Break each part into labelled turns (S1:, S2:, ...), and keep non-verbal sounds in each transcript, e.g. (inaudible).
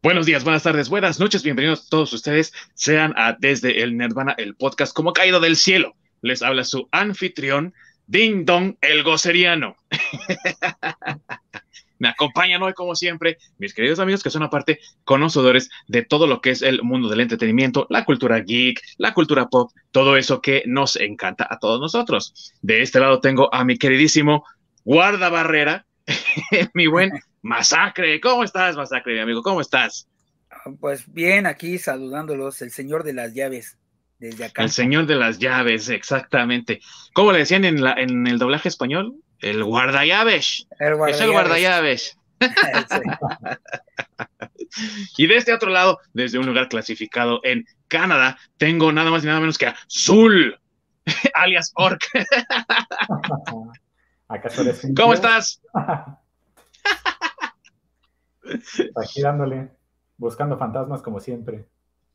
S1: Buenos días, buenas tardes, buenas noches, bienvenidos todos ustedes sean Desde el Nirvana, el podcast como caído del cielo. Les habla su anfitrión, Ding Dong, el goceriano. (laughs) Me acompañan hoy, como siempre, mis queridos amigos que son aparte conocedores de todo lo que es el mundo del entretenimiento, la cultura geek, la cultura pop, todo eso que nos encanta a todos nosotros. De este lado tengo a mi queridísimo Guarda Barrera, (laughs) mi buen Masacre. ¿Cómo estás, Masacre, mi amigo? ¿Cómo estás?
S2: Pues bien, aquí saludándolos, el señor de las llaves, desde acá.
S1: El señor de las llaves, exactamente. ¿Cómo le decían en, la, en el doblaje español? El guardallaves. El guardallaves. Es el guardallaves. (laughs) y de este otro lado, desde un lugar clasificado en Canadá, tengo nada más y nada menos que a Zul, (laughs) alias Orc. ¿Cómo estás? (laughs)
S3: Aquí dándole, buscando fantasmas como siempre.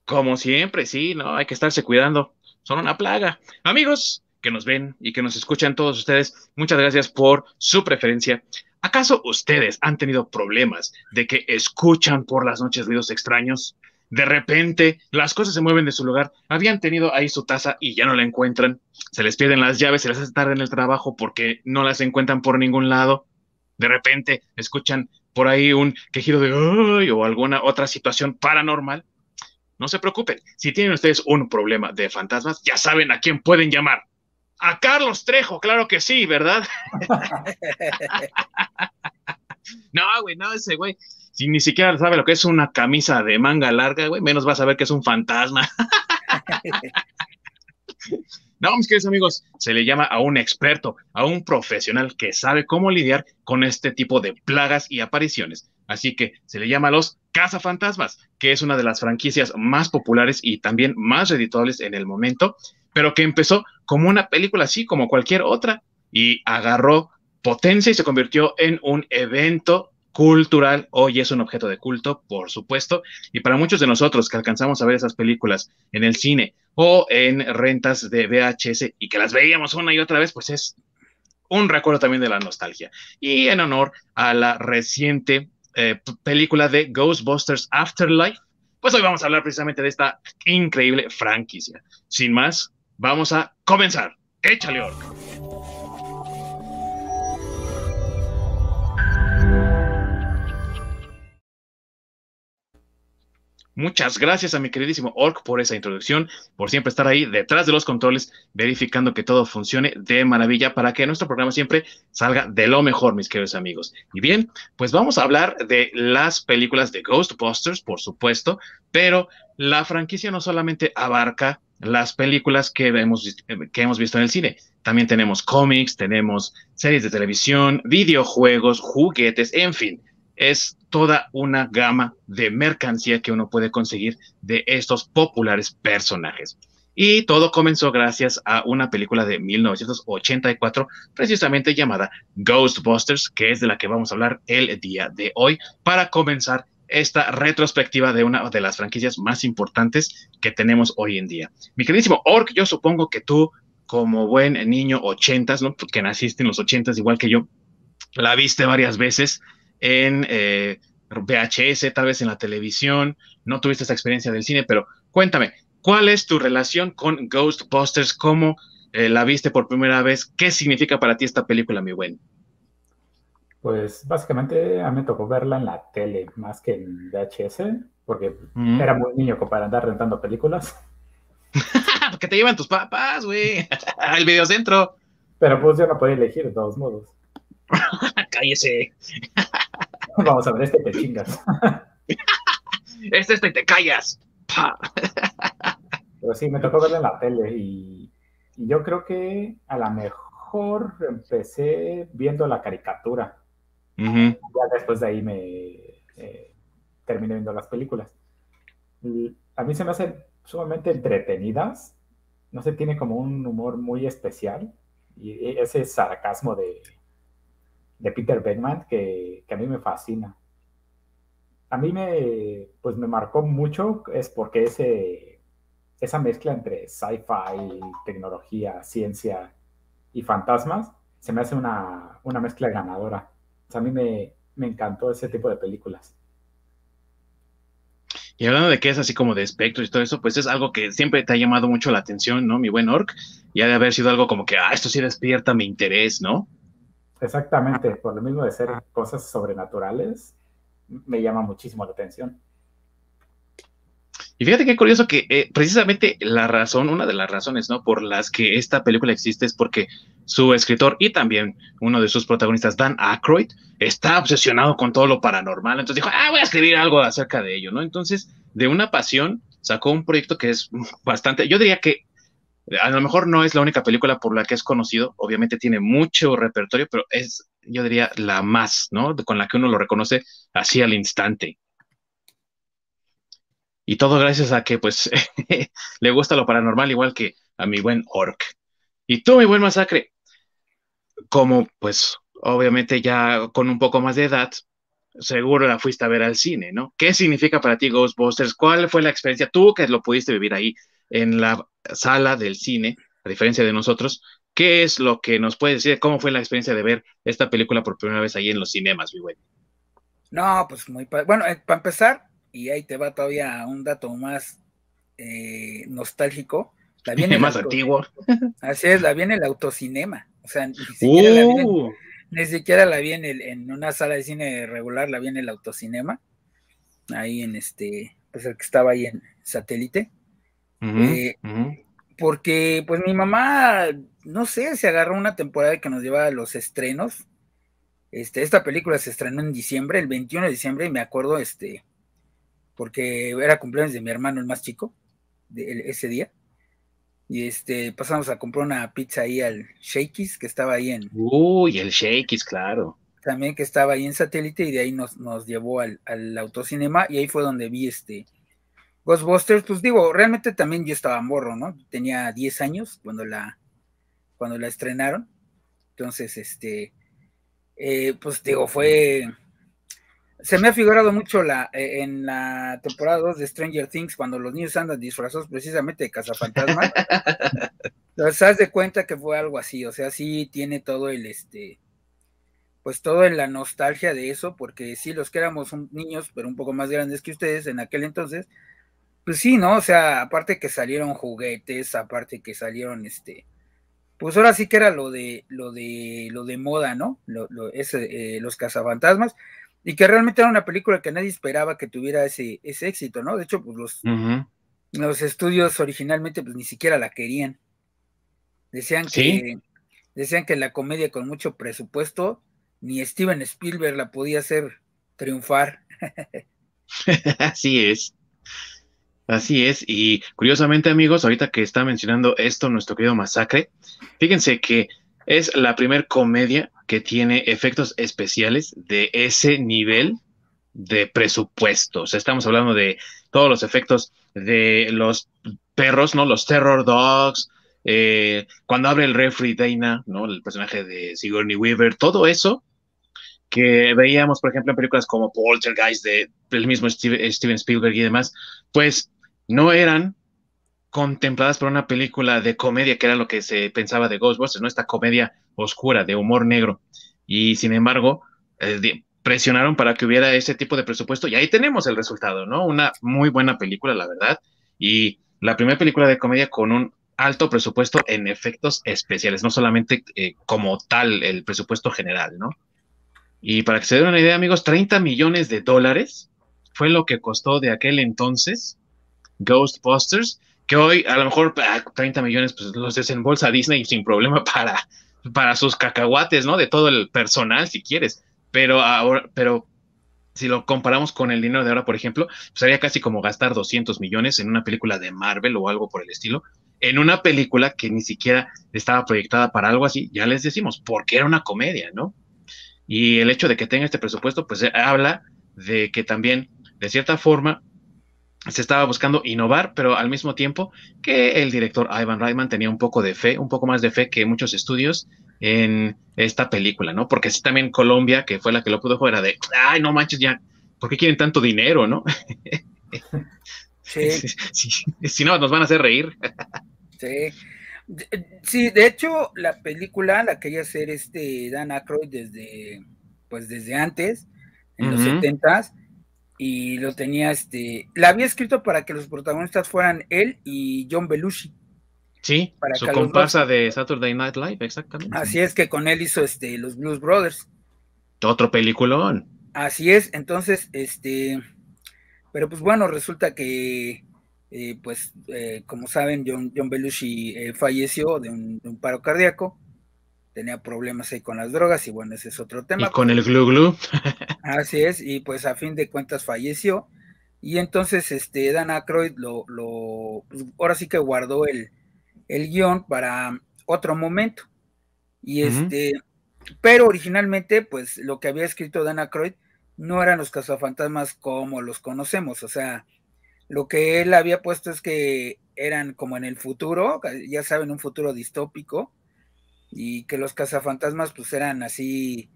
S1: Como siempre, sí, no, hay que estarse cuidando. Son una plaga. Amigos que nos ven y que nos escuchan todos ustedes, muchas gracias por su preferencia. ¿Acaso ustedes han tenido problemas de que escuchan por las noches ruidos extraños? De repente las cosas se mueven de su lugar. Habían tenido ahí su taza y ya no la encuentran. Se les pierden las llaves, se les hace tarde en el trabajo porque no las encuentran por ningún lado. De repente escuchan por ahí un quejido de o alguna otra situación paranormal, no se preocupen. Si tienen ustedes un problema de fantasmas, ya saben a quién pueden llamar. A Carlos Trejo, claro que sí, ¿verdad? (laughs) (laughs) no, güey, no, ese güey. Si ni siquiera sabe lo que es una camisa de manga larga, güey, menos va a saber que es un fantasma. (laughs) No, mis queridos amigos, se le llama a un experto, a un profesional que sabe cómo lidiar con este tipo de plagas y apariciones. Así que se le llama a los cazafantasmas, que es una de las franquicias más populares y también más redituables en el momento, pero que empezó como una película así como cualquier otra y agarró potencia y se convirtió en un evento cultural, hoy es un objeto de culto, por supuesto, y para muchos de nosotros que alcanzamos a ver esas películas en el cine o en rentas de VHS y que las veíamos una y otra vez, pues es un recuerdo también de la nostalgia. Y en honor a la reciente eh, película de Ghostbusters Afterlife, pues hoy vamos a hablar precisamente de esta increíble franquicia. Sin más, vamos a comenzar. Échale, Orca. Muchas gracias a mi queridísimo Orc por esa introducción, por siempre estar ahí detrás de los controles, verificando que todo funcione de maravilla para que nuestro programa siempre salga de lo mejor, mis queridos amigos. Y bien, pues vamos a hablar de las películas de Ghostbusters, por supuesto, pero la franquicia no solamente abarca las películas que hemos, que hemos visto en el cine. También tenemos cómics, tenemos series de televisión, videojuegos, juguetes, en fin es toda una gama de mercancía que uno puede conseguir de estos populares personajes. Y todo comenzó gracias a una película de 1984, precisamente llamada Ghostbusters, que es de la que vamos a hablar el día de hoy, para comenzar esta retrospectiva de una de las franquicias más importantes que tenemos hoy en día. Mi queridísimo Ork, yo supongo que tú, como buen niño ochentas, ¿no? que naciste en los ochentas igual que yo, la viste varias veces en eh, VHS, tal vez en la televisión, no tuviste esa experiencia del cine, pero cuéntame, ¿cuál es tu relación con Ghostbusters? ¿Cómo eh, la viste por primera vez? ¿Qué significa para ti esta película, mi buen?
S3: Pues básicamente a mí me tocó verla en la tele más que en VHS, porque mm. era muy niño para andar rentando películas. (laughs)
S1: porque te llevan tus papás, güey, (laughs) al videocentro.
S3: Pero pues yo no podía elegir de todos modos. (laughs)
S1: Cállese. (laughs)
S3: Vamos a ver, este te chingas. (laughs)
S1: este, este te callas. (laughs)
S3: Pero sí, me tocó verla en la tele y, yo creo que a lo mejor empecé viendo la caricatura. Ya después de ahí me eh, terminé viendo las películas. a mí se me hacen sumamente entretenidas. No sé, tiene como un humor muy especial. Y ese sarcasmo de, de Peter Beckman que, a mí me fascina. A mí me, pues me marcó mucho es porque ese, esa mezcla entre sci-fi, tecnología, ciencia y fantasmas se me hace una, mezcla ganadora. a mí me, me encantó ese tipo de películas.
S1: Y hablando de que es así como de espectros y todo eso, pues es algo que siempre te ha llamado mucho la atención, ¿no? Mi buen Orc. Y ha de haber sido algo como que, ah, esto sí despierta mi interés, ¿no?
S3: Exactamente, por lo mismo de ser cosas sobrenaturales, me llama muchísimo la atención.
S1: Y fíjate qué curioso que eh, precisamente la razón, una de las razones, ¿no? Por las que esta película existe es porque su escritor y también uno de sus protagonistas, Dan Aykroyd, está obsesionado con todo lo paranormal. Entonces dijo, ah, voy a escribir algo acerca de ello, ¿no? Entonces, de una pasión, sacó un proyecto que es bastante, yo diría que a lo mejor no es la única película por la que es conocido, obviamente tiene mucho repertorio, pero es, yo diría, la más, ¿no? Con la que uno lo reconoce así al instante. Y todo gracias a que, pues, (laughs) le gusta lo paranormal igual que a mi buen Orc. Y tú, mi buen Masacre, como, pues, obviamente ya con un poco más de edad, seguro la fuiste a ver al cine, ¿no? ¿Qué significa para ti Ghostbusters? ¿Cuál fue la experiencia? Tú que lo pudiste vivir ahí en la sala del cine, a diferencia de nosotros, ¿qué es lo que nos puedes decir? ¿Cómo fue la experiencia de ver esta película por primera vez ahí en los cinemas, mi güey?
S2: No, pues muy... Bueno, eh, para empezar, y ahí te va todavía un dato más eh, nostálgico.
S1: La (laughs) viene más antiguo.
S2: Así es, la viene el autocinema. O sea, ni siquiera, la, vi en, uh. ni siquiera la vi en, una sala de cine regular, la vi en el autocinema. Ahí en este, pues el que estaba ahí en satélite. Eh, porque, pues mi mamá, no sé, se agarró una temporada que nos llevaba a los estrenos. Este, esta película se estrenó en diciembre, el 21 de diciembre, y me acuerdo, este, porque era cumpleaños de mi hermano, el más chico, de, ese día. Y este, pasamos a comprar una pizza ahí al Shakey's, que estaba ahí en.
S1: Uy, el Shakey's, claro.
S2: También que estaba ahí en satélite, y de ahí nos, nos llevó al, al, autocinema, y ahí fue donde vi este Ghostbusters. Pues digo, realmente también yo estaba morro, ¿no? Tenía 10 años cuando la, cuando la estrenaron. Entonces, este, eh, pues digo, fue se me ha figurado mucho la, eh, en la temporada 2 de Stranger Things cuando los niños andan disfrazados precisamente de cazafantasmas. (laughs) Entonces, haz de cuenta que fue algo así, o sea, sí tiene todo el este, pues todo en la nostalgia de eso, porque sí, los que éramos niños, pero un poco más grandes que ustedes en aquel entonces, pues sí, ¿no? O sea, aparte que salieron juguetes, aparte que salieron este, pues ahora sí que era lo de, lo de, lo de moda, ¿no? Lo, ese, eh, los cazafantasmas y que realmente era una película que nadie esperaba que tuviera ese, ese éxito, ¿no? De hecho, pues los, los estudios originalmente pues ni siquiera la querían. Decían que, decían que la comedia con mucho presupuesto, ni Steven Spielberg la podía hacer triunfar. (laughs)
S1: Así es. Así es, y curiosamente amigos, ahorita que está mencionando esto nuestro querido Masacre, fíjense que es la primera comedia que tiene efectos especiales de ese nivel de presupuesto. O sea, estamos hablando de todos los efectos de los perros, ¿no? Los Terror Dogs, eh, cuando abre el refri Dana, ¿no? El personaje de Sigourney Weaver, todo eso que veíamos, por ejemplo, en películas como Poltergeist de el mismo Steven Spielberg y demás, pues no eran contempladas por una película de comedia, que era lo que se pensaba de Ghostbusters, ¿no? Esta comedia oscura, de humor negro. Y sin embargo, eh, presionaron para que hubiera ese tipo de presupuesto y ahí tenemos el resultado, ¿no? Una muy buena película, la verdad. Y la primera película de comedia con un alto presupuesto en efectos especiales, no solamente eh, como tal el presupuesto general, ¿no? Y para que se den una idea, amigos, 30 millones de dólares fue lo que costó de aquel entonces Ghostbusters que hoy a lo mejor 30 ah, millones pues los desembolsa Disney sin problema (laughs) para, para sus cacahuates, ¿no? De todo el personal, si quieres. Pero ahora, pero si lo comparamos con el dinero de ahora, por ejemplo, pues sería casi como gastar 200 millones en una película de Marvel o algo por el estilo, en una película que ni siquiera estaba proyectada para algo así, ya les decimos, porque era una comedia, ¿no? Y el hecho de que tenga este presupuesto, pues habla de que también, de cierta forma, se estaba buscando innovar, pero al mismo tiempo que el director Ivan Reitman tenía un poco de fe, un poco más de fe que muchos estudios en esta película, ¿no? Porque sí también Colombia, que fue la que lo pudo jugar, era de, ay, no manches, ya, ¿por qué quieren tanto dinero, no? (laughs) Sí. si no, nos van a hacer reír.
S2: sí. Sí, de hecho, la película la quería hacer este Dan Aykroyd desde, pues desde antes, en los setentas, y lo tenía, este, la había escrito para que los protagonistas fueran él y John Belushi.
S1: Sí, para su comparsa de Saturday Night Live, exactamente.
S2: Así es que con él hizo este los Blues Brothers.
S1: Otro peliculón.
S2: Así es, entonces, este, pero pues bueno, resulta que, eh, pues, eh, como saben, John, John Belushi eh, falleció de un, paro cardíaco, tenía problemas ahí con las drogas y bueno, ese es otro tema.
S1: Y con el glu glu.
S2: Así es, y pues a fin de cuentas falleció. Y entonces, este, Dan Aykroyd lo, lo pues, ahora sí que guardó el, el guion para otro momento. Y este, pero originalmente, pues lo que había escrito Dana Croyd no eran los cazafantasmas como los conocemos. O sea, lo que él había puesto es que eran como en el futuro, ya saben, un futuro distópico, y que los cazafantasmas pues eran así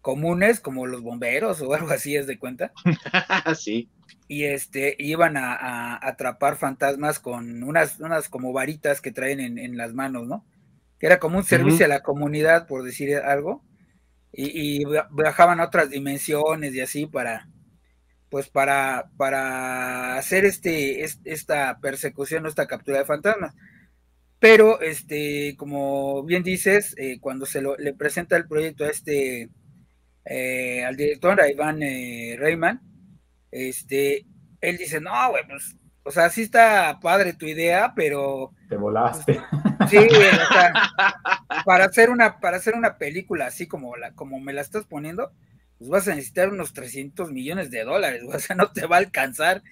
S2: comunes, como los bomberos o (laughs) algo así, es de cuenta. (laughs)
S1: sí
S2: y este iban a, atrapar fantasmas con unas, unas como varitas que traen en, las manos, ¿no? Que era como un servicio a la comunidad, por decir algo, y, viajaban a otras dimensiones y así para, pues para, para hacer este, esta persecución, esta captura de fantasmas. Pero, este, como bien dices, eh, cuando se lo, le presenta el proyecto a este, eh, al director, a Iván eh, Reyman, este, él dice, no, güey, pues, o sea, sí está padre tu idea, pero...
S3: Te volaste. (laughs)
S2: sí, o sea, para hacer una, para hacer una película así como, la, como me la estás poniendo, pues vas a necesitar unos 300 millones de dólares, o sea, no te va a alcanzar.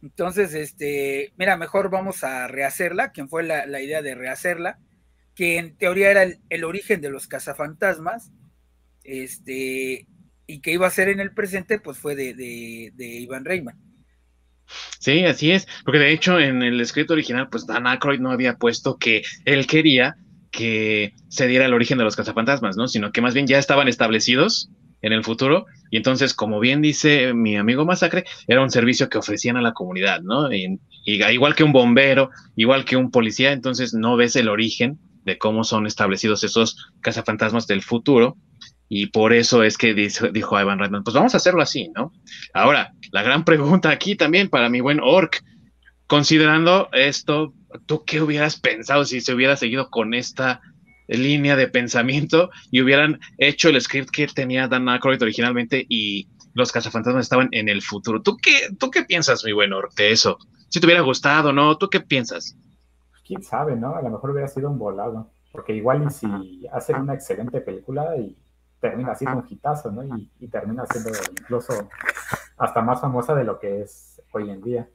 S2: Entonces, este, mira, mejor vamos a rehacerla, quien fue la, la, idea de rehacerla, que en teoría era el, el origen de los cazafantasmas, este, y que iba a ser en el presente, pues fue de, de, Iván Reitman.
S1: Sí, así es, porque de hecho en el escrito original, pues Dan Aykroyd no había puesto que él quería que se diera el origen de los cazafantasmas, ¿no? Sino que más bien ya estaban establecidos en el futuro y entonces, como bien dice mi amigo Masacre, era un servicio que ofrecían a la comunidad, ¿no? y igual que un bombero, igual que un policía, entonces no ves el origen de cómo son establecidos esos cazafantasmas del futuro y por eso es que dijo, Ivan Redman, pues vamos a hacerlo así, ¿no? Ahora, la gran (laughs) pregunta aquí también para mi buen Orc, considerando esto, ¿tú qué hubieras pensado si se hubiera seguido con esta línea de pensamiento y hubieran hecho el script que tenía Dan Aykroyd originalmente y los cazafantasmas estaban en el futuro? ¿Tú qué, tú qué piensas, mi buen de eso? Si te hubiera gustado, ¿no? ¿Tú qué piensas?
S3: Quién sabe, ¿no? A lo mejor hubiera sido un volado, porque igual y si hacen una excelente película y termina siendo un hitazo, ¿no? Y, termina siendo incluso hasta más famosa de lo que es hoy en día.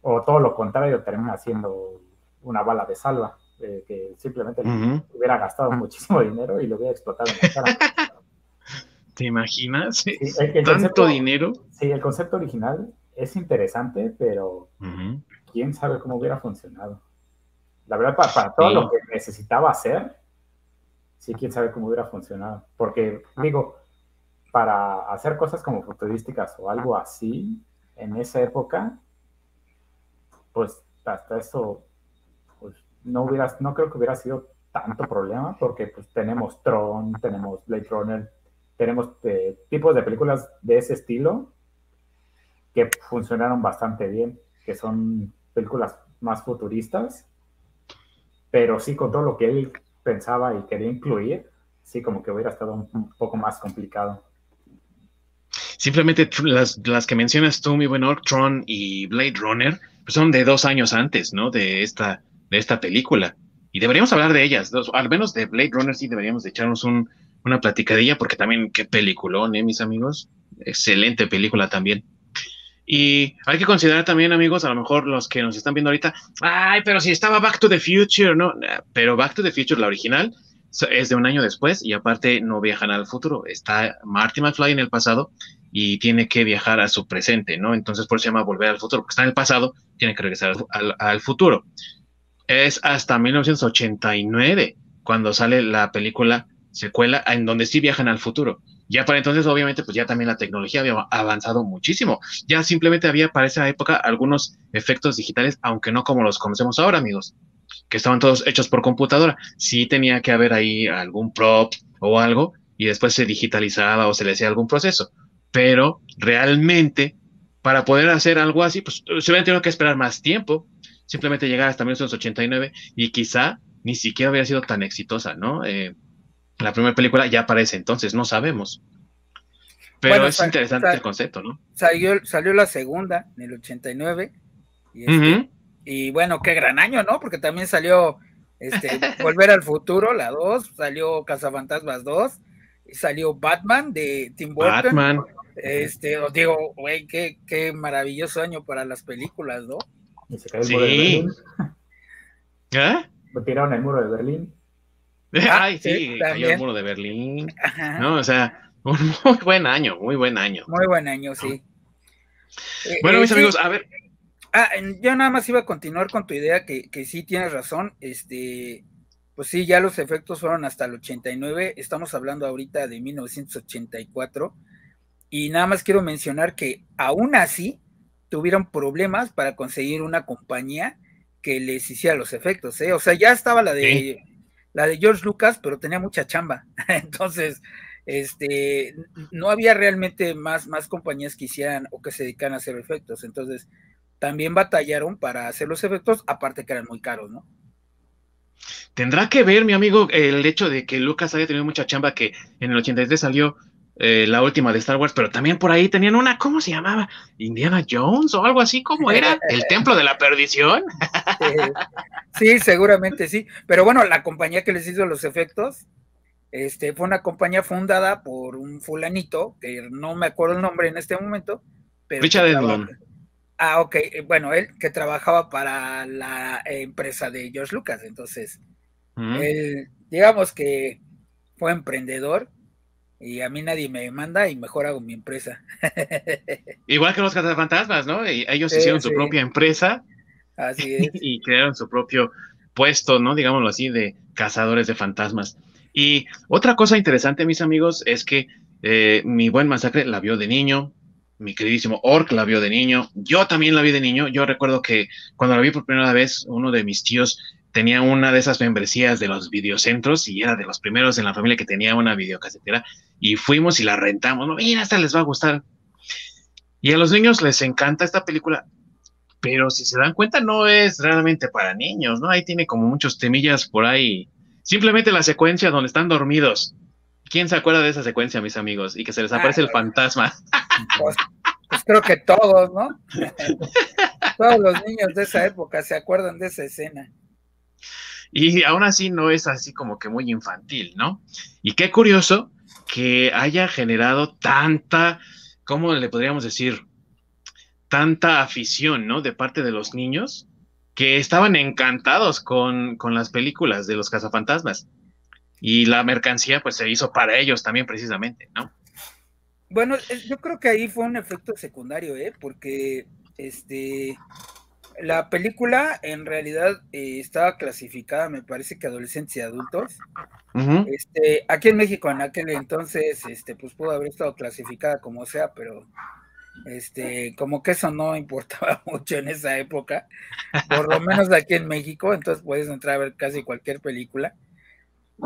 S3: O todo lo contrario, termina siendo una bala de salva, eh, que simplemente hubiera gastado muchísimo dinero y lo hubiera explotado en la cara. (laughs)
S1: ¿Te imaginas? ¿Tanto dinero?
S3: Sí, el concepto original es interesante, pero quién sabe cómo hubiera funcionado. La verdad, para, todo lo que necesitaba hacer, sí, quién sabe cómo hubiera funcionado. Porque, digo, para hacer cosas como futurísticas o algo así, en esa época, pues hasta eso, no hubiera, no creo que hubiera sido tanto problema, porque pues tenemos Tron, tenemos Blade Runner, tenemos eh, tipos de películas de ese estilo que funcionaron bastante bien, que son películas más futuristas, pero sí con todo lo que él pensaba y quería incluir, sí, como que hubiera estado un, poco más complicado.
S1: Simplemente las, las que mencionas tú, mi buen Tron y Blade Runner, pues son de dos años antes, ¿no? De esta, de esta película. Y deberíamos hablar de ellas, al menos de Blade Runner sí deberíamos de echarnos un, una platicadilla, porque también qué peliculón, ¿eh, mis amigos? Excelente película también. Y hay que considerar también, amigos, a lo mejor los que nos están viendo ahorita, ay, pero si estaba Back to the Future, ¿no? Pero Back to the Future, la original, es de un año después y aparte no viajan al futuro. Está Marty McFly en el pasado y tiene que viajar a su presente, ¿no? Entonces por eso se llama Volver al Futuro, porque está en el pasado, tiene que regresar al futuro. Es hasta 1989 cuando sale la película secuela en donde sí viajan al futuro. Ya para entonces, obviamente, pues ya también la tecnología había avanzado muchísimo. Ya simplemente había para esa época algunos efectos digitales, aunque no como los conocemos ahora, amigos, que estaban todos hechos por computadora. Sí tenía que haber ahí algún prop o algo y después se digitalizaba o se le hacía algún proceso. Pero realmente para poder hacer algo así, pues se hubieran tenido que esperar más tiempo, simplemente llegar hasta 1989 y quizá ni siquiera había sido tan exitosa, ¿no? Eh, la primera película ya aparece entonces, no sabemos. Pero es interesante el concepto, ¿no?
S2: Salió, salió la segunda en el 89. Y, este, y bueno, qué gran año, ¿no? Porque también salió este, (laughs) Volver al Futuro, la 2, salió Cazafantasmas 2, y salió Batman de Tim Burton. Batman. Este, os digo, güey, qué, qué maravilloso año para las películas, ¿no?
S3: Sí. ¿Eh? Tiraron el muro de Berlín. (laughs)
S1: Ay, sí, cayó el muro de Berlín. No, o sea, (laughs) un muy buen año, muy buen año.
S2: Muy buen año, sí.
S1: Bueno, mis eh, amigos, a ver.
S2: Ah, yo nada más iba a continuar con tu idea, que, que sí tienes razón. Este, pues sí, ya los efectos fueron hasta el 89. Estamos hablando ahorita de 1984. Y nada más quiero mencionar que aún así tuvieron problemas para conseguir una compañía que les hiciera los efectos, ¿eh? O sea, ya estaba la de la de George Lucas, pero tenía mucha chamba. (laughs) Entonces, este, no había realmente más, más compañías que hicieran o que se dedicaran a hacer efectos. Entonces, también batallaron para hacer los efectos, aparte que eran muy caros, ¿no?
S1: Tendrá que ver, mi amigo, el hecho de que Lucas haya tenido mucha chamba, que en el 83 salió eh, la última de Star Wars, pero también por ahí tenían una, ¿cómo se llamaba? Indiana Jones o algo así, ¿cómo era? ¿El Templo de la Perdición? (laughs)
S2: sí, seguramente sí. Pero bueno, la compañía que les hizo los efectos, este, fue una compañía fundada por un fulanito, que no me acuerdo el nombre en este momento. Pero
S1: Richard Edlund.
S2: Ah, ok. Bueno, él que trabajaba para la empresa de George Lucas. Entonces, él, digamos que fue emprendedor y a mí nadie me manda y mejor hago mi empresa. (laughs)
S1: Igual que los cazafantasmas, ¿no? ellos hicieron su propia empresa.
S2: Así (laughs) es.
S1: Y crearon su propio puesto, ¿no? Digámoslo así, de cazadores de fantasmas. Y otra cosa interesante, mis amigos, es que eh, mi buen masacre la vio de niño, mi queridísimo Orc la vio de niño, yo también la vi de niño, yo recuerdo que cuando la vi por primera vez, uno de mis tíos tenía una de esas membresías de los videocentros y era de los primeros en la familia que tenía una videocasetera y fuimos y la rentamos. No, mira, esta les va a gustar. Y a los niños les encanta esta película, pero si se dan cuenta no es realmente para niños, ¿no? Ahí tiene como muchos temillas por ahí. Simplemente la secuencia donde están dormidos. ¿Quién se acuerda de esa secuencia, mis amigos? Y que se les aparece el fantasma.
S2: Pues, pues creo que todos, ¿no? (laughs) todos los niños de esa época se acuerdan de esa escena.
S1: Y aún así no es así como que muy infantil, ¿no? Y qué curioso que haya generado tanta, ¿cómo le podríamos decir? Tanta afición, ¿no? De parte de los niños que estaban encantados con, con las películas de los cazafantasmas. Y la mercancía pues se hizo para ellos también precisamente, ¿no?
S2: Bueno, yo creo que ahí fue un efecto secundario, ¿eh? Porque este la película en realidad eh, estaba clasificada, me parece que adolescentes y adultos. este, aquí en México en aquel entonces, este, pues pudo haber estado clasificada como sea, pero este, como que eso no (laughs) importaba mucho en esa época, por lo menos aquí en México, entonces puedes entrar a ver casi cualquier película.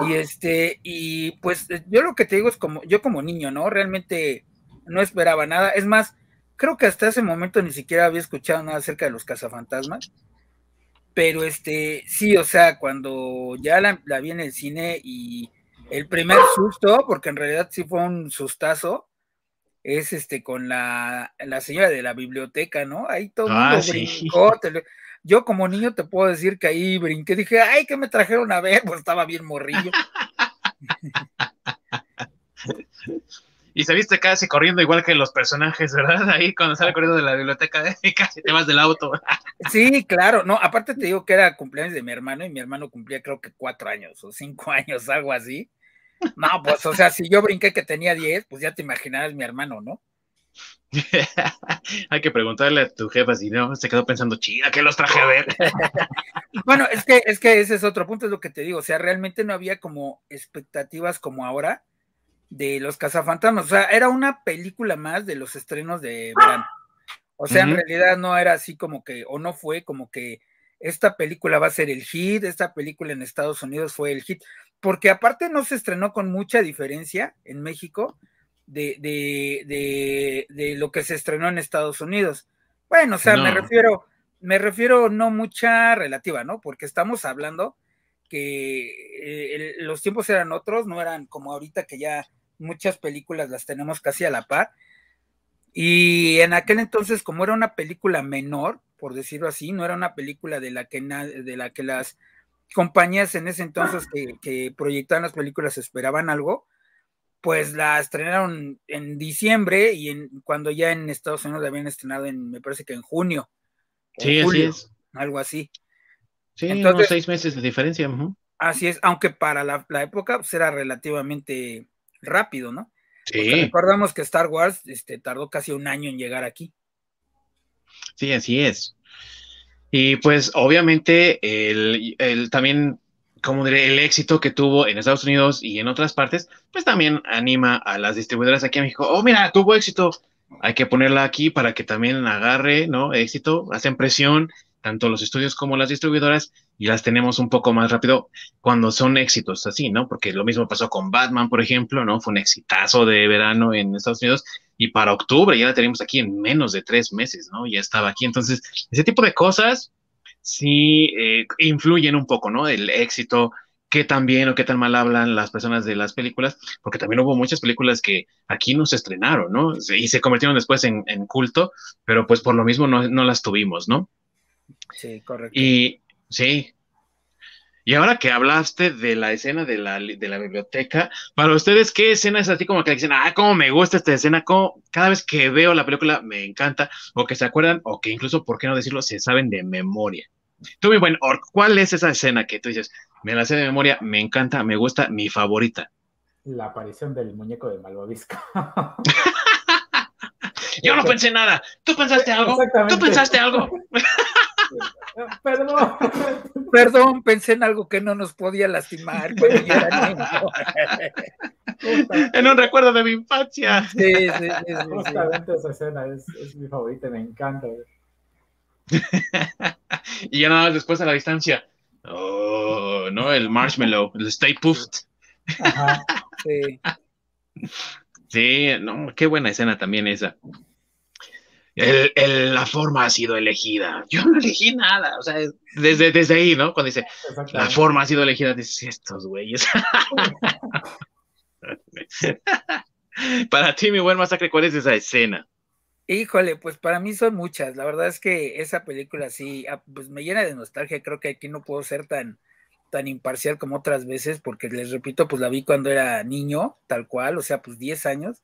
S2: Y este, y pues yo lo que te digo es como, yo como niño, ¿no? Realmente no esperaba nada. Es más, creo que hasta ese momento ni siquiera había escuchado nada acerca de los cazafantasmas. Pero este, sí, o sea, cuando ya la, vi en el cine y el primer susto, porque en realidad sí fue un sustazo, es este con la, la señora de la biblioteca, ¿no? Ahí todo el ah, mundo brincó. yo como niño te puedo decir que ahí brinqué, dije, ay, que me trajeron a ver, (laughs) pues estaba bien morrillo. (laughs)
S1: y se viste casi corriendo igual que los personajes, ¿verdad? (laughs) Ahí cuando sale corriendo de la biblioteca, (laughs) casi te vas del auto. (laughs)
S2: Sí, claro, no, aparte te digo que era cumpleaños de mi hermano y mi hermano cumplía creo que cuatro años o cinco años, algo así. No, pues, o sea, si yo brinqué que tenía diez, pues ya te imaginarás mi hermano, ¿no?
S1: Hay que preguntarle a tu jefa si no se quedó pensando, chida, que los traje a ver.
S2: bueno, es que, es que ese es otro punto, es lo que te digo. O sea, realmente no había como expectativas como ahora de los cazafantasmas. O sea, era una película más de los estrenos de verano. O sea, en realidad no era así como que, o no fue como que esta película va a ser el hit, esta película en Estados Unidos fue el hit, porque aparte no se estrenó con mucha diferencia en México de, de, de, lo que se estrenó en Estados Unidos. Bueno, o sea, me refiero, me refiero no mucha relativa, ¿no? Porque estamos hablando que eh, los tiempos eran otros, no eran como ahorita que ya muchas películas las tenemos casi a la par. Y en aquel entonces, como era una película menor, por decirlo así, no era una película de la que, de la que las compañías en ese entonces que, que proyectaban las películas esperaban algo, pues la estrenaron en diciembre y en, cuando ya en Estados Unidos la habían estrenado en, me parece que en junio.
S1: Sí, así es.
S2: Algo así.
S1: Sí, Entonces, seis meses de diferencia.
S2: Así es, aunque para la, época pues, era relativamente rápido, ¿no?
S1: Sí.
S2: recordamos que Star Wars este, tardó casi un año en llegar aquí.
S1: Sí, así es. Y pues obviamente el, el también como diré, el éxito que tuvo en Estados Unidos y en otras partes, pues también anima a las distribuidoras aquí en México. Oh, mira, tuvo éxito. Hay que ponerla aquí para que también agarre, ¿no? Éxito, hacen presión, tanto los estudios como las distribuidoras, y las tenemos un poco más rápido cuando son éxitos así, ¿no? Porque lo mismo pasó con Batman, por ejemplo, ¿no? Fue un exitazo de verano en Estados Unidos y para octubre ya la tenemos aquí en menos de tres meses, ¿no? Ya estaba aquí. Entonces, ese tipo de cosas sí eh, influyen un poco, ¿no? El éxito, qué tan bien o qué tan mal hablan las personas de las películas, porque también hubo muchas películas que aquí no se estrenaron, ¿no? Y se convirtieron después en, culto, pero pues por lo mismo no, las tuvimos, ¿no?
S2: Sí, correcto.
S1: Y sí. Y ahora que hablaste de la escena de la, de la biblioteca, para ustedes, ¿qué escena es así como que dicen, ah, cómo me gusta esta escena, cómo cada vez que veo la película me encanta, o que se acuerdan, o que incluso, ¿por qué no decirlo?, se saben de memoria. Tú, mi buen Orc, ¿cuál es esa escena que tú dices, me la sé de memoria, me encanta, me gusta, mi favorita?
S3: La aparición del muñeco de Malvavisco. (laughs)
S1: Yo no pensé nada. ¿Tú pensaste algo? ¿Tú pensaste algo? (laughs)
S2: Perdón. Perdón, pensé en algo que no nos podía lastimar.
S1: en un recuerdo de mi infancia.
S2: Sí, sí, sí,
S3: Justamente esa escena es, es mi favorita, me encanta. (laughs)
S1: y ya nada más después a la distancia. Oh, no, el marshmallow, el stay puffed. sí. Sí, no, qué buena escena también esa. El, la forma ha sido elegida. (laughs) Yo no elegí nada, o sea, desde, desde ahí, ¿no? Cuando dice, la forma ha sido elegida, dices, estos güeyes. (laughs) Para ti, mi buen masacre, ¿cuál es esa escena?
S2: Híjole, pues para mí son muchas. La verdad es que esa película sí, ah, pues me llena de nostalgia. Creo que aquí no puedo ser tan, tan imparcial como otras veces, porque les repito, pues la vi cuando era niño, tal cual, o sea, pues 10 años.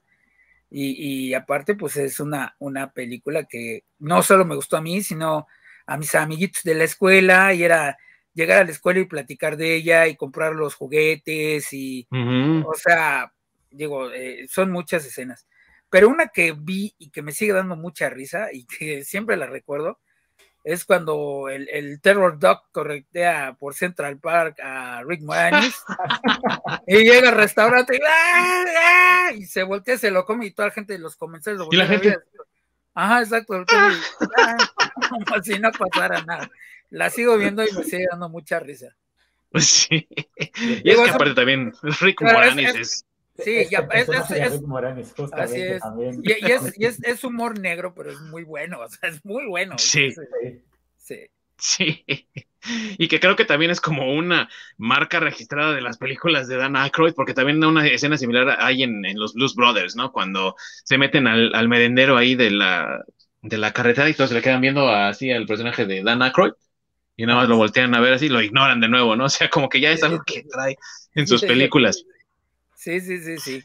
S2: Y, aparte, pues es una, una película que no solo me gustó a mí, sino a mis amiguitos de la escuela, y era llegar a la escuela y platicar de ella y comprar los juguetes y, o sea, digo, eh, son muchas escenas. Pero una que vi y que me sigue dando mucha risa y que siempre la recuerdo es cuando el, Terror Dog corretea por Central Park a Rick Moranis (laughs) y llega al restaurante ¡ah, ah! y, se voltea, se lo come y toda la gente de los comentarios
S1: ¿Y la gente?
S2: Ajá, exacto. ¡ah! (laughs) como si no pasara nada. La sigo viendo y me sigue dando mucha risa. (laughs)
S1: Sí. Y es que aparte también Rick Moranis es
S2: Sí, ya, es, Y, es, humor negro, pero es muy bueno, (laughs) o sea, es muy bueno.
S1: Sí. Sí. Sí. Y que creo que también es como una marca registrada de las películas de Dan Aykroyd, porque también una escena similar hay en, los Blues Brothers, ¿no? Cuando se meten al, al, merendero ahí de la, de la carretera y todos se le quedan viendo así al personaje de Dan Aykroyd y nada más lo voltean a ver así, lo ignoran de nuevo, ¿no? O sea, como que ya es algo que trae en sus películas.
S2: Sí, sí, sí, sí.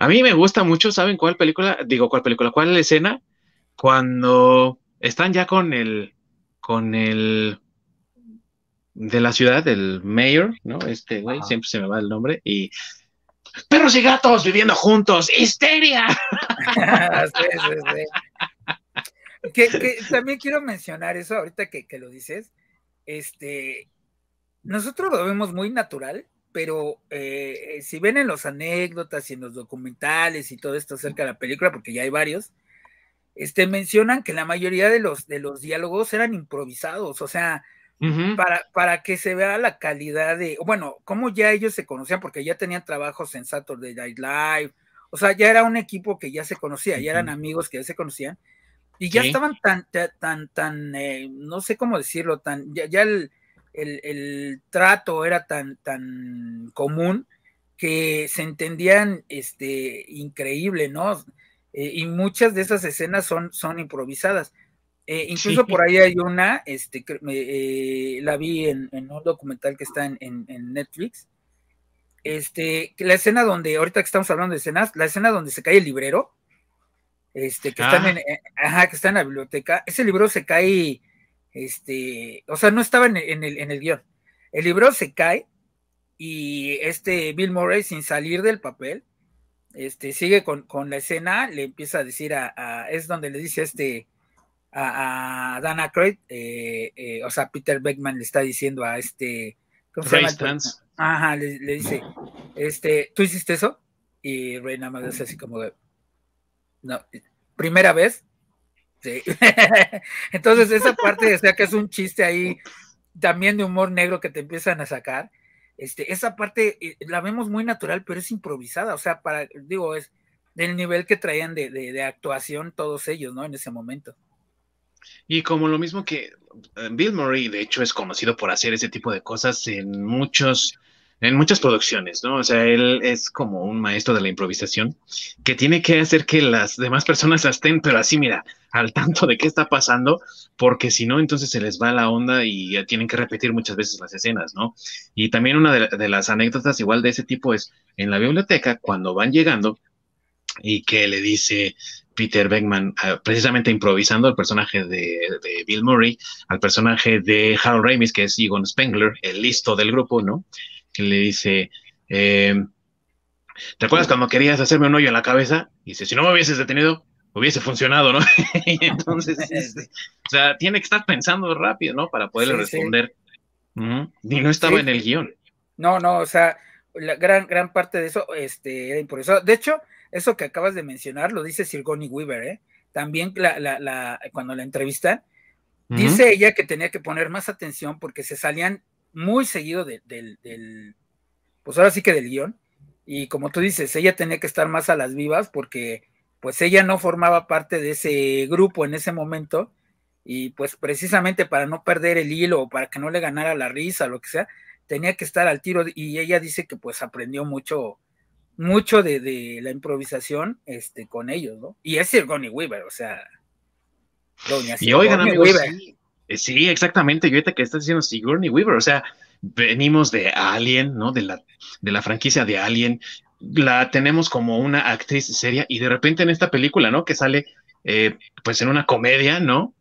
S1: A mí me gusta mucho, ¿saben cuál película? Digo, ¿cuál película? ¿Cuál escena? Cuando están ya con el, con el de la ciudad, el mayor, ¿no? Este güey, siempre se me va el nombre, y perros y gatos viviendo juntos, histeria. (laughs) sí, sí,
S2: sí. Que, (laughs) también quiero mencionar eso ahorita que, que, lo dices. Este, nosotros lo vemos muy natural, pero eh, si ven en los anécdotas y en los documentales y todo esto acerca de la película, porque ya hay varios, este, mencionan que la mayoría de los, de los diálogos eran improvisados, o sea, para, para que se vea la calidad de, bueno, como ya ellos se conocían, porque ya tenían trabajos en Saturday Night Live o sea, ya era un equipo que ya se conocía, ya eran amigos que ya se conocían, y ya estaban tan, tan, tan, eh, no sé cómo decirlo, tan, ya, el, el, trato era tan, tan común que se entendían este, increíble, ¿no? Eh, y muchas de esas escenas son, son improvisadas. Eh, incluso por ahí hay una, este, la vi en, un documental que está en, en, Netflix. Este, la escena donde, ahorita que estamos hablando de escenas, la escena donde se cae el librero, este, que, están en, eh, ajá, que está en la biblioteca, ese libro se cae, este, o sea, no estaba en, el, en el guion. El libro se cae y este Bill Murray, sin salir del papel, este, sigue con, la escena, le empieza a decir a, es donde le dice este, a, a Dan Aykroyd, eh, eh, o sea, Peter Beckman le está diciendo a este,
S1: ¿cómo se llama?
S2: Ajá, le, dice, este, ¿tú hiciste eso? Y Rey nada más hace así como de, no, primera vez. Sí. (laughs) Entonces, esa parte, o sea, que es un chiste ahí también de humor negro que te empiezan a sacar. Este, esa parte eh, la vemos muy natural, pero es improvisada. O sea, para, digo, es del nivel que traían de, de actuación todos ellos, ¿no? En ese momento.
S1: Y como lo mismo que eh, Bill Murray, de hecho, es conocido por hacer ese tipo de cosas en muchos en muchas producciones, ¿no? O sea, él es como un maestro de la improvisación que tiene que hacer que las demás personas estén, pero así, mira, al tanto de qué está pasando, porque si no, entonces se les va la onda y tienen que repetir muchas veces las escenas, ¿no? Y también una de, las anécdotas igual de ese tipo es en la biblioteca, cuando van llegando y que le dice Peter Beckman, ah, precisamente improvisando al personaje de, de, Bill Murray, al personaje de Harold Ramis, que es Egon Spengler, el listo del grupo, ¿no? Que le dice, eh, ¿te acuerdas cuando querías hacerme un hoyo en la cabeza? Y dice, si no me hubieses detenido, hubiese funcionado, ¿no? (laughs) entonces, (laughs) este, o sea, tiene que estar pensando rápido, ¿no? Para poderle responder. Y no estaba en el guion.
S2: No, no, o sea, la gran, gran parte de eso este, era improvisado. De hecho, eso que acabas de mencionar lo dice Sirgoni Weaver, ¿eh? También la, la, la, cuando la entrevistan, dice ella que tenía que poner más atención porque se salían muy seguido del, pues ahora sí que del guion. Y como tú dices, ella tenía que estar más a las vivas porque pues ella no formaba parte de ese grupo en ese momento y pues precisamente para no perder el hilo o para que no le ganara la risa lo que sea, tenía que estar al tiro y ella dice que pues aprendió mucho, mucho de, la improvisación este, con ellos, ¿no? Y es Sigourney Weaver, o sea,
S1: doña Y oigan amigos, sí, exactamente. Yo ahorita que estás diciendo Sigourney Weaver, o sea, venimos de Alien, ¿no? De la, de la franquicia de Alien. La tenemos como una actriz seria y de repente en esta película, ¿no? Que sale, eh, pues en una comedia, ¿no?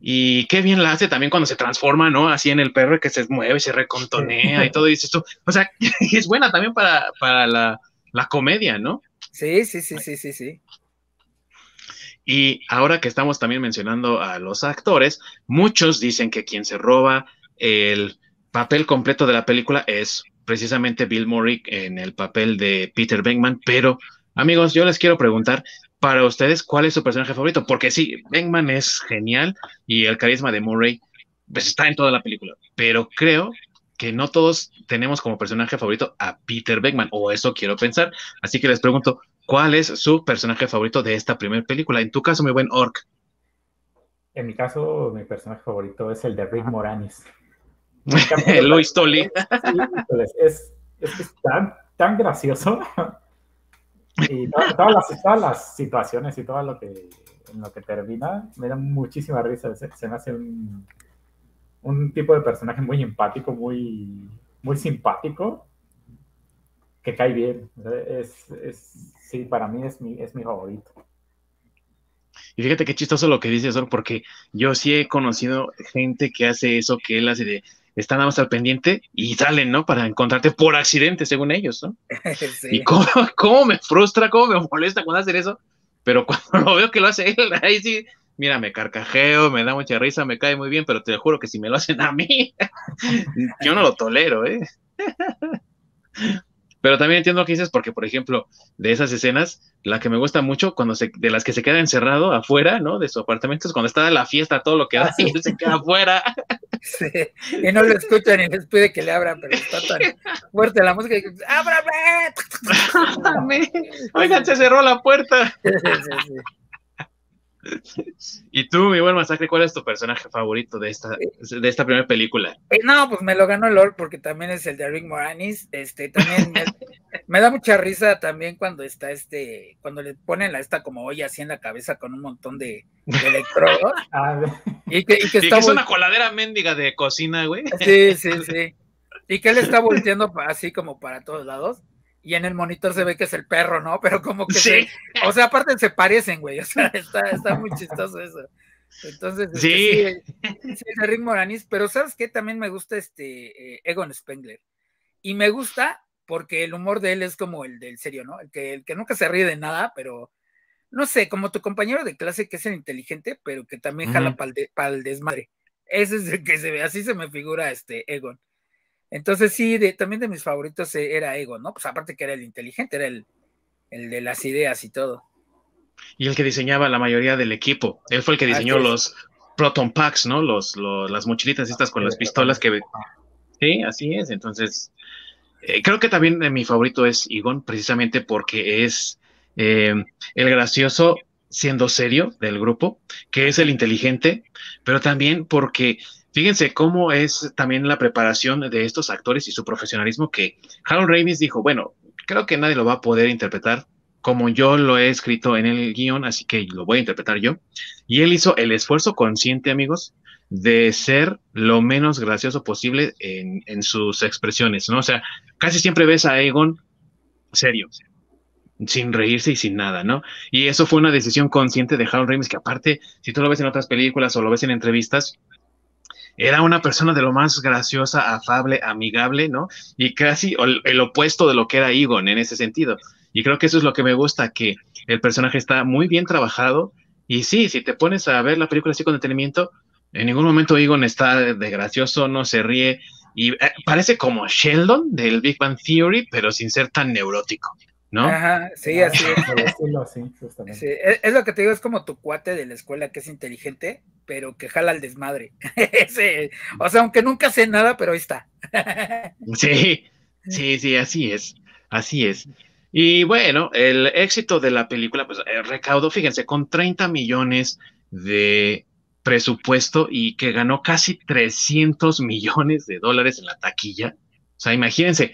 S1: Y qué bien la hace también cuando se transforma, ¿no? Así en el perro que se mueve, se recontonea y todo, y tú. O sea, (laughs) es buena también para, para la, la comedia, ¿no?
S2: Sí, sí, sí, sí, sí, sí.
S1: Y ahora que estamos también mencionando a los actores, muchos dicen que quien se roba el papel completo de la película es precisamente Bill Murray en el papel de Peter Venkman, pero amigos, yo les quiero preguntar para ustedes cuál es su personaje favorito, porque sí, Venkman es genial y el carisma de Murray pues, está en toda la película, pero creo que no todos tenemos como personaje favorito a Peter Beckman, o eso quiero pensar. Así que les pregunto, ¿cuál es su personaje favorito de esta primera película? En tu caso, mi buen Orc.
S3: En mi caso, mi personaje favorito es el de Rick Moranis. (laughs)
S1: Luis Tolly. (laughs)
S3: es, es, tan, tan gracioso. (laughs) Y todas, las, todas, las, situaciones y todo lo que, en lo que termina me da muchísima risa. Se, se me hace un, un tipo de personaje muy empático, muy, muy simpático, que cae bien. Es, es, sí, para mí es mi, es mi favorito.
S1: Y fíjate qué chistoso lo que dices, porque yo sí he conocido gente que hace eso, que él hace de, están nada más al pendiente y salen, ¿no? Para encontrarte por accidente, según ellos, ¿no? (laughs) Y cómo, (laughs) cómo, me frustra, cómo me molesta cuando hacen eso, pero (laughs) cuando lo veo que lo hace él, ahí sí, mira, me carcajeo, me da mucha risa, me cae muy bien, pero te juro que si me lo hacen a mí, yo no lo tolero, ¿eh? Pero también entiendo lo que dices, porque, por ejemplo, de esas escenas, la que me gusta mucho, cuando se, de las que se queda encerrado afuera, ¿no? De su apartamento, es cuando está la fiesta, todo lo que da, ah, y él se queda afuera.
S2: y no lo escuchan y les pide que le abran, pero está tan fuerte la música que ¡ábrame! (laughs)
S1: Oigan, se cerró la puerta. (laughs) Y tú, mi buen masacre, ¿cuál es tu personaje favorito de esta, de esta primera película?
S2: Eh, no, pues me lo ganó Lord porque también es el de Rick Moranis. Este, también (laughs) me, da mucha risa también cuando está este, cuando le ponen la esta como olla así en la cabeza con un montón de, electrodos. (laughs) Y que, y que,
S1: es una coladera mendiga de cocina, güey.
S2: Sí, sí, sí. Y que él está volteando así como para todos lados y en el monitor se ve que es el perro, ¿no? Pero como que sí. o sea, aparte se parecen, güey, o sea, está, está muy chistoso eso. Entonces, este,
S1: sí,
S2: sí, sí Rick Moranis, pero ¿sabes qué? También me gusta este eh, Egon Spengler. Y me gusta porque el humor de él es como el del serio, ¿no? El que, el que nunca se ríe de nada, pero no sé, como tu compañero de clase que es el inteligente, pero que también jala para el, desmadre. Ese es el que se ve, así se me figura este Egon. Entonces sí, de, también de mis favoritos eh, era Ego, ¿no? Pues aparte que era el inteligente, era el, el de las ideas y todo.
S1: Y el que diseñaba la mayoría del equipo. Él fue el que diseñó los Proton Packs, ¿no? Los, las mochilitas estas con las pistolas que... Sí, así es. Entonces, eh, creo que también mi favorito es Egon, precisamente porque es eh, el gracioso siendo serio del grupo, que es el inteligente, pero también porque Fíjense cómo es también la preparación de estos actores y su profesionalismo que Harold Ramis dijo, bueno, creo que nadie lo va a poder interpretar como yo lo he escrito en el guion, así que lo voy a interpretar yo. Y él hizo el esfuerzo consciente, amigos, de ser lo menos gracioso posible en, sus expresiones, ¿no? O sea, casi siempre ves a Egon serio, sin reírse y sin nada, ¿no? Y eso fue una decisión consciente de Harold Ramis, que aparte, si tú lo ves en otras películas o lo ves en entrevistas, era una persona de lo más graciosa, afable, amigable, ¿no? Y casi el, opuesto de lo que era Egon en ese sentido. Y creo que eso es lo que me gusta, que el personaje está muy bien trabajado. Y sí, si te pones a ver la película así con detenimiento, en ningún momento Egon está de gracioso, no se ríe. Y eh, parece como Sheldon del Big Bang Theory, pero sin ser tan neurótico. ¿No?
S2: Ajá, sí, así es. es, lo que te digo, es como tu cuate de la escuela que es inteligente, pero que jala al desmadre. (laughs) o sea, aunque nunca sé nada, pero ahí está. (laughs)
S1: sí, sí, sí, así es, así es. Y bueno, el éxito de la película, pues eh, recaudó, fíjense, con 30 millones de presupuesto y que ganó casi 300 millones de dólares en la taquilla. O sea, imagínense,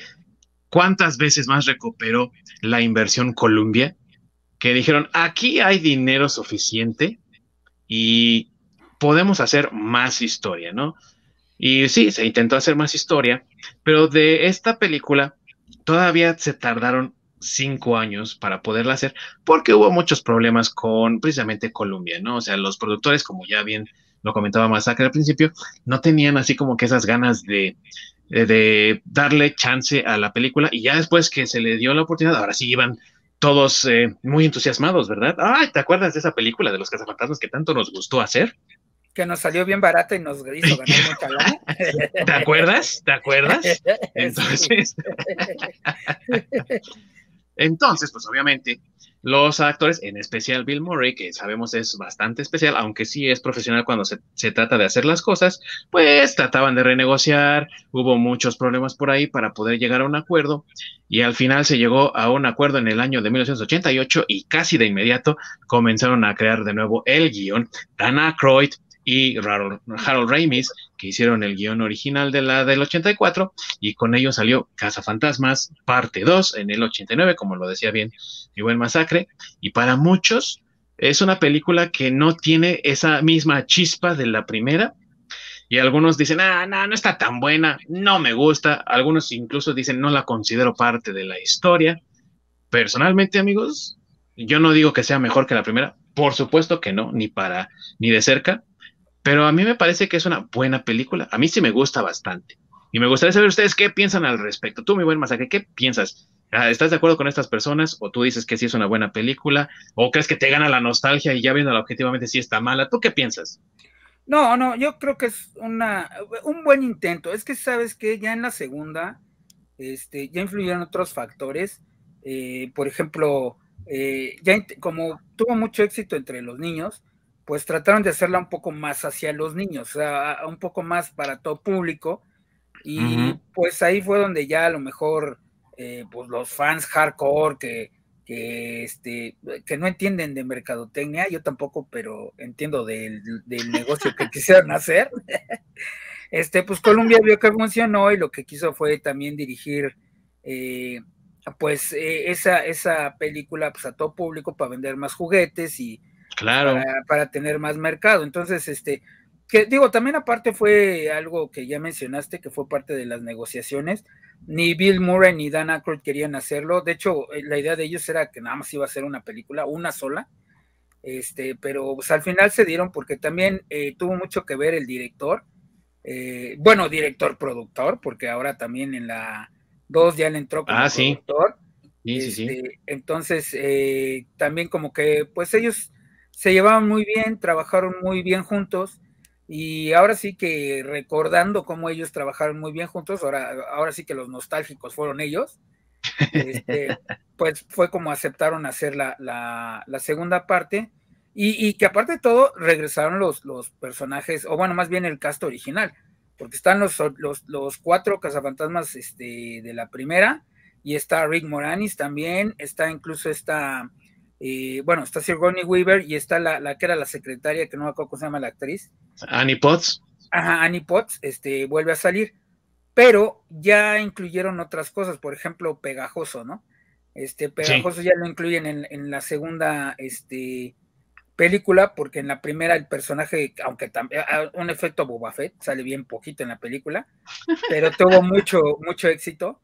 S1: ¿Cuántas veces más recuperó la inversión Columbia? Que dijeron, aquí hay dinero suficiente y podemos hacer más historia, ¿no? Y sí, se intentó hacer más historia, pero de esta película todavía se tardaron cinco años para poderla hacer porque hubo muchos problemas con precisamente Columbia, ¿no? O sea, los productores, como ya bien lo comentaba Masacre al principio, no tenían así como que esas ganas de, eh, de darle chance a la película y ya después que se le dio la oportunidad, ahora sí iban todos eh, muy entusiasmados, ¿verdad? Ay, ¿te acuerdas de esa película de los cazafantasmas que tanto nos gustó hacer?
S2: Que nos salió bien barata y nos hizo ganar (laughs) mucha lana.
S1: ¿Te acuerdas? ¿Te acuerdas? (laughs) Entonces, (laughs) entonces, pues obviamente los actores, en especial Bill Murray, que sabemos es bastante especial, aunque sí es profesional cuando se, trata de hacer las cosas, pues trataban de renegociar, hubo muchos problemas por ahí para poder llegar a un acuerdo y al final se llegó a un acuerdo en el año de 1988 y casi de inmediato comenzaron a crear de nuevo el guion. Dana Aykroyd, y Harold, Ramis, que hicieron el guion original de la del 84, y con ello salió Casa Fantasmas, parte 2, en el 89, como lo decía bien mi buen masacre, y para muchos es una película que no tiene esa misma chispa de la primera, y algunos dicen, ah, no, no está tan buena, no me gusta, algunos incluso dicen, no la considero parte de la historia. Personalmente, amigos, yo no digo que sea mejor que la primera, por supuesto que no, ni para, ni de cerca, pero a mí me parece que es una buena película. A mí sí me gusta bastante. Y me gustaría saber ustedes qué piensan al respecto. Tú, mi buen masacre, ¿qué piensas? Ah, ¿Estás de acuerdo con estas personas? ¿O tú dices que sí es una buena película? ¿O crees que te gana la nostalgia y ya viendo objetivamente sí está mala? ¿Tú qué piensas?
S2: No, no, yo creo que es una, un buen intento. Es que sabes que ya en la segunda, este, ya influyeron otros factores. Eh, por ejemplo, eh, ya como tuvo mucho éxito entre los niños, pues trataron de hacerla un poco más hacia los niños, o sea, un poco más para todo público. Y pues ahí fue donde ya a lo mejor eh, pues los fans hardcore que, que, este, que no entienden de mercadotecnia, yo tampoco, pero entiendo del, negocio que (laughs) quisieron hacer. (laughs) este, pues Columbia vio que funcionó y lo que quiso fue también dirigir eh, pues eh, esa, esa película pues, a todo público para vender más juguetes y
S1: claro.
S2: para, tener más mercado. Entonces, este, que digo, también aparte fue algo que ya mencionaste, que fue parte de las negociaciones. Ni Bill Murray ni Dan Aykroyd querían hacerlo. De hecho, eh, la idea de ellos era que nada más iba a ser una película, una sola. Este, pero pues, al final se dieron porque también eh, tuvo mucho que ver el director. bueno, director productor, porque ahora también en la dos ya le entró como
S1: ah, productor.
S2: Sí, sí, sí. Este, entonces, eh, también como que, pues ellos se llevaban muy bien, trabajaron muy bien juntos, y ahora sí que recordando cómo ellos trabajaron muy bien juntos, ahora, ahora sí que los nostálgicos fueron ellos, este, (laughs) pues fue como aceptaron hacer la, la, la segunda parte, y, y, que aparte de todo regresaron los, los personajes, o bueno, más bien el cast original, porque están los, los, cuatro cazafantasmas este, de la primera, y está Rick Moranis también, está incluso esta, eh, bueno, está Sigourney Weaver, y está la, la, que era la secretaria, que no me acuerdo cómo se llama la actriz.
S1: Annie Potts.
S2: Ajá, Annie Potts, este, vuelve a salir, pero ya incluyeron otras cosas, por ejemplo, Pegajoso, ¿no? Este, Pegajoso ya lo incluyen en, en la segunda, este, película, porque en la primera el personaje, aunque también un efecto Boba Fett, sale bien poquito en la película, pero tuvo mucho, mucho éxito.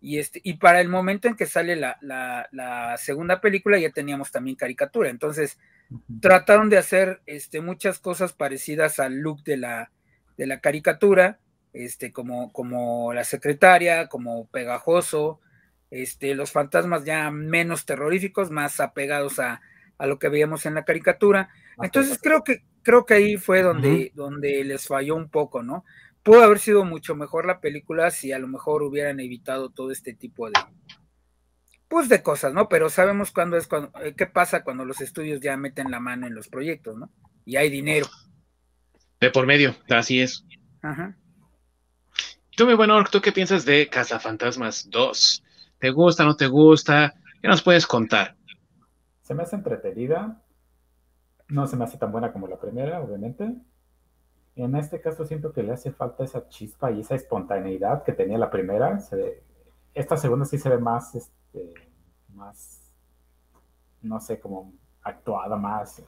S2: Y, este, y para el momento en que sale la, la, segunda película ya teníamos también caricatura. Entonces trataron de hacer este, muchas cosas parecidas al look de la, de la caricatura, este, como, como la secretaria, como pegajoso, este, los fantasmas ya menos terroríficos, más apegados a, a lo que veíamos en la caricatura. Entonces creo que, creo que ahí fue donde, donde les falló un poco, ¿no? Pudo haber sido mucho mejor la película si a lo mejor hubieran evitado todo este tipo de, pues de cosas, ¿no? Pero sabemos cuándo es cuando, eh, qué pasa cuando los estudios ya meten la mano en los proyectos, ¿no? Y hay dinero.
S1: De por medio, así es. Ajá. Tú, mi bueno, ¿tú qué piensas de Cazafantasmas 2? ¿Te gusta, no te gusta? ¿Qué nos puedes contar?
S3: Se me hace entretenida. No se me hace tan buena como la primera, obviamente. En este caso siento que le hace falta esa chispa y esa espontaneidad que tenía la primera. esta segunda sí se ve más, este, más, no sé, como actuada, más,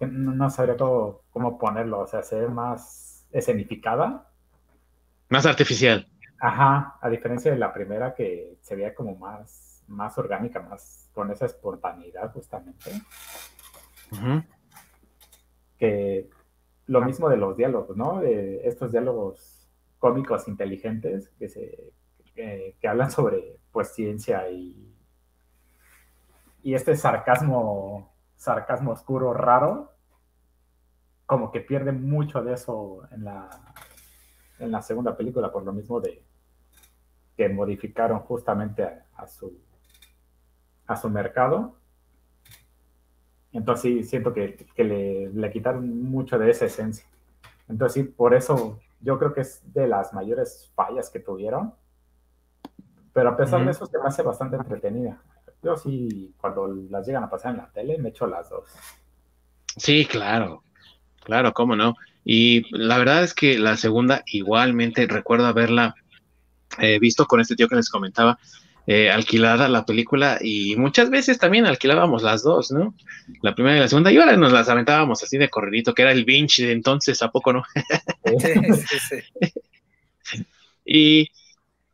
S3: no, sabría cómo, cómo ponerlo, o sea, se ve más escenificada.
S1: Más artificial.
S3: Ajá, a diferencia de la primera que se veía como más, más orgánica, más con esa espontaneidad justamente. Que lo mismo de los diálogos, ¿no? De estos diálogos cómicos inteligentes que se que, hablan sobre pues ciencia y y este sarcasmo sarcasmo oscuro raro como que pierde mucho de eso en la en la segunda película por lo mismo de que modificaron justamente a su a su mercado. Entonces sí, siento que, le, quitaron mucho de esa esencia. Entonces sí, por eso yo creo que es de las mayores fallas que tuvieron. Pero a pesar de eso se me hace bastante entretenida. Yo sí, cuando las llegan a pasar en la tele, me echo las dos.
S1: Sí, claro. Claro, cómo no. Y la verdad es que la segunda, igualmente, recuerdo haberla eh, visto con este tío que les comentaba, eh, alquilada la película y muchas veces también alquilábamos las dos, ¿no? La primera y la segunda, y ahora nos las aventábamos así de corridito, que era el binge de entonces, ¿a poco no? (laughs) (laughs) y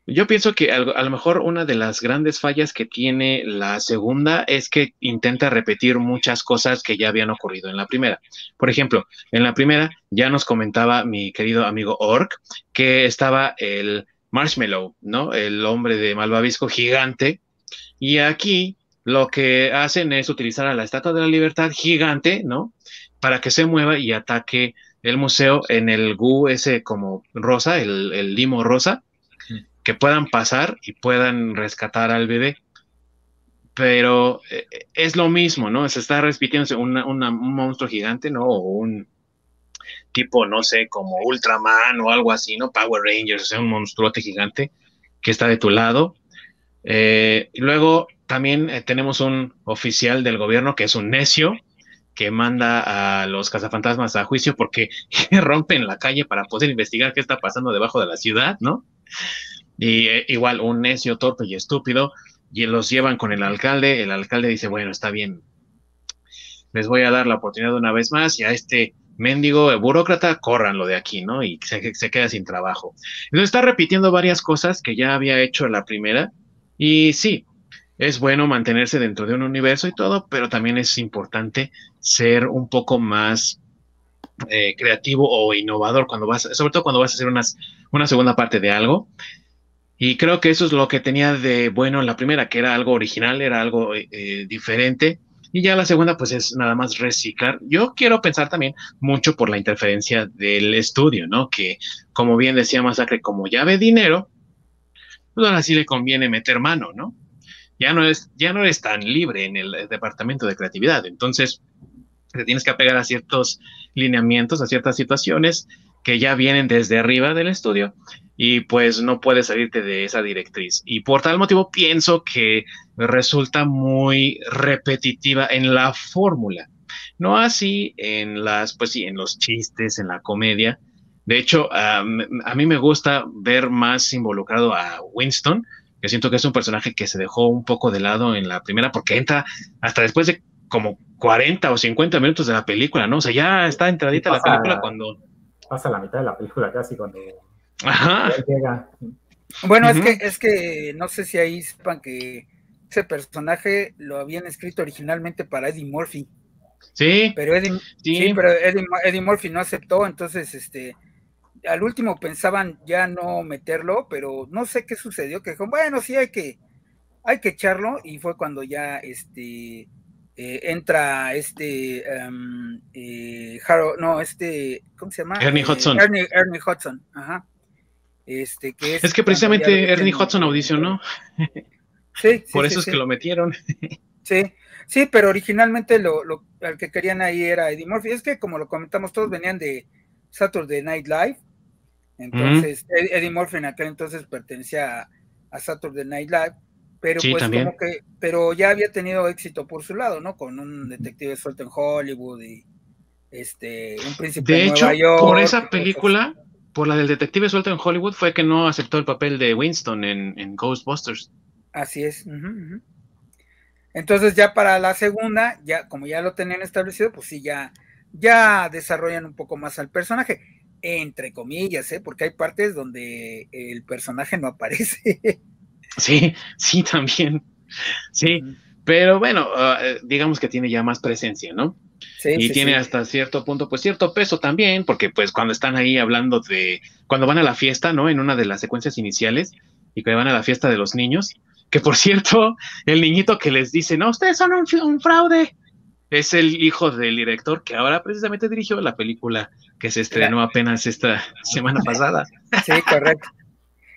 S1: yo pienso que a, lo mejor una de las grandes fallas que tiene la segunda es que intenta repetir muchas cosas que ya habían ocurrido en la primera. Por ejemplo, en la primera ya nos comentaba mi querido amigo Ork que estaba el Marshmallow, ¿no? El hombre de malvavisco gigante. Y aquí lo que hacen es utilizar a la Estatua de la Libertad gigante, ¿no? Para que se mueva y ataque el museo en el GU ese como rosa, el, limo rosa, que puedan pasar y puedan rescatar al bebé. pero eh, es lo mismo, ¿no? Se está repitiendo un monstruo gigante, ¿no? O un tipo, no sé, como Ultraman o algo así, ¿no? Power Rangers, o sea, un monstruote gigante que está de tu lado. Eh, luego también eh, tenemos un oficial del gobierno que es un necio, que manda a los cazafantasmas a juicio porque (laughs) rompen la calle para poder investigar qué está pasando debajo de la ciudad, ¿no? Y igual un necio, torpe y estúpido y los llevan con el alcalde. El alcalde dice, bueno, está bien, les voy a dar la oportunidad una vez más y a este mendigo burócrata, córranlo de aquí, ¿no? Y se, se, queda sin trabajo. Entonces está repitiendo varias cosas que ya había hecho en la primera. Y sí, es bueno mantenerse dentro de un universo y todo, pero también es importante ser un poco más eh, creativo o innovador cuando vas, sobre todo cuando vas a hacer una segunda parte de algo. Y creo que eso es lo que tenía de bueno en la primera, que era algo original, era algo eh, diferente. Y ya la segunda, pues es nada más reciclar. Yo quiero pensar también mucho por la interferencia del estudio, ¿no? Que, como bien decía Masacre, como ya ve dinero, pues ahora sí le conviene meter mano, ¿no? Ya no, es, ya no eres tan libre en el departamento de creatividad. Entonces, te tienes que apegar a ciertos lineamientos, a ciertas situaciones que ya vienen desde arriba del estudio y pues no puedes salirte de esa directriz. Y por tal motivo pienso que resulta muy repetitiva en la fórmula. No así en las, pues sí, en los chistes, en la comedia. De hecho, a mí me gusta ver más involucrado a Winston, que siento que es un personaje que se dejó un poco de lado en la primera porque entra hasta después de como 40 o 50 minutos de la película, ¿no? O sea, ya está entradita la película cuando...
S3: Pasa la mitad de la película casi cuando
S2: bueno, es que es que no sé si ahí sepan que ese personaje lo habían escrito originalmente para Eddie Murphy.
S1: Sí.
S2: Pero Eddie, sí. pero Eddie, Murphy no aceptó, entonces este al último pensaban ya no meterlo, pero no sé qué sucedió, que dijo, bueno, sí hay que hay que echarlo y fue cuando ya este eh, entra este um, eh, no, este, ¿cómo se llama?
S1: Ernie Hudson.
S2: Ernie, Ernie Hudson, ajá. Este, que
S1: es, que precisamente Ernie Hudson audicionó. (laughs) (laughs) Sí, Por eso es que lo metieron. (laughs)
S2: Sí, sí, pero originalmente lo, lo al que querían ahí era Eddie Murphy. Es que como lo comentamos, todos venían de Saturday Night Live. Entonces, Eddie Murphy en aquel entonces pertenecía a, Saturday Night Live. Pero pues como que, pero ya había tenido éxito por su lado, ¿no? Con un detective suelto en Hollywood y este, un príncipe
S1: de, hecho, Por esa película, por la del detective suelto en Hollywood fue que no aceptó el papel de Winston en, Ghostbusters.
S2: Así es. Entonces ya para la segunda, ya como ya lo tenían establecido, pues sí, ya, ya desarrollan un poco más al personaje, entre comillas, ¿eh? porque hay partes donde el personaje no aparece.
S1: Sí, sí, también. Sí, pero bueno, ah, eh, digamos que tiene ya más presencia, ¿no? y tiene hasta cierto punto, pues cierto peso también, porque pues cuando están ahí hablando de, cuando van a la fiesta, ¿no? En una de las secuencias iniciales, y que van a la fiesta de los niños, que por (laughs) cierto, el niñito que les dice, no, ustedes son un, fraude, es el hijo del director que ahora precisamente dirigió la película que se estrenó apenas esta semana (laughs) pasada.
S2: Sí, correcto.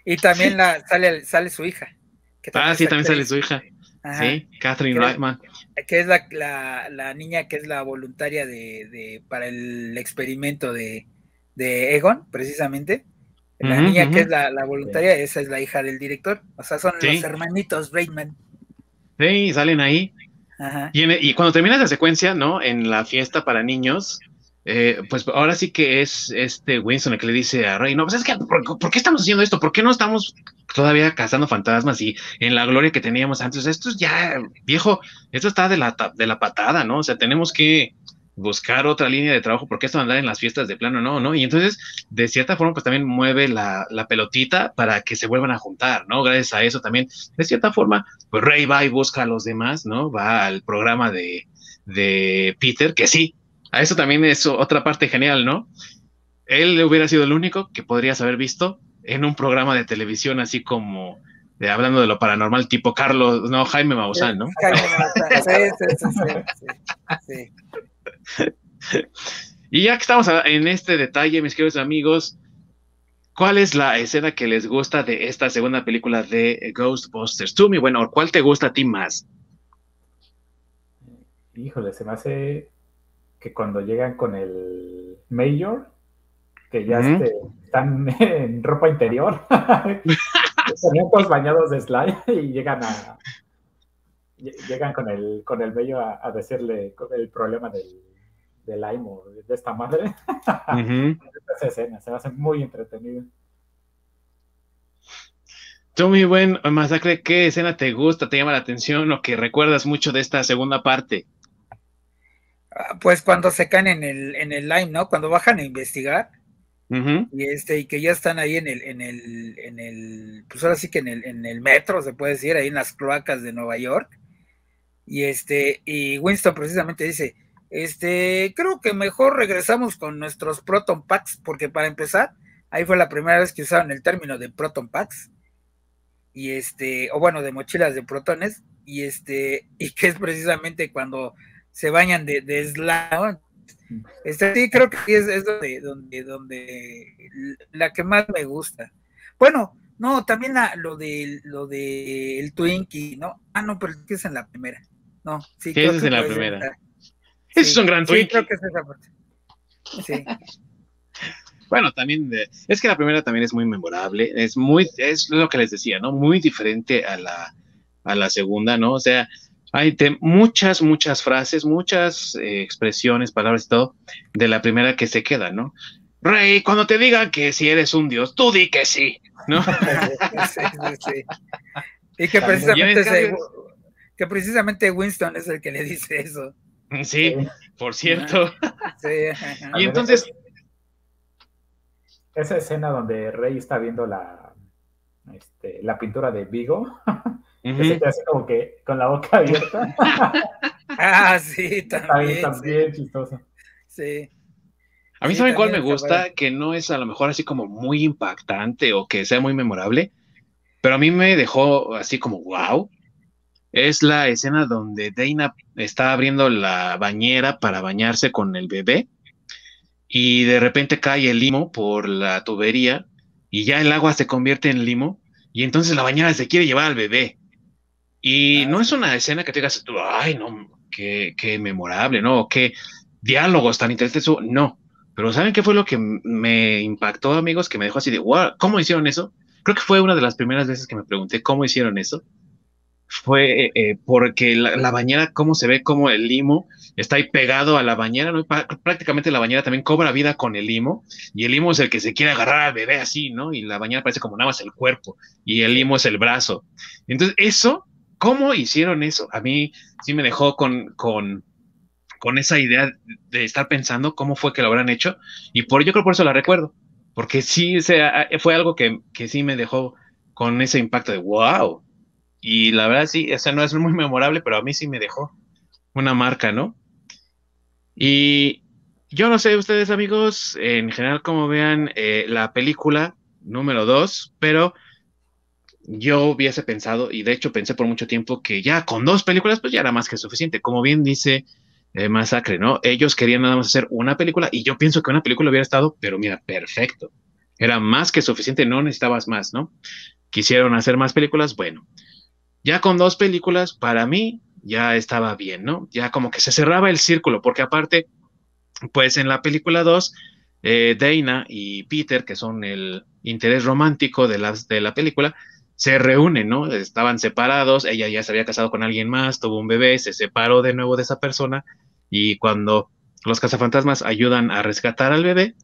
S2: Y también la, sale, sale su hija.
S1: ah, sí, también sale su hija. Sí, Catherine Reitman.
S2: Que es la, la, niña que es la voluntaria de, de para el experimento de, de Egon, precisamente. La niña que es la, la, voluntaria, esa es la hija del director. O sea, son los hermanitos Reitman.
S1: Sí, salen ahí. Ajá. Y, y, cuando termina la secuencia, ¿no? En la fiesta para niños, eh, pues ahora sí que es este Winston el que le dice a Rey, no, pues es que, ¿por, qué estamos haciendo esto? ¿Por qué no estamos todavía cazando fantasmas y en la gloria que teníamos antes? Esto es ya, viejo, esto está de la, de la patada, ¿no? O sea, tenemos que buscar otra línea de trabajo porque esto andar en las fiestas de plano no, ¿no? Y entonces, de cierta forma, pues también mueve la, la, pelotita para que se vuelvan a juntar, ¿no? Gracias a eso también, de cierta forma, pues Rey va y busca a los demás, ¿no? Va al programa de, de Peter, que sí, a eso también es otra parte genial, ¿no? Él hubiera sido el único que podrías haber visto en un programa de televisión así como de, hablando de lo paranormal, tipo Carlos, no, Jaime Maussan, ¿no? Jaime Maussan, sí, sí, sí, (laughs) Y ya que estamos en este detalle, mis queridos amigos, ¿cuál es la escena que les gusta de esta segunda película de Ghostbusters? Tú, mi bueno, ¿cuál te gusta a ti más?
S3: híjole, se me hace que cuando llegan con el Mayor, que ya este, están (laughs) en ropa interior, (laughs) son todos bañados de slime y llegan a llegan con el con el Mayor a, decirle el problema del, del Lime de esta madre. (laughs) Esa escena se me hace muy entretenido.
S1: Tú, mi buen Masacre, ¿qué escena te gusta, te llama la atención o que recuerdas mucho de esta segunda parte?
S2: Ah, pues cuando se caen en el, en el Lime, ¿no? Cuando bajan a investigar. Y este, y que ya están ahí en el, en el, en el, pues ahora sí que en el, en el metro, se puede decir, ahí en las cloacas de Nueva York. Y este, y Winston precisamente dice, este, creo que mejor regresamos con nuestros Proton Packs, porque para empezar, ahí fue la primera vez que usaron el término de Proton Packs y este, o bueno, de mochilas de protones, y este, (laughs) y que es precisamente cuando se bañan de, de Este, sí, creo que es, es donde, donde, donde, la que más me gusta. Bueno, no, también lo de lo de el Twinkie, ¿no? Ah, no, pero es en la primera. No,
S1: sí, creo es en la primera. Es un gran Twinkie. Sí, creo que es esa parte. Sí. Bueno, también es que la primera también es muy memorable, es muy, es lo que les decía, ¿no? Muy diferente a la, a la segunda, ¿no? O sea, hay muchas, muchas frases, muchas eh, expresiones, palabras y todo de la primera que se quedan, ¿no? Rey, cuando te digan que si eres un dios, tú di que sí, ¿no? (laughs) sí,
S2: sí, Y que precisamente, que precisamente Winston es el que le dice eso. (laughs)
S1: Sí, por cierto. Sí. y entonces,
S3: esa escena donde Rey está viendo la, este, la pintura de Vigo, que se queda así como que con la boca abierta. (laughs)
S2: ah, sí, (laughs) también.
S3: También, chistoso.
S2: Sí.
S1: A mí, ¿saben cuál me gusta? Que no es a lo mejor así como muy impactante o que sea muy memorable, pero a mí me dejó así como wow. Es la escena donde Dana está abriendo la bañera para bañarse con el bebé y de repente cae el limo por la tubería y ya el agua se convierte en limo y entonces la bañera se quiere llevar al bebé. Y no es una escena que te digas ay, no, qué, qué memorable, ¿no? Qué diálogos tan interesantes, no. Pero ¿saben qué fue lo que me impactó, amigos? Que me dejó así de, wow, ¿cómo hicieron eso? Creo que fue una de las primeras veces que me pregunté cómo hicieron eso fue eh, porque la, bañera, cómo se ve como el limo está ahí pegado a la bañera, ¿no? prácticamente la bañera también cobra vida con el limo, y el limo es el que se quiere agarrar al bebé así, ¿no? Y la bañera parece como nada más el cuerpo, y el limo es el brazo. Entonces, eso, ¿cómo hicieron eso? A mí sí me dejó con, con, con esa idea de estar pensando cómo fue que lo habrán hecho, y por yo creo por eso la recuerdo, porque sí, fue algo que, que sí me dejó con ese impacto de wow, y la verdad sí, ese no es muy memorable, pero a mí sí me dejó una marca, ¿no? Y yo no sé ustedes amigos, en general como vean eh, la película número dos, pero yo hubiese pensado, y de hecho pensé por mucho tiempo, que ya con dos películas pues ya era más que suficiente. Como bien dice eh, Masacre, ¿no? Ellos querían nada más hacer una película y yo pienso que una película hubiera estado, pero mira, perfecto. Era más que suficiente, no necesitabas más, ¿no? Quisieron hacer más películas, bueno. Ya con dos películas, para mí, ya estaba bien, ¿no? Ya como que se cerraba el círculo, porque aparte, pues en la película 2, eh, Dana y Peter, que son el interés romántico de la, de la película, se reúnen, ¿no? Estaban separados, ella ya se había casado con alguien más, tuvo un bebé, se separó de nuevo de esa persona, y cuando los cazafantasmas ayudan a rescatar al bebé,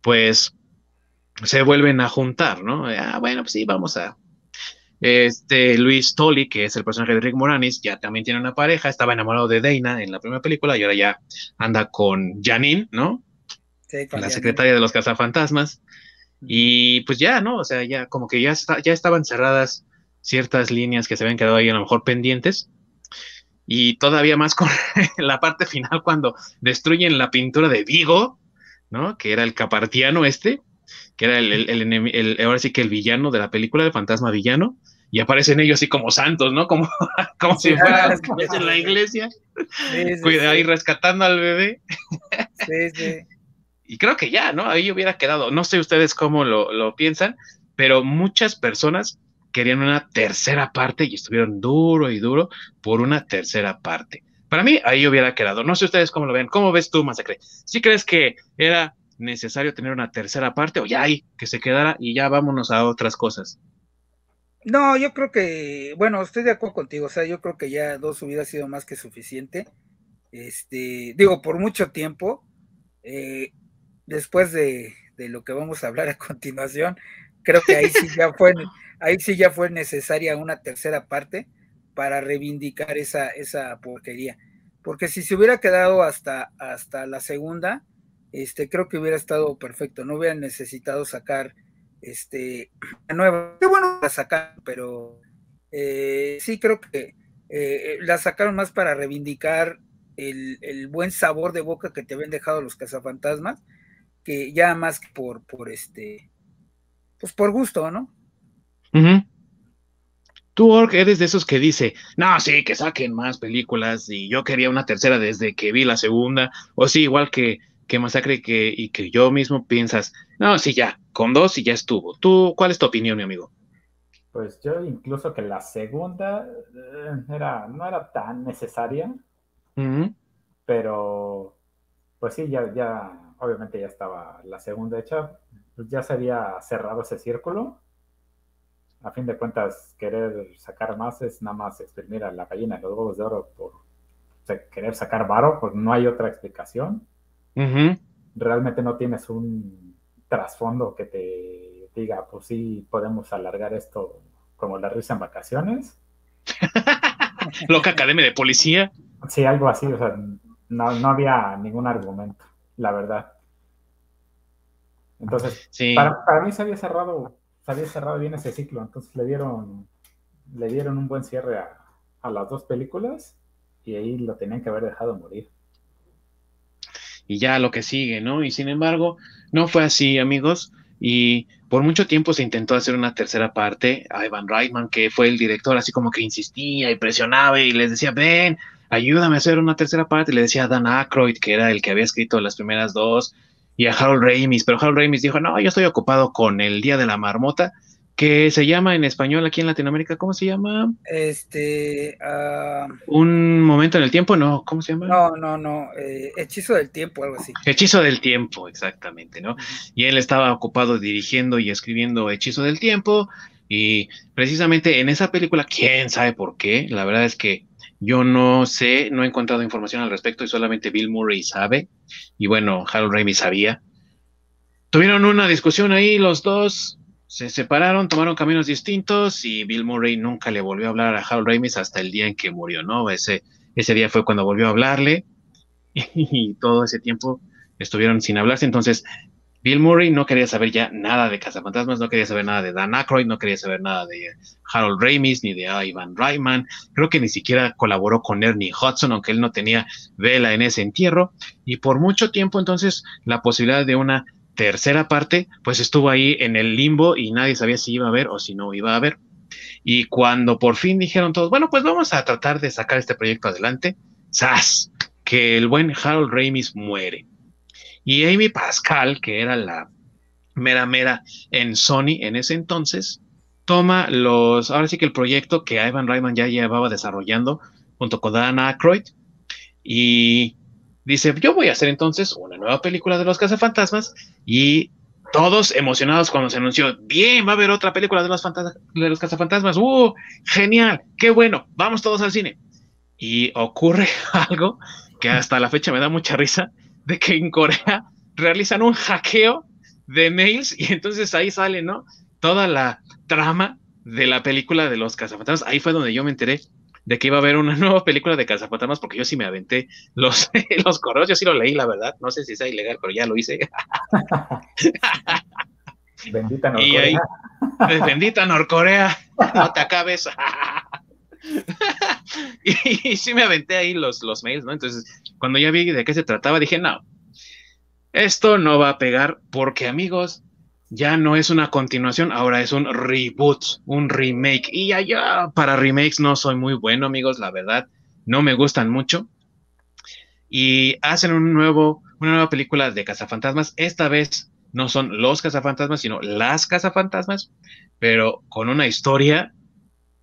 S1: pues se vuelven a juntar, ¿no? Ah, bueno, pues sí, vamos a, este Luis Tolly, que es el personaje de Rick Moranis, ya también tiene una pareja, estaba enamorado de Dana en la primera película y ahora ya anda con Janine, ¿no? Sí, con la secretaria de los cazafantasmas. Y pues ya, ¿no? O sea, ya como que ya, ya estaban cerradas ciertas líneas que se habían quedado ahí a lo mejor pendientes. Y todavía más con (laughs) la parte final cuando destruyen la pintura de Vigo, ¿no? Que era el capartiano este, que era el, el, ahora sí que el villano de la película, el fantasma villano y aparecen ellos así como santos, ¿no? Como, (laughs) como si fueran en la iglesia, Cuida, ahí rescatando al bebé. Sí, sí. Y creo que ya, ¿no? Ahí hubiera quedado. No sé ustedes cómo lo, lo piensan, pero muchas personas querían una tercera parte y estuvieron duro y duro por una tercera parte. Para mí, ahí hubiera quedado. No sé ustedes cómo lo ven. ¿Cómo ves tú, Masacre? ¿Sí crees que era necesario tener una tercera parte o ya hay que se quedara y ya vámonos a otras cosas?
S2: No, yo creo que, bueno, estoy de acuerdo contigo. O sea, yo creo que ya dos hubiera sido más que suficiente. Este, digo, por mucho tiempo, eh, después de, de lo que vamos a hablar a continuación, creo que ahí sí ya (laughs) fue, ahí sí ya fue necesaria una tercera parte para reivindicar esa, esa porquería. Porque si se hubiera quedado hasta, hasta la segunda, este, creo que hubiera estado perfecto. No hubieran necesitado sacar este, (clears throat) la nueva. Qué bueno la sacar, pero eh, sí creo que eh, la sacaron más para reivindicar el, el, buen sabor de boca que te habían dejado los cazafantasmas, que ya más por, por este, pues por gusto, ¿no?
S1: Tú, Ork, eres de esos que dice, no, sí, que saquen más películas y yo quería una tercera desde que vi la segunda, o sí, igual que, que Masacre que, y que yo mismo piensas, no, sí, ya, con dos y ya estuvo. ¿Tú, cuál es tu opinión, mi amigo?
S3: Pues yo incluso que la segunda eh, era, no era tan necesaria, pero pues sí, ya, ya, obviamente ya estaba la segunda hecha, pues ya se había cerrado ese círculo a fin de cuentas, querer sacar más es nada más exprimir a la gallina de los huevos de oro por querer sacar varo, pues no hay otra explicación. Realmente no tienes un trasfondo que te diga, pues sí, podemos alargar esto como la risa en vacaciones. (laughs)
S1: Loca Academia de Policía.
S3: Sí, algo así, o sea, no, no había ningún argumento, la verdad. Entonces, para, para, mí se había cerrado había cerrado bien ese ciclo, entonces le dieron, le dieron un buen cierre a, las dos películas y ahí lo tenían que haber dejado morir.
S1: Y ya lo que sigue, ¿no? Y sin embargo, no fue así, amigos. Y por mucho tiempo se intentó hacer una tercera parte. A Ivan Reitman, que fue el director, así como que insistía y presionaba y les decía, ven, ayúdame a hacer una tercera parte. Y le decía a Dan Aykroyd, que era el que había escrito las primeras dos, y a Harold Ramis, pero Harold Ramis dijo, no, yo estoy ocupado con el Día de la Marmota, que se llama en español aquí en Latinoamérica, ¿cómo se llama?
S2: Este... Uh...
S1: Un momento en el tiempo, ¿no? ¿Cómo se llama?
S2: No, no, no, eh, Hechizo del Tiempo, algo así.
S1: Hechizo del Tiempo, exactamente, ¿no? Y él estaba ocupado dirigiendo y escribiendo Hechizo del Tiempo, y precisamente en esa película, quién sabe por qué, la verdad es que yo no sé, no he encontrado información al respecto y solamente Bill Murray sabe. Y bueno, Harold Ramis sabía. Tuvieron una discusión ahí los dos, se separaron, tomaron caminos distintos y Bill Murray nunca le volvió a hablar a Harold Ramis hasta el día en que murió, ¿no? Ese, ese día fue cuando volvió a hablarle (laughs) y todo ese tiempo estuvieron sin hablarse. Entonces, Bill Murray no quería saber ya nada de Cazafantasmas, no quería saber nada de Dan Aykroyd, no quería saber nada de Harold Ramis ni de Ivan Reitman. Creo que ni siquiera colaboró con Ernie Hudson, aunque él no tenía vela en ese entierro. Y por mucho tiempo, entonces, la posibilidad de una tercera parte, pues estuvo ahí en el limbo y nadie sabía si iba a haber o si no iba a haber. Y cuando por fin dijeron todos, bueno, pues vamos a tratar de sacar este proyecto adelante, ¡zas! Que el buen Harold Ramis muere y Amy Pascal, que era la mera mera en Sony en ese entonces, toma los, ahora sí que el proyecto que Ivan Reitman ya llevaba desarrollando junto con Dan Aykroyd y dice, yo voy a hacer entonces una nueva película de los cazafantasmas y todos emocionados cuando se anunció, bien, va a haber otra película de los, de los cazafantasmas, ¡uh! Genial, qué bueno, vamos todos al cine. Y ocurre (laughs) algo que hasta la fecha me da mucha risa, de que en Corea realizan un hackeo de mails y entonces ahí sale, ¿no? Toda la trama de la película de los cazafantasmas. Ahí fue donde yo me enteré de que iba a haber una (laughs) nueva película de cazafantasmas porque yo sí me aventé los, (laughs) los correos, yo sí lo leí, la verdad. No sé si sea ilegal, pero ya lo hice. (laughs)
S3: Bendita Norcorea.
S1: bendita Norcorea, no te acabes. y, sí me aventé ahí los, los mails, ¿no? Entonces, cuando ya vi de qué se trataba, dije, no, esto no va a pegar porque, amigos, ya no es una continuación, ahora es un reboot, un remake. Y allá para remakes no soy muy bueno, amigos, la verdad, no me gustan mucho. Y hacen un nuevo, una nueva película de cazafantasmas. Esta vez no son los cazafantasmas, sino las cazafantasmas, pero con una historia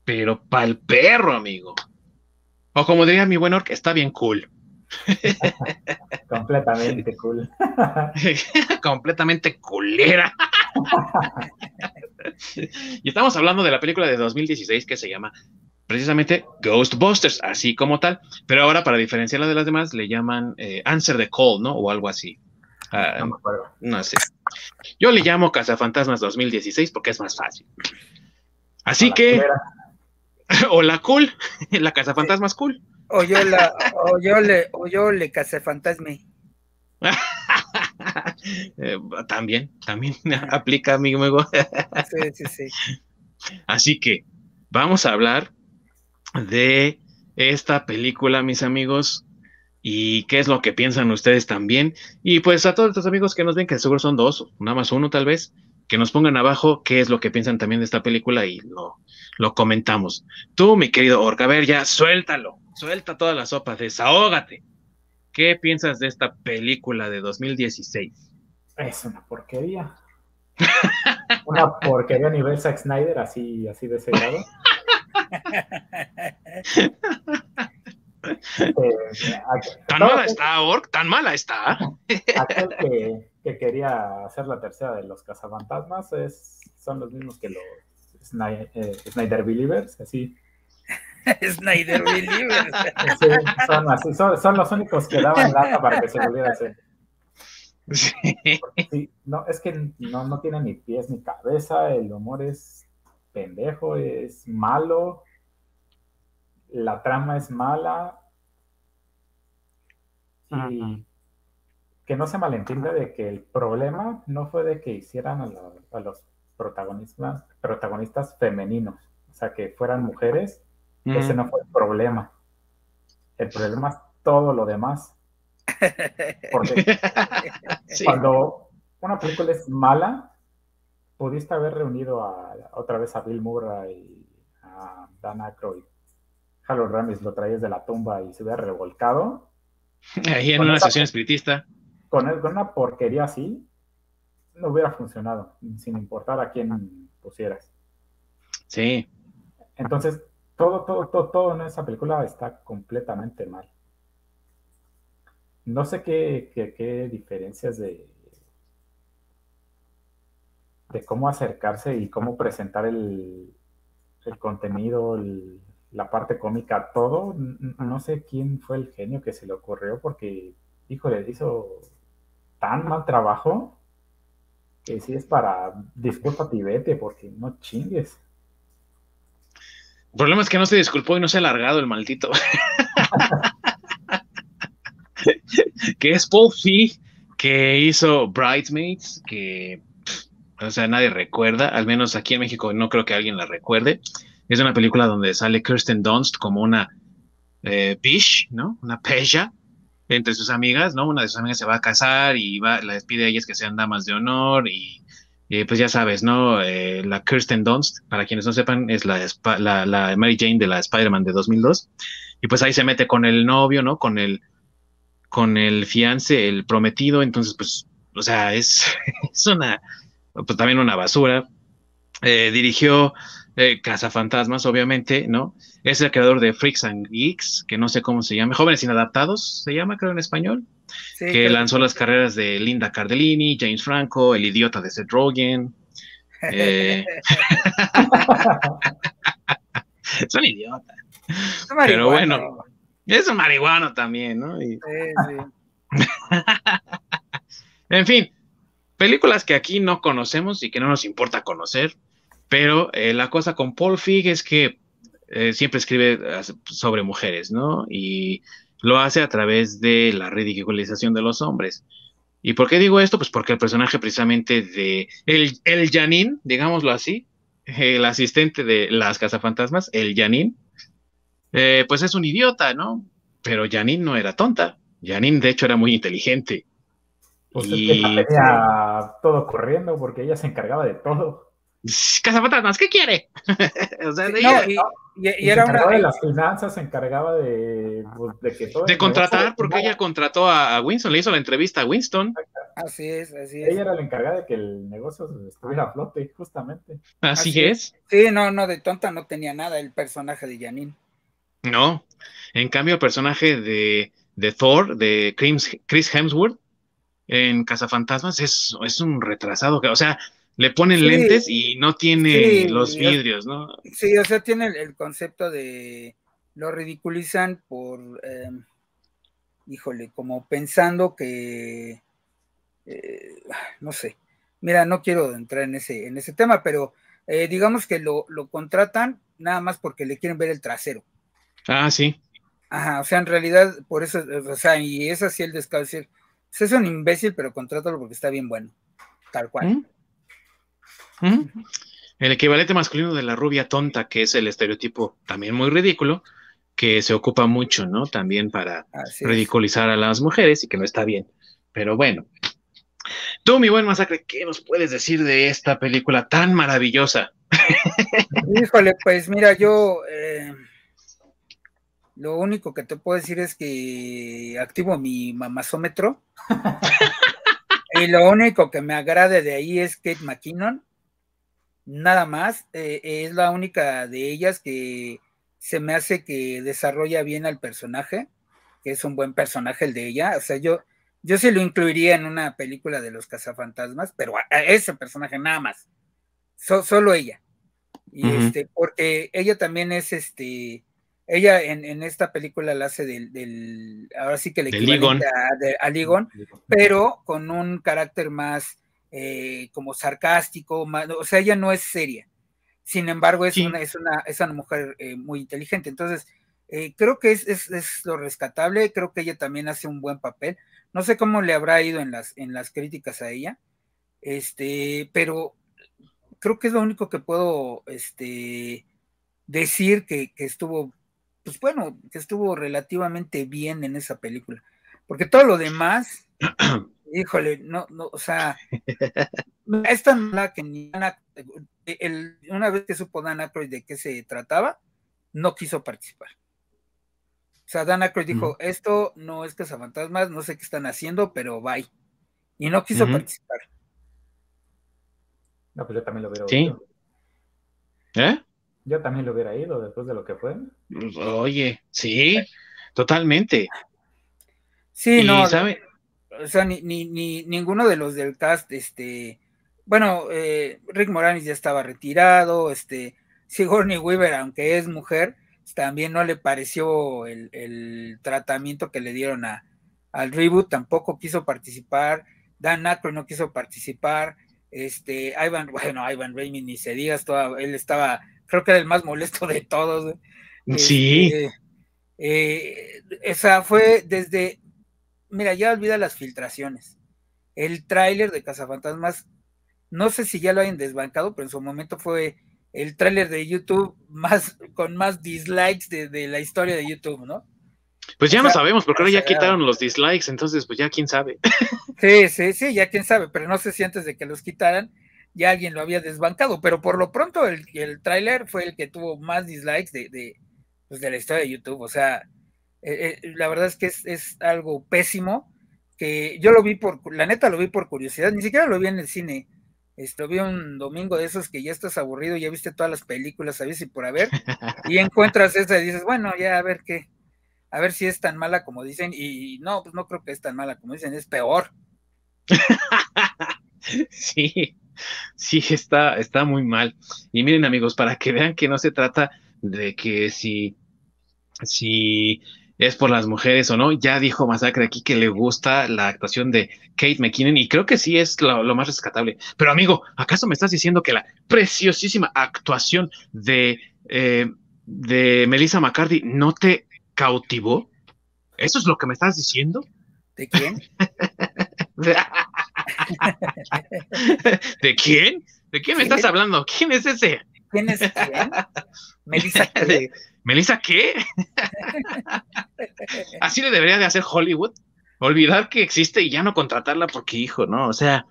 S1: pero pa'l perro, amigo. O como diría mi buen orc, está bien cool. (laughs)
S3: Completamente cool. (laughs)
S1: Completamente culera. y estamos hablando de la película de 2016 que se llama precisamente Ghostbusters, así como tal. Pero ahora, para diferenciarla de las demás, le llaman eh, Answer the Call, ¿no? O algo así. Ah, no, no sé. Yo le llamo Cazafantasmas 2016 porque es más fácil. Así que. (laughs) o la cool, la Cazafantasmas cool.
S2: O yo la, o yo le, o yo le Cazafantasme. (laughs)
S1: Eh, también, también (laughs) aplica, amigo. (laughs) sí, sí, sí. Así que vamos a hablar de esta película, mis amigos, y qué es lo que piensan ustedes también. Y pues a todos los amigos que nos ven, que seguro son dos, nada más uno tal vez, que nos pongan abajo qué es lo que piensan también de esta película y lo, lo comentamos. Tú, mi querido Orca, a ver, ya suéltalo, suelta toda la sopa, desahógate. ¿Qué piensas de esta película de 2016?
S3: Es una porquería. (laughs) una porquería a nivel Zack Snyder, así, así de ese grado. (laughs)
S1: Eh, tan mala está, Orc, tan mala está.
S3: Aquel que, que, quería hacer la tercera de los cazafantasmas es, son los mismos que los Snyder, eh, Snyder Believers, así. (laughs)
S2: Snyder Believers.
S3: Sí, son, así, son, son, los únicos que daban lata para que se volviera a hacer. Sí. no, es que no, no tiene ni pies ni cabeza, el humor es pendejo, es malo, la trama es mala y que no se malentienda de que el problema no fue de que hicieran a, los protagonistas, protagonistas femeninos, o sea, que fueran mujeres, ese no fue el problema. El problema es todo lo demás. Porque (laughs) cuando una película es mala, pudiste haber reunido a, otra vez a Bill Murray y a Dan Aykroyd Harold Ramis lo traías de la tumba y se hubiera revolcado.
S1: Ahí en una sesión espiritista.
S3: Con, una porquería así, no hubiera funcionado, sin importar a quién pusieras.
S1: Sí.
S3: Entonces, todo, todo, todo, todo en esa película está completamente mal. No sé qué, qué, diferencias de, de cómo acercarse y cómo presentar el, el contenido, la parte cómica, todo, no sé quién fue el genio que se le ocurrió porque, híjole, hizo tan mal trabajo que si es para, disculpa vete porque no chingues.
S1: El problema es que no se disculpó y no se ha alargado el maldito. (laughs) que es Paul Fee, que hizo Bridesmaids, que, o sea, nadie recuerda, al menos aquí en México no creo que alguien la recuerde. Es una película donde sale Kirsten Dunst como una eh, ¿no? Una peja entre sus amigas, ¿no? Una de sus amigas se va a casar y va, la despide a ellas que sean damas de honor y, pues ya sabes, ¿no? Eh, la Kirsten Dunst, para quienes no sepan, es la, Mary Jane de la Spider-Man de 2002 y pues ahí se mete con el novio, ¿no? Con el, con el fiance, el prometido, entonces pues, o sea, es, (laughs) es una, pues también una basura. Eh, dirigió eh, Cazafantasmas, obviamente, ¿no? Es el creador de Freaks and Geeks, que no sé cómo se llama, Jóvenes Inadaptados, se llama, creo, en español, que lanzó las carreras de Linda Cardellini, James Franco, El Idiota de Seth Rogen. Eh... (laughs) Son idiotas. Pero bueno, es un marihuano también, ¿no? Sí, sí. (laughs) en fin, películas que aquí no conocemos y que no nos importa conocer. Pero eh, la cosa con Paul Fig es que eh, siempre escribe eh, sobre mujeres, ¿no? Y lo hace a través de la ridiculización de los hombres. ¿Y por qué digo esto? Pues porque el personaje precisamente de el, el Janine, digámoslo así, el asistente de las cazafantasmas, el Janine, pues es un idiota, ¿no? Pero Janine no era tonta. Janine, de hecho, era muy inteligente.
S3: Pues y... tenía todo corriendo porque ella se encargaba de todo.
S1: Cazafantasmas, ¿qué quiere? (laughs)
S3: o sea, de, y, era una de las finanzas, se encargaba de, pues, de que
S1: todo De contratar, porque ella contrató a, Winston, le hizo la entrevista a Winston.
S2: Así es, así es.
S3: Ella era la encargada de que el negocio estuviera a flote, justamente.
S1: Así, es.
S2: Sí, no, no, de tonta no tenía nada el personaje de Janine.
S1: No. En cambio, el personaje de, de Thor, de Chris Hemsworth, en Cazafantasmas, es, es un retrasado. O sea, le ponen lentes y no tiene los vidrios, ¿no?
S2: Sí, o sea, tiene el, concepto de lo ridiculizan por, em, híjole, como pensando que, eh, no sé, mira, no quiero entrar en ese, en ese tema, pero eh, digamos que lo, lo, contratan nada más porque le quieren ver el trasero.
S1: Ah, sí.
S2: Ajá, o sea, en realidad, por eso, o sea, y es así el decir, pues es un imbécil, pero contrátalo porque está bien bueno, tal cual. ¿Mm?
S1: El equivalente masculino de la rubia tonta, que es el estereotipo también muy ridículo, que se ocupa mucho, ¿no? También para ridiculizar a las mujeres y que no está bien. Pero bueno. Tú, mi buen masacre, ¿qué nos puedes decir de esta película tan maravillosa? (laughs)
S2: Híjole, pues mira, yo eh, lo único que te puedo decir es que activo mi mamazómetro. (laughs) y lo único que me agrade de ahí es Kate McKinnon nada más. Eh, es la única de ellas que se me hace que desarrolla bien al personaje, que es un buen personaje el de ella. O sea, yo, yo sí lo incluiría en una película de los cazafantasmas, pero a, ese personaje nada más. solo ella. Y este, porque ella también es este. Ella en, esta película la hace del, ahora sí que le equivalente a, a pero con un carácter más eh, como sarcástico, o sea, ella no es seria. Sin embargo, es, una, es, una, es una mujer eh, muy inteligente. Entonces, eh, creo que es, es, lo rescatable, creo que ella también hace un buen papel. No sé cómo le habrá ido en las, en las críticas a ella, este, pero creo que es lo único que puedo este, decir que, que estuvo, pues bueno, que estuvo relativamente bien en esa película. Porque todo lo demás (clears throat) híjole, no, no, o sea, es tan mala que ni el, una vez que supo Dan Aykroyd de qué se trataba, no quiso participar. O sea, Dan Aykroyd dijo, esto no es cazafantasmas, no sé qué están haciendo, pero bye. Y no quiso participar.
S3: No, pues yo también lo hubiera
S1: ¿Sí? ¿Eh?
S3: Yo también lo hubiera ido después de lo que fue.
S1: Oye, sí, totalmente.
S2: Sí, no. ¿sabe? O sea, ni, ni, ni, ninguno de los del cast, este, bueno, eh, Rick Moranis ya estaba retirado, este, Sigourney Weaver, aunque es mujer, también no le pareció el, tratamiento que le dieron a, al reboot, tampoco quiso participar, Dan Aykroyd no quiso participar, este, Ivan, (laughs) bueno, Ivan Raymond ni se digas, él estaba, creo que era el más molesto de todos.
S1: Sí.
S2: Este, eh, esa fue desde, mira, ya olvida las filtraciones. El tráiler de Cazafantasmas, no sé si ya lo hayan desbancado, pero en su momento fue el tráiler de YouTube más con más dislikes de, la historia de YouTube, ¿no?
S1: Pues ya no sabemos, porque ahora ya quitaron los dislikes, entonces pues ya quién sabe. (laughs)
S2: Sí, sí, sí, ya quién sabe, pero no sé si antes de que los quitaran ya alguien lo había desbancado, pero por lo pronto el, el tráiler fue el que tuvo más dislikes de, de, pues, de la historia de YouTube, o sea, eh, eh, la verdad es que es, algo pésimo, que yo lo vi por, la neta lo vi por curiosidad, ni siquiera lo vi en el cine. Este, lo vi un domingo de esos que ya estás aburrido, ya viste todas las películas, sabes y por haber, (laughs) y encuentras esa y dices, bueno, ya a ver qué, a ver si es tan mala como dicen, y no, pues no creo que es tan mala como dicen, es peor. (laughs)
S1: sí, sí, está, está muy mal. Y miren amigos, para que vean que no se trata de que si, si es por las mujeres o no. Ya dijo Masacre aquí que le gusta la actuación de Kate McKinnon y creo que sí es lo, más rescatable. Pero amigo, ¿acaso me estás diciendo que la preciosísima actuación de, eh, de Melissa McCarthy no te cautivó? ¿Eso es lo que me estás diciendo?
S2: ¿De quién? (laughs)
S1: ¿De quién? ¿De quién me estás hablando? ¿Quién es ese?
S2: ¿Quién es quién? (laughs) Melissa.
S1: ¿Melissa qué? (laughs) Así le debería de hacer Hollywood. Olvidar que existe y ya no contratarla porque, hijo, ¿no? O sea,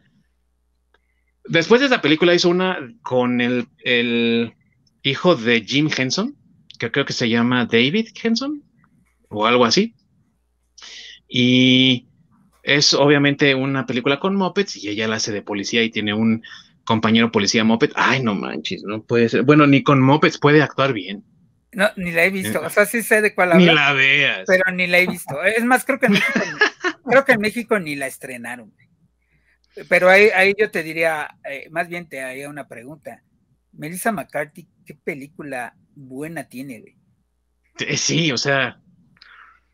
S1: después de esa película hizo una con el, el hijo de Jim Henson, que creo que se llama David Henson o algo así. Y es obviamente una película con mopeds y ella la hace de policía y tiene un compañero policía moped. Ay, no manches, no puede ser. Bueno, ni con mopeds puede actuar bien.
S2: No, ni la he visto. O sea, sí sé de cuál habla.
S1: Ni la veas.
S2: Pero ni la he visto. Es más, creo que en México, (laughs) creo que en México ni la estrenaron. Pero ahí, ahí yo te diría, eh, más bien te haría una pregunta. Melissa McCarthy, ¿qué película buena tiene, güey?
S1: Sí, o sea,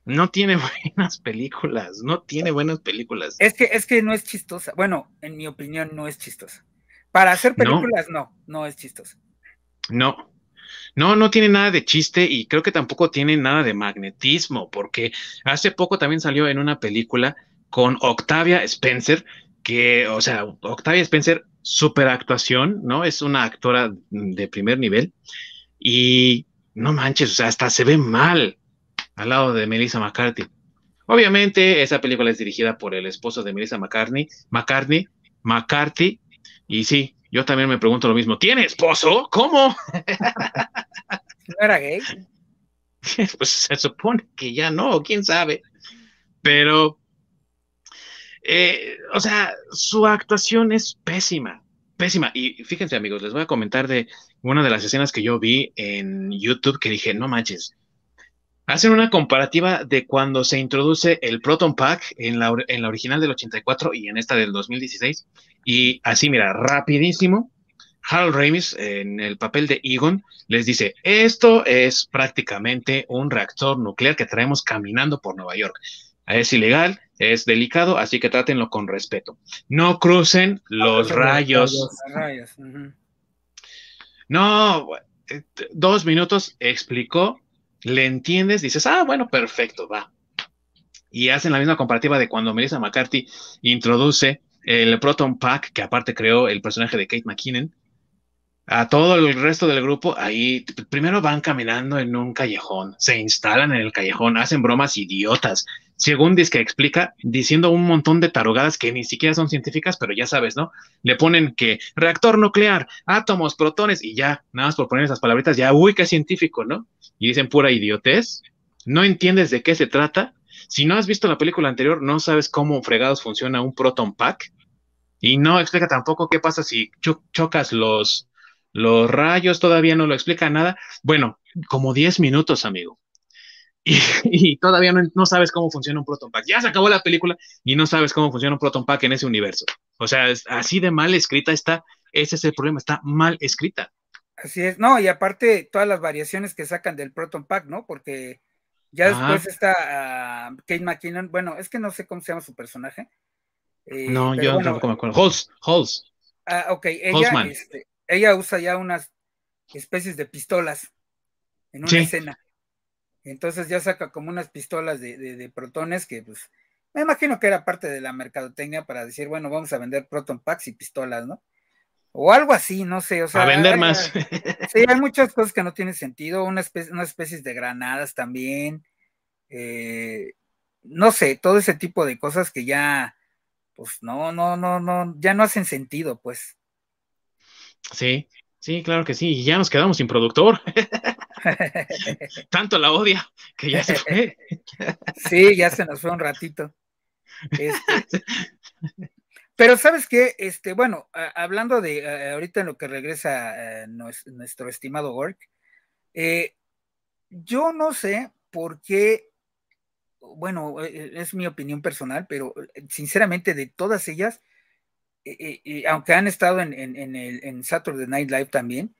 S1: no tiene (laughs) buenas películas, no tiene buenas películas.
S2: Es que, es que no es chistosa. Bueno, en mi opinión, no es chistosa. Para hacer películas, no, no, es chistosa.
S1: No, no, no tiene nada de chiste y creo que tampoco tiene nada de magnetismo, porque hace poco también salió en una película con Octavia Spencer, que, o sea, Octavia Spencer, super actuación, ¿no? Es una actora de primer nivel y no manches, o sea, hasta se ve mal al lado de Melissa McCarthy. Obviamente, esa película es dirigida por el esposo de Melissa McCartney, McCartney, McCarthy, y sí, yo también me pregunto lo mismo. ¿Tiene esposo? ¿Cómo?
S2: ¿No era gay? (laughs)
S1: Pues se supone que ya no, quién sabe. Pero, eh, o sea, su actuación es pésima, pésima. Y fíjense, amigos, les voy a comentar de una de las escenas que yo vi en YouTube que dije, no manches. Hacen una comparativa de cuando se introduce el Proton Pack en la, en la original del 84 y en esta del 2016. Y así, mira, rapidísimo, Harold Ramis, en el papel de Egon, les dice, esto es prácticamente un reactor nuclear que traemos caminando por Nueva York. Es ilegal, es delicado, así que trátenlo con respeto. No crucen los rayos. No, eh, dos minutos explicó, le entiendes, dices, ah, bueno, perfecto, va. Y hacen la misma comparativa de cuando Melissa McCarthy introduce el Proton Pack, que aparte creó el personaje de Kate McKinnon, a todo el resto del grupo, ahí primero van caminando en un callejón, se instalan en el callejón, hacen bromas idiotas, según que explica, diciendo un montón de tarugadas que ni siquiera son científicas, pero ya sabes, ¿no? Le ponen que reactor nuclear, átomos, protones, y ya, nada más por poner esas palabritas, ya, uy, qué científico, ¿no? Y dicen pura idiotez, no entiendes de qué se trata, si no has visto la película anterior, no sabes cómo fregados funciona un proton pack. Y no explica tampoco qué pasa si chocas los, los rayos, todavía no lo explica nada. Bueno, como 10 minutos, amigo. Y, (laughs) todavía no, sabes cómo funciona un proton pack. Ya se acabó la película y no sabes cómo funciona un proton pack en ese universo. O sea, así de mal escrita está. Ese es el problema, está mal escrita.
S2: Así es, no, y aparte todas las variaciones que sacan del proton pack, ¿no? Porque ya después está uh, Kate McKinnon, bueno, es que no sé cómo se llama su personaje.
S1: Eh, no, yo tampoco me acuerdo. Halls, Halls.
S2: Ah, ok, ella, este, ella usa ya unas especies de pistolas en una escena. Entonces ya saca como unas pistolas de, de, protones que pues me imagino que era parte de la mercadotecnia para decir, bueno, vamos a vender proton packs y pistolas, ¿no? O algo así, no sé, o sea.
S1: A vender más. (laughs)
S2: Sí, hay muchas cosas que no tienen sentido, una especie, unas especies de granadas también, eh, no sé, todo ese tipo de cosas que ya, pues no, no, no, no, ya no hacen sentido, pues.
S1: Sí, sí, claro que sí, y ya nos quedamos sin productor. (laughs) Tanto la odia que ya se fue.
S2: sí, ya se nos fue un ratito. Este, (laughs) pero sabes qué, este, bueno, hablando de ahorita en lo que regresa nuestro, estimado Gork, eh, yo no sé por qué, bueno, e, e, es mi opinión personal, pero eh, sinceramente de todas ellas, aunque han estado en, en, el, en Saturday Night Live también,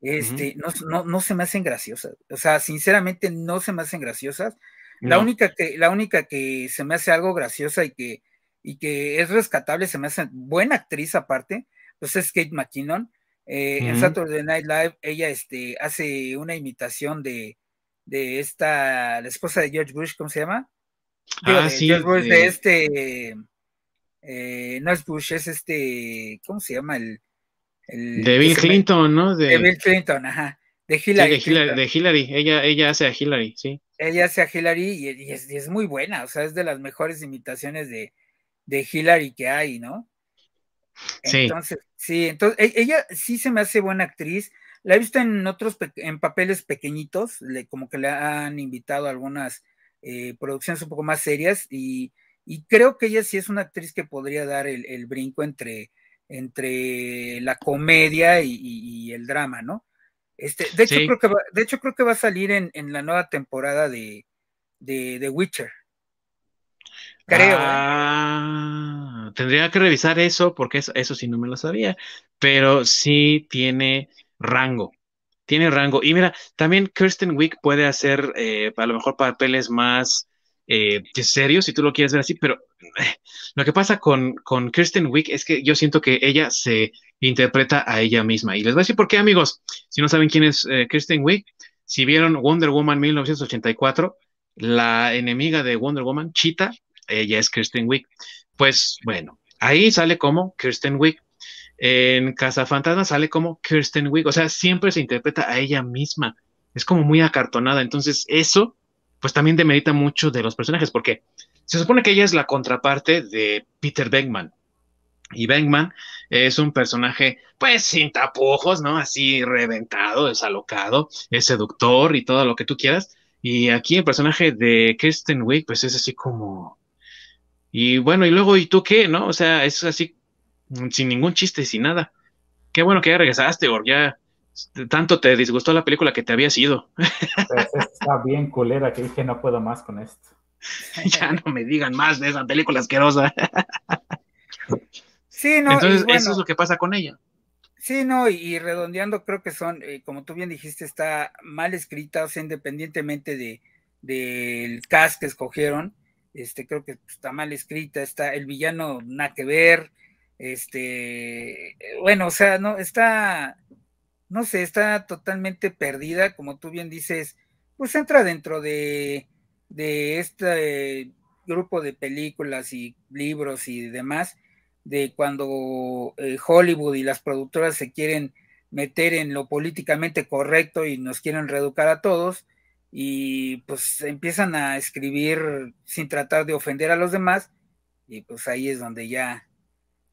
S2: este, no, no, se me hacen graciosas. O sea, sinceramente no se me hacen graciosas. La, única que, la única que se me hace algo graciosa y que y que es rescatable, se me hace buena actriz aparte, pues es Kate McKinnon. Eh, en Saturday Night Live, ella este, hace una imitación de, de esta, la esposa de George Bush, ¿cómo se llama?
S1: ah, de sí,
S2: George Bush, de este, eh, no es Bush, es este, ¿cómo se llama? El,
S1: de Bill Clinton, ¿no?
S2: De... Bill Clinton, ajá. De Hillary.
S1: de, Hillary, Ella, ella hace a Hillary, sí.
S2: Ella hace a Hillary y, es, y, es, muy buena, o sea, es de las mejores imitaciones de, de Hillary que hay, ¿no?
S1: Sí.
S2: Entonces, sí, entonces e, ella sí se me hace buena actriz. La he visto en otros, en papeles pequeñitos, le, como que le han invitado a algunas eh, producciones un poco más serias y, creo que ella sí es una actriz que podría dar el, brinco entre, entre la comedia y, el drama, ¿no? Este, de hecho, creo que va, de hecho, creo que va a salir en, en la nueva temporada de, de, de Witcher.
S1: Creo. ¿eh? Ah, tendría que revisar eso porque eso, eso, sí no me lo sabía. Pero sí tiene rango. Tiene rango. Y mira, también Kirsten Wick puede hacer eh, a lo mejor papeles más eh, serios, si tú lo quieres ver así, pero eh, lo que pasa con, con Kirsten Wick es que yo siento que ella se interpreta a ella misma. Y les voy a decir por qué, amigos. Si no saben quién es Kirsten Wick, si vieron Wonder Woman 1984, la enemiga de Wonder Woman, Cheetah, ella es Kirsten Wick. Pues bueno, ahí sale como Kirsten Wick. En Casa Fantasma sale como Kirsten Wick, o sea, siempre se interpreta a ella misma. Es como muy acartonada. Entonces, eso, pues también demerita mucho de los personajes, porque se supone que ella es la contraparte de Peter Venkman. Y Venkman es un personaje, pues, sin tapujos, ¿no? Así reventado, es alocado, es seductor y todo lo que tú quieras. Y aquí el personaje de Kirsten Wick, pues es así como. Y bueno, y luego, ¿y tú qué? ¿No? O sea, es así, sin ningún chiste, sin nada. Qué bueno que ya regresaste, o ya tanto te disgustó la película que te había sido.
S3: Pues está bien culera que dije no puedo más con esto. (laughs)
S1: ya no me digan más de esa película asquerosa.
S2: sí, no.
S1: Entonces, eso es lo que pasa con ella.
S2: Sí, no, y, redondeando, creo que son, eh, como tú bien dijiste, está mal escrita, o sea, independientemente de del cast que escogieron, este, creo que está mal escrita, está el villano nada que ver, este, bueno, o sea, no, está, no sé, está totalmente perdida, como tú bien dices, pues entra dentro de, de este grupo de películas y libros y demás, de cuando eh, Hollywood y las productoras se quieren meter en lo políticamente correcto y nos quieren reeducar a todos y pues empiezan a escribir sin tratar de ofender a los demás y pues ahí es donde ya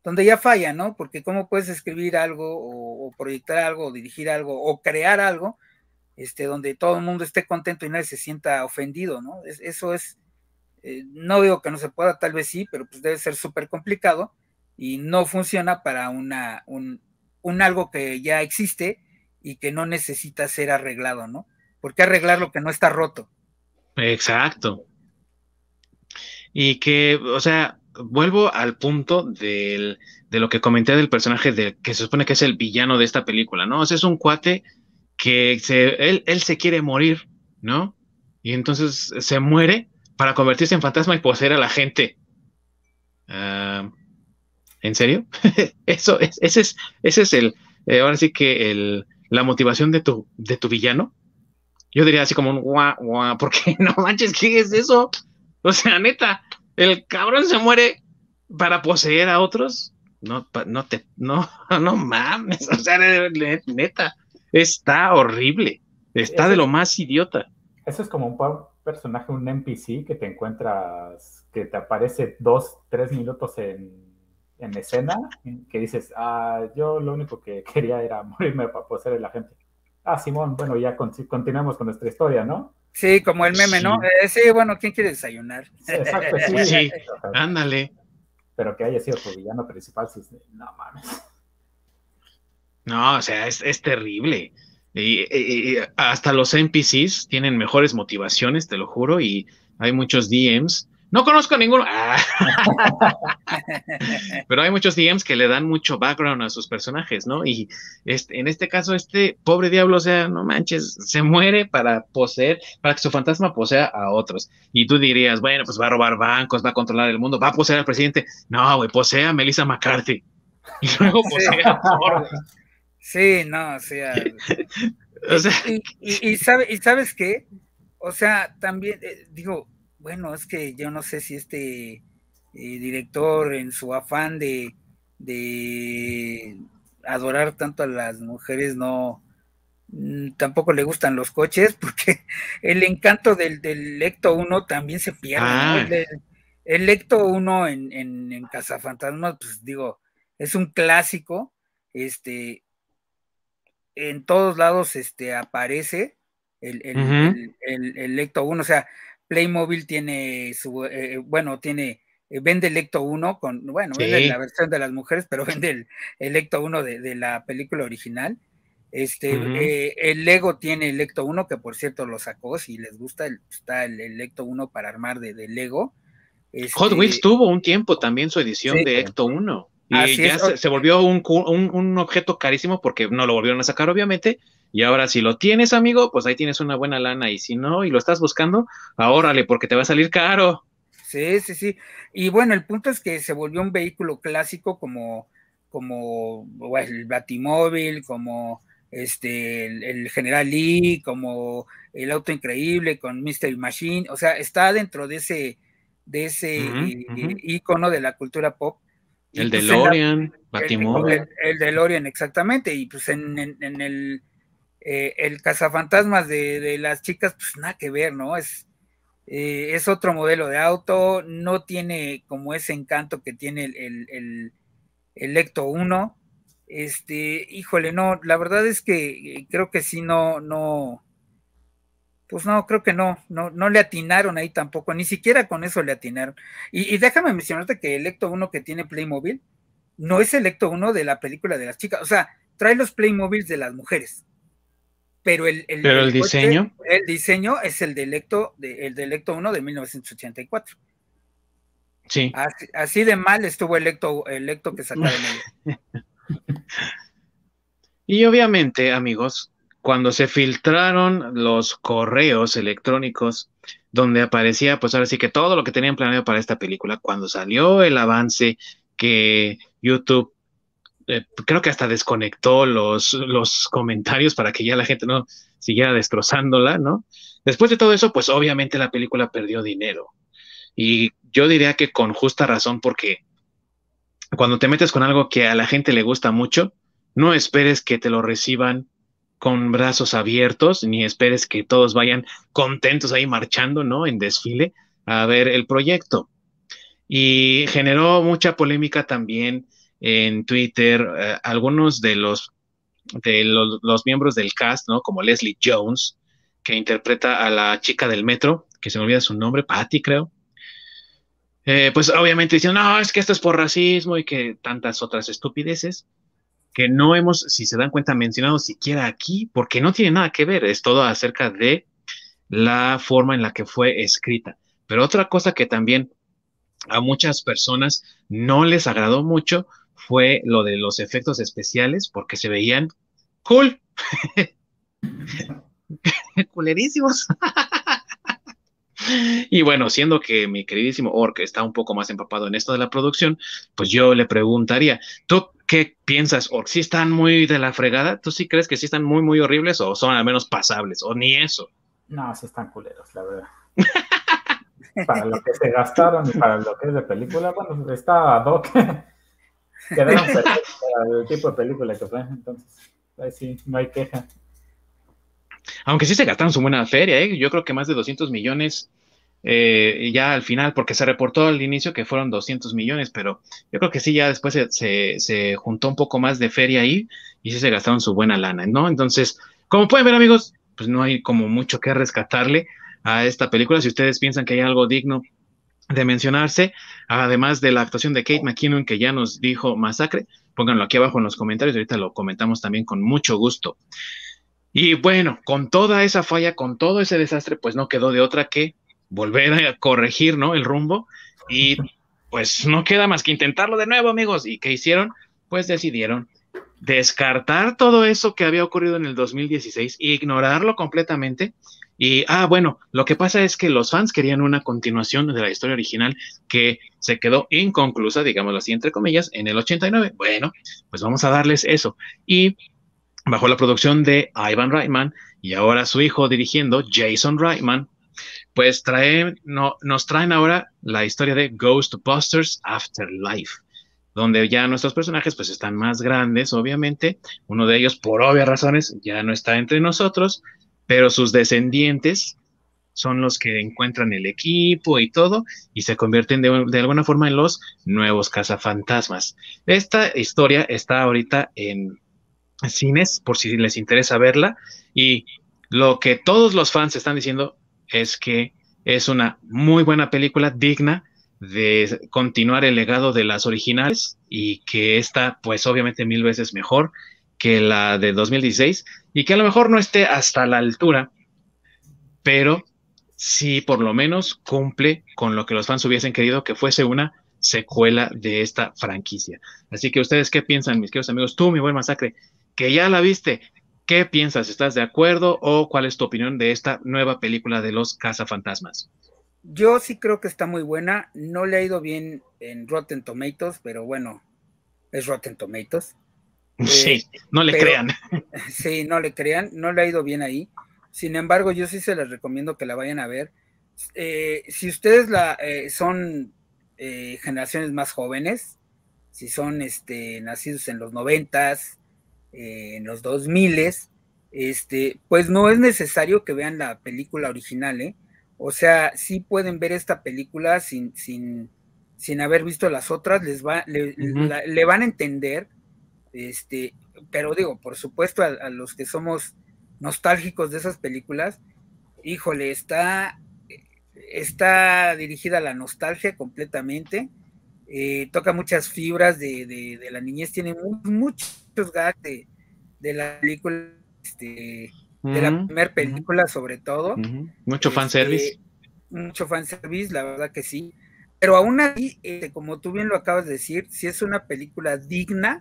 S2: donde ya falla, ¿no? Porque cómo puedes escribir algo o, proyectar algo o dirigir algo o crear algo este donde todo el mundo esté contento y nadie se sienta ofendido, ¿no? eso es eh, no digo que no se pueda, tal vez sí, pero pues debe ser súper complicado y no funciona para una, un, un, algo que ya existe y que no necesita ser arreglado, ¿no? ¿Por qué arreglar lo que no está roto?
S1: Exacto. Y que, o sea, vuelvo al punto de lo que comenté del personaje de, que se supone que es el villano de esta película, ¿no? O sea, es un cuate que se, él, se quiere morir, ¿no? Y entonces se muere para convertirse en fantasma y poseer a la gente. Uh, ¿En serio? (laughs) Eso, es, ese es, ese es el, eh, ahora sí que el, la motivación de tu, de tu villano. Yo diría así como un guau, guau, porque (laughs) no manches, ¿qué es eso? O sea, neta, el cabrón se muere para poseer a otros. No, no te, no, (laughs) no mames, o sea, neta, está horrible, está de lo más idiota.
S3: Eso es como un personaje, un NPC que te encuentras, que te aparece dos, tres minutos en en escena que dices, ah, yo lo único que quería era morirme para poseer a la gente. Ah, Simón, bueno, ya continuamos con nuestra historia, ¿no?
S2: Sí, como el meme, ¿no? Eh, sí, bueno, ¿quién quiere desayunar?
S1: exacto, sí, (laughs) sí. ándale.
S3: Pero que haya sido tu villano principal, sí, no mames.
S1: No, o sea, es, es terrible. Y, y, hasta los NPCs tienen mejores motivaciones, te lo juro, y hay muchos DMs no conozco a ninguno. Ah. (laughs) Pero hay muchos DMs que le dan mucho background a sus personajes, ¿no? Y este, en este caso, este pobre diablo, o sea, no manches, se muere para poseer, para que su fantasma posea a otros. Y tú dirías, bueno, pues va a robar bancos, va a controlar el mundo, va a poseer al presidente. No, güey, posea a Melissa McCarthy. (laughs) Y luego posea a
S2: Sí, no, (laughs) o sea. o sea y, sabe, y sabes qué? O sea, también, eh, digo, bueno, es que yo no sé si este eh, director en su afán de, adorar tanto a las mujeres no mm, tampoco le gustan los coches (laughs) porque el encanto del, del Lecto 1 también se pierde. Ah. El, Lecto 1 en, en, en Cazafantasmas, pues digo, es un clásico, este, en todos lados este, aparece el, el, el Lecto 1, o sea, Playmobil tiene su, eh, bueno, tiene, eh, vende el Ecto 1 con, bueno, vende la versión de las mujeres, pero (laughs) vende el, el Ecto 1 de, la película original. Este, eh, el Lego tiene el Ecto 1, que por cierto lo sacó, si les gusta, está el, el Ecto 1 para armar de, Lego.
S1: Hot Wheels este tuvo un tiempo también su edición de Ecto 1. Y ya se, volvió un, un, objeto carísimo porque no lo volvieron a sacar, obviamente. Y ahora, si lo tienes, amigo, pues ahí tienes una buena lana. Y si no, y lo estás buscando, ahórrale, porque te va a salir caro.
S2: Sí, sí, sí. Y bueno, el punto es que se volvió un vehículo clásico como, como el Batimóvil, como este, el, General Lee, como el Auto Increíble con Mr. Machine, o sea, está dentro de ese, de ese icono de la cultura pop.
S1: el de DeLorean, Batimóvil.
S2: El, de DeLorean, exactamente, y pues en, el, eh, el cazafantasmas de, de, las chicas, pues nada que ver, ¿no? Es, eh, es otro modelo de auto, no tiene como ese encanto que tiene el, el, el Ecto 1, este, híjole, no, la verdad es que eh, creo que sí, no, no, pues no, creo que no, no, no le atinaron ahí tampoco, ni siquiera con eso le atinaron. Y, déjame mencionarte que el Ecto 1 que tiene Playmobil no es el Ecto 1 de la película de las chicas, o sea, trae los Playmobil de las mujeres. Pero el,
S1: el, diseño.
S2: el diseño es el del Ecto, de, el del Ecto 1 de 1984.
S1: Sí.
S2: Así, de mal estuvo el Ecto, el Ecto que sacaron. (laughs)
S1: y obviamente, amigos, cuando se filtraron los correos electrónicos donde aparecía, pues ahora sí que todo lo que tenían planeado para esta película, cuando salió el avance que YouTube eh, creo que hasta desconectó los, los comentarios para que ya la gente no siguiera destrozándola, ¿no? Después de todo eso, pues obviamente la película perdió dinero. Y yo diría que con justa razón, porque cuando te metes con algo que a la gente le gusta mucho, no esperes que te lo reciban con brazos abiertos, ni esperes que todos vayan contentos ahí marchando, ¿no? En desfile a ver el proyecto. Y generó mucha polémica también en Twitter. Eh, algunos de los de los, miembros del cast, ¿no? Como Leslie Jones, que interpreta a la chica del metro, que se me olvida su nombre, Patty, creo. Eh, pues obviamente dicen, no, es que esto es por racismo y que tantas otras estupideces que no hemos, si se dan cuenta, mencionado siquiera aquí, porque no tiene nada que ver, es todo acerca de la forma en la que fue escrita. Pero otra cosa que también a muchas personas no les agradó mucho fue lo de los efectos especiales, porque se veían cool. (laughs) Culerísimos. (laughs) Y bueno, siendo que mi queridísimo Ork está un poco más empapado en esto de la producción, pues yo le preguntaría, ¿tú qué piensas, Ork? ¿Sí están muy de la fregada? ¿Tú sí crees que sí están muy, muy horribles o son al menos pasables? ¿O ni eso?
S3: No, sí están culeros, la verdad. (laughs) para lo que se gastaron y para lo que es de película, bueno, está Doc. Quedaron perfectos para el tipo de película que fue, entonces, ahí sí, no hay queja.
S1: Aunque sí se gastaron su buena feria, ¿eh? yo creo que más de 200 millones eh, ya al final, porque se reportó al inicio que fueron 200 millones, pero yo creo que sí, ya después se, se, juntó un poco más de feria ahí y sí se gastaron su buena lana, ¿no? Entonces, como pueden ver amigos, pues no hay como mucho que rescatarle a esta película. Si ustedes piensan que hay algo digno de mencionarse, además de la actuación de Kate McKinnon que ya nos dijo Masacre, pónganlo aquí abajo en los comentarios, ahorita lo comentamos también con mucho gusto. Y bueno, con toda esa falla, con todo ese desastre, pues no quedó de otra que volver a corregir, ¿no? El rumbo y pues no queda más que intentarlo de nuevo, amigos. ¿Y qué hicieron? Pues decidieron descartar todo eso que había ocurrido en el 2016, ignorarlo completamente. Y, ah, bueno, lo que pasa es que los fans querían una continuación de la historia original que se quedó inconclusa, digámoslo así, entre comillas, en el 89. Bueno, pues vamos a darles eso. Y bajo la producción de Ivan Reitman y ahora su hijo dirigiendo, Jason Reitman, pues trae, no, nos traen ahora la historia de Ghostbusters Afterlife, donde ya nuestros personajes pues están más grandes, obviamente, uno de ellos por obvias razones ya no está entre nosotros, pero sus descendientes son los que encuentran el equipo y todo y se convierten de, de alguna forma en los nuevos cazafantasmas. Esta historia está ahorita en cines, por si les interesa verla. Y lo que todos los fans están diciendo es que es una muy buena película, digna de continuar el legado de las originales y que esta, pues obviamente mil veces mejor que la de 2016 y que a lo mejor no esté hasta la altura, pero sí por lo menos cumple con lo que los fans hubiesen querido que fuese una secuela de esta franquicia. Así que ustedes, ¿qué piensan, mis queridos amigos? Tú, mi buen masacre, que ya la viste, ¿qué piensas? ¿Estás de acuerdo o cuál es tu opinión de esta nueva película de los cazafantasmas?
S2: Yo sí creo que está muy buena. No le ha ido bien en Rotten Tomatoes, pero bueno, es Rotten Tomatoes.
S1: Sí, eh, no le crean. (laughs)
S2: Sí, no le crean, no le ha ido bien ahí. Sin embargo, yo sí se les recomiendo que la vayan a ver. Eh, si ustedes la, eh, son generaciones más jóvenes, si son este, nacidos en los noventas, en los dos miles, este, pues no es necesario que vean la película original, ¿eh? O sea, sí pueden ver esta película sin, sin, sin haber visto las otras, les va, le, van a entender, este, pero digo, por supuesto, a, los que somos nostálgicos de esas películas, híjole, está, está dirigida a la nostalgia completamente, eh, toca muchas fibras de, la niñez, tiene muchos gags de, la película, este, de la primera película sobre todo.
S1: Mucho fanservice.
S2: Este, mucho fanservice, la verdad que sí. Pero aún así, este, como tú bien lo acabas de decir, si es una película digna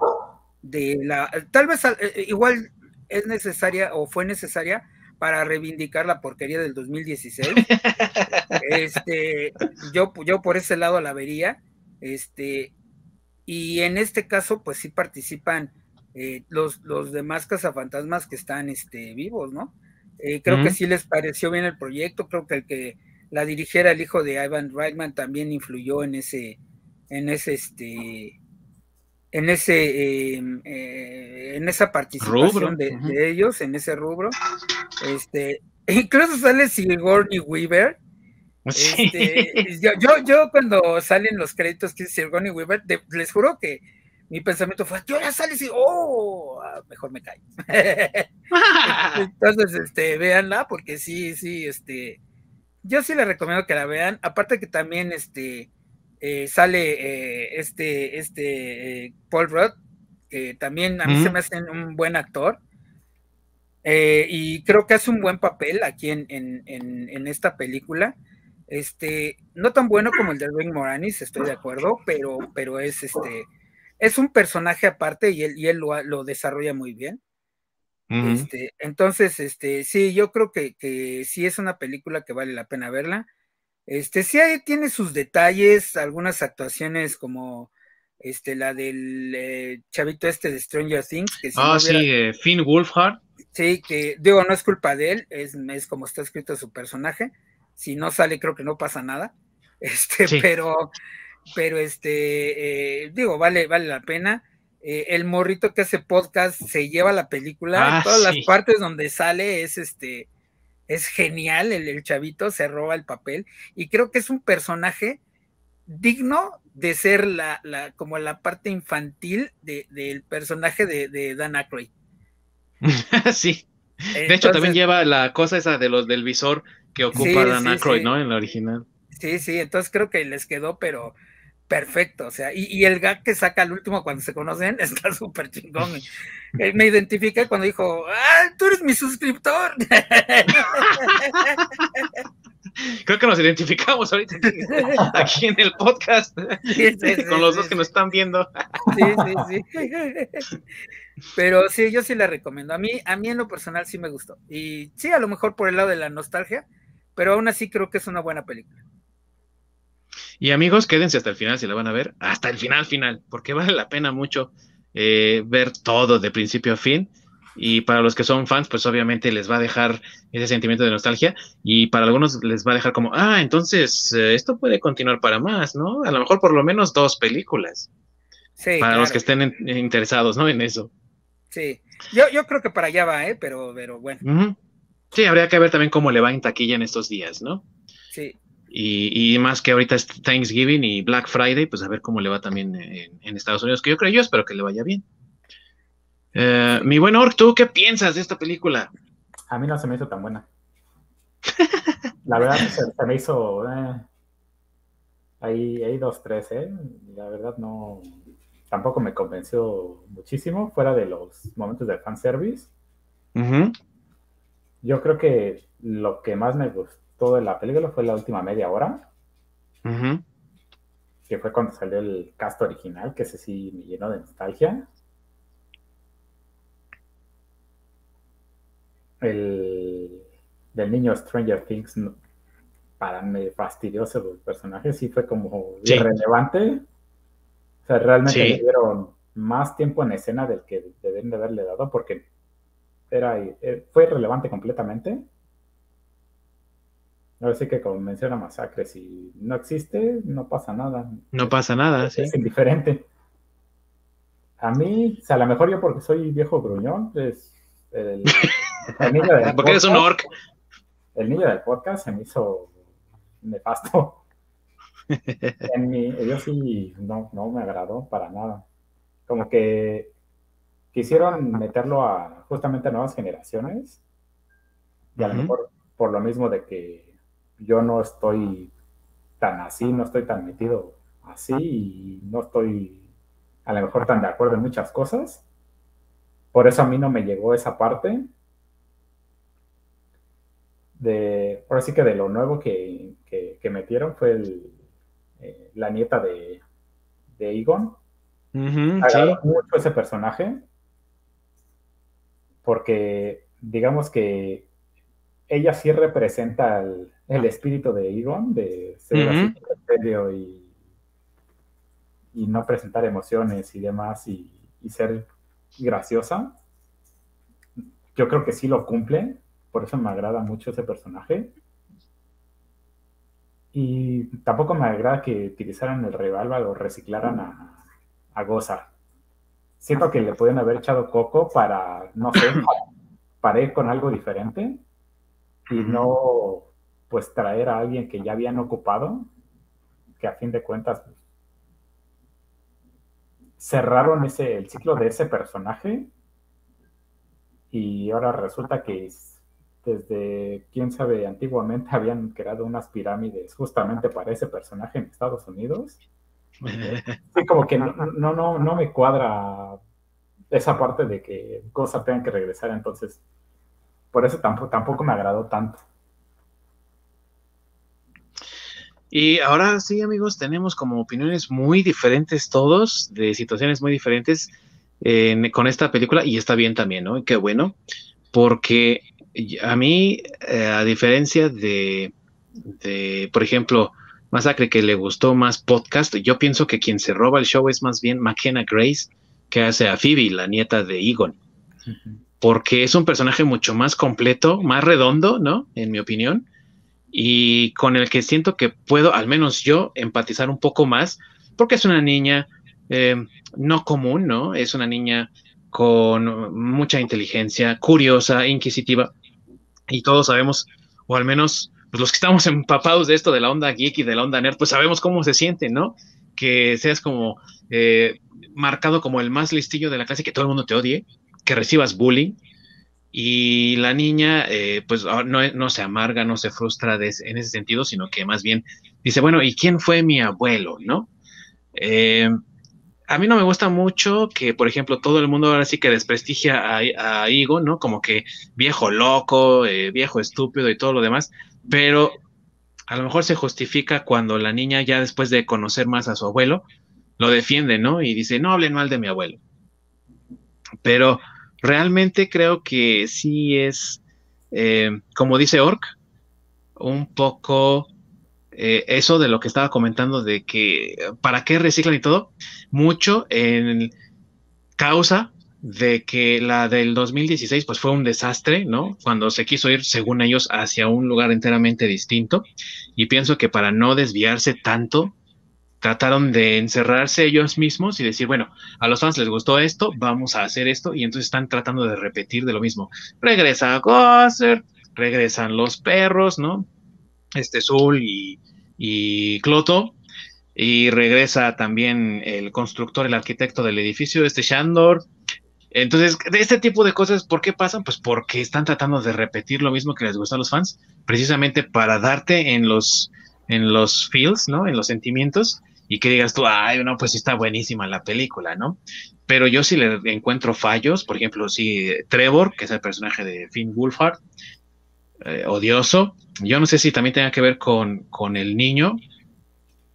S2: de la... Tal vez eh, eh, igual es necesaria o fue necesaria para reivindicar la porquería del 2016. (laughs) este, yo, yo por ese lado la vería. Este, y en este caso, pues sí participan eh, los, los demás cazafantasmas que están este, vivos, ¿no? Eh, creo que sí les pareció bien el proyecto, creo que el que la dirigiera el hijo de Ivan Reitman también influyó en ese, en ese, este, en ese, em, eh, en esa participación de, ellos, en ese rubro. Este, (laughs) incluso sale Sigourney Weaver. (laughs) Este, yo, yo, cuando salen los créditos que es Sigourney Weaver, les juro que mi pensamiento fue, yo ya sales y, oh, ah, mejor me callo. (laughs) (laughs) Entonces, este, véanla, porque sí, sí, este, yo sí les recomiendo que la vean. Aparte que también, este, eh, sale eh, este, este, eh, Paul Rudd, que también a mí se me hace un buen actor. y creo que hace un buen papel aquí en, en, en, esta película. Este, no tan bueno como el de Rick Moranis, estoy de acuerdo, pero, pero es este es un personaje aparte y él, y él lo, desarrolla muy bien. este, entonces, este, sí, yo creo que, que, sí es una película que vale la pena verla. Este, sí ahí tiene sus detalles, algunas actuaciones como este, la del eh, chavito este de Stranger Things.
S1: Que ah, sí, eh, Finn Wolfhard.
S2: Sí, que digo, no es culpa de él, es, es como está escrito su personaje. Si no sale, creo que no pasa nada. (laughs) Este, pero pero este, eh, digo, vale, vale la pena. Eh, el morrito que hace podcast se lleva la película, ah, todas las partes donde sale es este, es genial, el, chavito se roba el papel y creo que es un personaje digno de ser la, la como la parte infantil del personaje de, Dan Aykroyd. (laughs)
S1: sí. de hecho, también lleva la cosa esa de los del visor que ocupa Dan Aykroyd, ¿no? En la original.
S2: Sí, sí, entonces creo que les quedó, pero perfecto, o sea, y, el gag que saca al último cuando se conocen (laughs) está súper chingón. me identifica cuando dijo, ¡ah, tú eres mi suscriptor! (laughs)
S1: Creo que nos identificamos ahorita aquí en el podcast (laughs) con los dos que nos están viendo.
S2: Sí, sí, sí. Pero sí, yo sí la recomiendo. A mí, a mí en lo personal sí me gustó. Y sí, a lo mejor por el lado de la nostalgia, pero aún así creo que es una buena película.
S1: Y amigos, quédense hasta el final si la van a ver, hasta el final final, porque vale la pena mucho eh, ver todo de principio a fin. Y para los que son fans, pues obviamente les va a dejar ese sentimiento de nostalgia. Y para algunos les va a dejar como, ah, entonces eh, esto puede continuar para más, ¿no? A lo mejor por lo menos dos películas. Sí, para los que estén interesados, ¿no? En eso.
S2: Sí, yo, yo creo que para allá va, ¿eh? Pero, pero bueno.
S1: Sí, habría que ver también cómo le va en taquilla en estos días, ¿no?
S2: Sí.
S1: Y, más que ahorita es Thanksgiving y Black Friday, pues a ver cómo le va también en, Estados Unidos, que yo creo, yo espero que le vaya bien. Eh, mi buen Ork, ¿tú qué piensas de esta película?
S3: A mí no se me hizo tan buena. (laughs) La verdad se, me hizo... Eh, hay, dos, tres, ¿eh? La verdad no... tampoco me convenció muchísimo, fuera de los momentos de fanservice. Yo creo que lo que más me gustó de la película fue la última media hora. Que fue cuando salió el cast original, que ese sí me llenó de nostalgia. El del niño Stranger Things, para mí fastidioso el personaje, sí fue como irrelevante. O sea, realmente le dieron más tiempo en escena del que deben de haberle dado, porque era, eh, fue irrelevante completamente. Así que como menciona Masacre, si no existe, no pasa nada.
S1: No pasa nada,
S3: es, sí. Es indiferente. A mí, o sea, a lo mejor yo porque soy viejo gruñón, es el, (laughs)
S1: niño del porque eres un orc.
S3: El niño del podcast se me hizo nefasto. (laughs) en mi, yo sí, no, no me agradó para nada. Como que quisieron meterlo a justamente a nuevas generaciones. Y a lo mejor por lo mismo de que yo no estoy tan así, no estoy tan metido así y no estoy a lo mejor tan de acuerdo en muchas cosas. Por eso a mí no me llegó esa parte de, ahora sí que de lo nuevo que, metieron fue el, eh, la nieta de, de Egon. mucho ese personaje porque digamos que ella sí representa el, espíritu de Egon, de ser así serio y, y, no presentar emociones y demás y, ser graciosa. Yo creo que sí lo cumple, por eso me agrada mucho ese personaje. Y tampoco me agrada que utilizaran el revolver o reciclaran a, a Gozar. Siento que le pueden haber echado coco para, no sé, (coughs) para ir con algo diferente y no pues traer a alguien que ya habían ocupado, que a fin de cuentas pues, cerraron ese, el ciclo de ese personaje y ahora resulta que desde, quién sabe, antiguamente habían creado unas pirámides justamente para ese personaje en Estados Unidos. (laughs) Sí, como que no, no, no, no me cuadra esa parte de que cosas tengan que regresar, entonces por eso tampoco, tampoco me agradó tanto.
S1: Y ahora sí, amigos, tenemos como opiniones muy diferentes todos, de situaciones muy diferentes con esta película, y está bien también, ¿no? qué bueno, porque a mí, eh, a diferencia de, de, por ejemplo, Masacre que le gustó más podcast, yo pienso que quien se roba el show es más bien McKenna Grace, que hace a Phoebe, la nieta de Egon porque es un personaje mucho más completo, más redondo, ¿no? En mi opinión, y con el que siento que puedo, al menos yo, empatizar un poco más, porque es una niña eh, no común, ¿no? Es una niña con mucha inteligencia, curiosa, inquisitiva, y todos sabemos, o al menos pues, los que estamos empapados de esto, de la onda geek y de la onda nerd, pues sabemos cómo se siente, ¿no? Que seas como eh, marcado como el más listillo de la clase, que todo el mundo te odie, que recibas bullying y la niña eh, pues ah, no, se amarga, no se frustra en ese sentido, sino que más bien dice, bueno, ¿y quién fue mi abuelo? ¿No? Eh, a mí no me gusta mucho que, por ejemplo, todo el mundo ahora sí que desprestigia a, a Igo, ¿no? Como que viejo loco, eh, viejo estúpido y todo lo demás, pero a lo mejor se justifica cuando la niña ya después de conocer más a su abuelo, lo defiende, ¿no? Y dice, no hablen mal de mi abuelo. Pero realmente creo que sí es, eh, como dice Orc, un poco eh, eso de lo que estaba comentando de que para qué reciclan y todo, mucho en causa de que la del 2016 pues fue un desastre, ¿no? Cuando se quiso ir, según ellos, hacia un lugar enteramente distinto. Y pienso que para no desviarse tanto trataron de encerrarse ellos mismos y decir, bueno, a los fans les gustó esto, vamos a hacer esto, y entonces están tratando de repetir de lo mismo. Regresa Gosser, regresan los perros, ¿no? Este Zul y, y Cloto, y regresa también el constructor, el arquitecto del edificio, este Shandor. Entonces, de este tipo de cosas, ¿por qué pasan? Pues porque están tratando de repetir lo mismo que les gusta a los fans, precisamente para darte en los, en los feels, ¿no? En los sentimientos y que digas tú, ay, no, pues está buenísima la película, ¿no? Pero yo sí le encuentro fallos, por ejemplo, sí, Trevor, que es el personaje de Finn Wolfhard, eh, odioso. Yo no sé si también tenga que ver con, con el niño.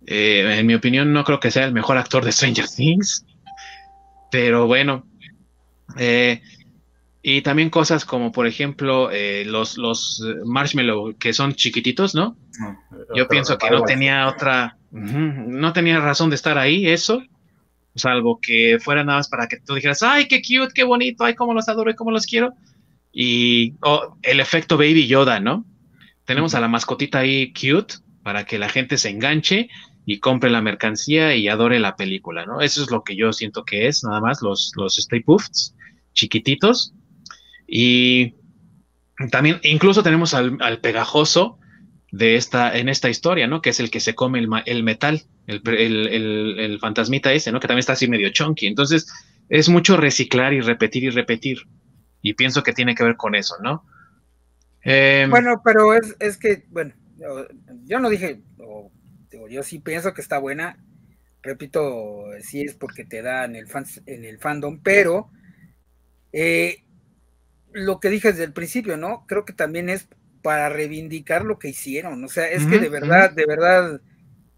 S1: Eh, en mi opinión, no creo que sea el mejor actor de Stranger Things. Pero bueno. Eh, y también cosas como, por ejemplo, los, los marshmallow que son chiquititos, ¿no? Yo pienso que no tenía otra, no tenía razón de estar ahí, eso, salvo que fuera nada más para que tú dijeras, ay, qué cute, qué bonito, ay, cómo los adoro y cómo los quiero y oh, el efecto Baby Yoda, ¿no? Tenemos a la mascotita ahí cute para que la gente se enganche y compre la mercancía y adore la película, ¿no? Eso es lo que yo siento que es, nada más, los, los Stay Puffs chiquititos. Y también, incluso tenemos al, pegajoso de esta, en esta historia, ¿no? Que es el que se come el, metal, el, el, fantasmita ese, ¿no? Que también está así medio chunky. Entonces, es mucho reciclar y repetir y repetir y pienso que tiene que ver con eso, ¿no?
S2: Em, bueno, pero es, es, que, bueno, yo, no dije, yo sí pienso que está buena, repito, sí es porque te da en el, en el fandom, pero eh, lo que dije desde el principio, ¿no? Creo que también es para reivindicar lo que hicieron, o sea, es que de verdad, de verdad,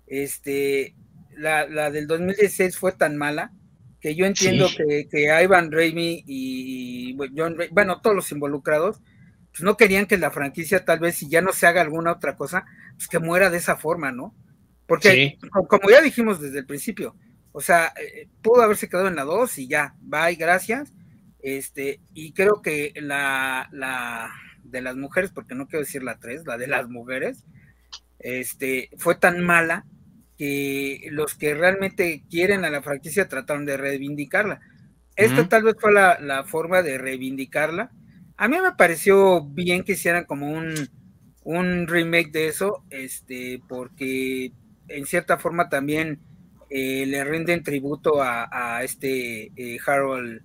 S2: este, la, la del 2016 fue tan mala, que yo entiendo que, que Ivan Raimi y John, bueno, todos los involucrados, pues no querían que la franquicia tal vez si ya no se haga alguna otra cosa, pues que muera de esa forma, ¿no? Porque como ya dijimos desde el principio, o sea, eh, pudo haberse quedado en la 2 y ya, bye, gracias. Este, y creo que la, la de las mujeres, porque no quiero decir la 3, la de las mujeres, este, fue tan mala que los que realmente quieren a la franquicia trataron de reivindicarla. Esta tal vez fue la, forma de reivindicarla. A mí me pareció bien que hicieran como un, un remake de eso, este, porque en cierta forma también eh, le rinden tributo a, este eh, Harold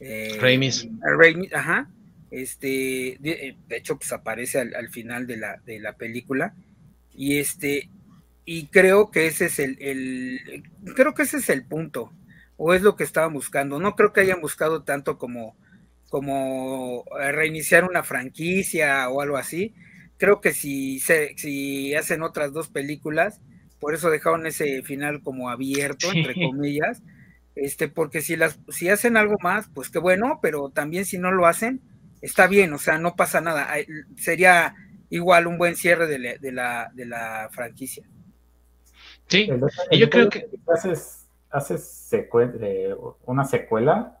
S1: eh,
S2: ajá. Este, de, hecho, pues aparece al, al, final de la, de la película. Y este, y creo que ese es el, creo que ese es el punto, o es lo que estaban buscando. No creo que hayan buscado tanto como, como eh, reiniciar una franquicia o algo así. Creo que si, se, si hacen otras dos películas, por eso dejaron ese final como abierto, entre comillas, este, porque si las, si hacen algo más, pues qué bueno, pero también si no lo hacen, está bien, o sea, no pasa nada. Sería igual un buen cierre de la, de la franquicia.
S1: Sí, y yo creo que...
S3: Haces, haces una secuela,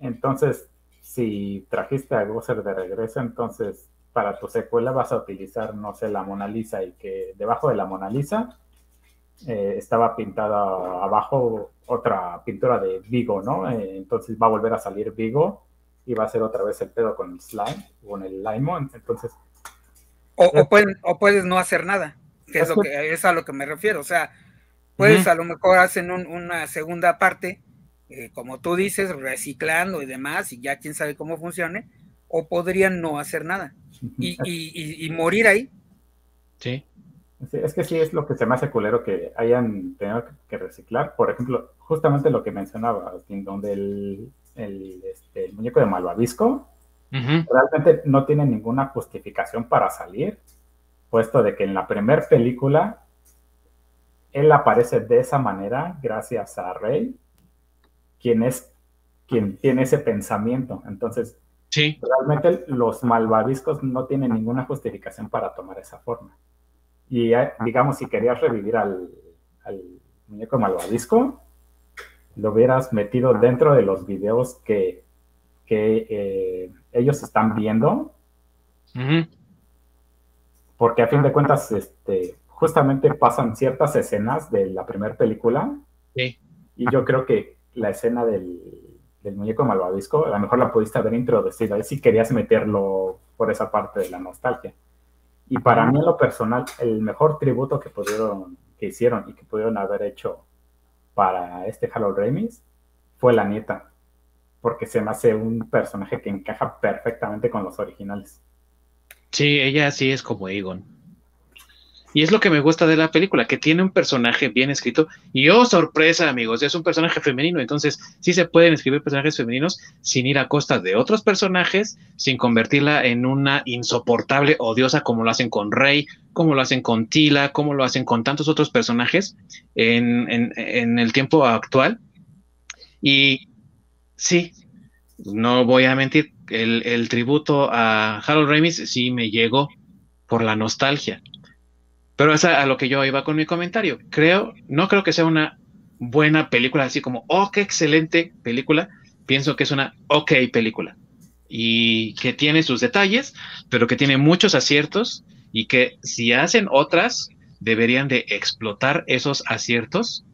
S3: entonces si trajiste a Gosser de regreso, entonces para tu secuela vas a utilizar, no sé, la Mona Lisa y que debajo de la Mona Lisa eh, estaba pintada abajo otra pintura de Vigo, ¿no? Eh, entonces va a volver a salir Vigo y va a ser otra vez el pedo con el slime, con el limo, entonces...
S2: O, o, o puedes no hacer nada que es, lo que, es a lo que me refiero. O sea, pues a lo mejor hacen una segunda parte, eh, como tú dices, reciclando y demás, y ya quién sabe cómo funcione, o podrían no hacer nada y, morir ahí.
S1: Sí.
S3: Es que sí es lo que se me hace culero que hayan tenido que reciclar. Por ejemplo, justamente lo que mencionaba, donde el, este, muñeco de Malvavisco realmente no tiene ninguna justificación para salir puesto de que en la primera película él aparece de esa manera gracias a Rey, quien es quien tiene ese pensamiento. Entonces,
S1: sí.
S3: realmente los malvaviscos no tienen ninguna justificación para tomar esa forma. Y eh, digamos, si querías revivir al, muñeco malvavisco, lo hubieras metido dentro de los videos que, eh, ellos están viendo porque a fin de cuentas, este, justamente pasan ciertas escenas de la primera película.
S1: Sí.
S3: Y yo creo que la escena del, muñeco malvavisco, a lo mejor la pudiste haber introducido ahí si querías meterlo por esa parte de la nostalgia. Y para mí, en lo personal, el mejor tributo que pudieron, que hicieron y que pudieron haber hecho para este Halo Remis fue la nieta, porque se me hace un personaje que encaja perfectamente con los originales.
S1: Sí, ella sí es como Egon. Y es lo que me gusta de la película, que tiene un personaje bien escrito. Y oh, sorpresa, amigos, es un personaje femenino. Entonces, sí se pueden escribir personajes femeninos sin ir a costa de otros personajes, sin convertirla en una insoportable, odiosa, como lo hacen con Rey, como lo hacen con Tila, como lo hacen con tantos otros personajes en, el tiempo actual. Y sí, no voy a mentir, el, tributo a Harold Ramis sí me llegó por la nostalgia. Pero es a, lo que yo iba con mi comentario. Creo, no creo que sea una buena película, así como, oh, qué excelente película. Pienso que es una ok película. Y que tiene sus detalles, pero que tiene muchos aciertos y que si hacen otras, deberían de explotar esos aciertos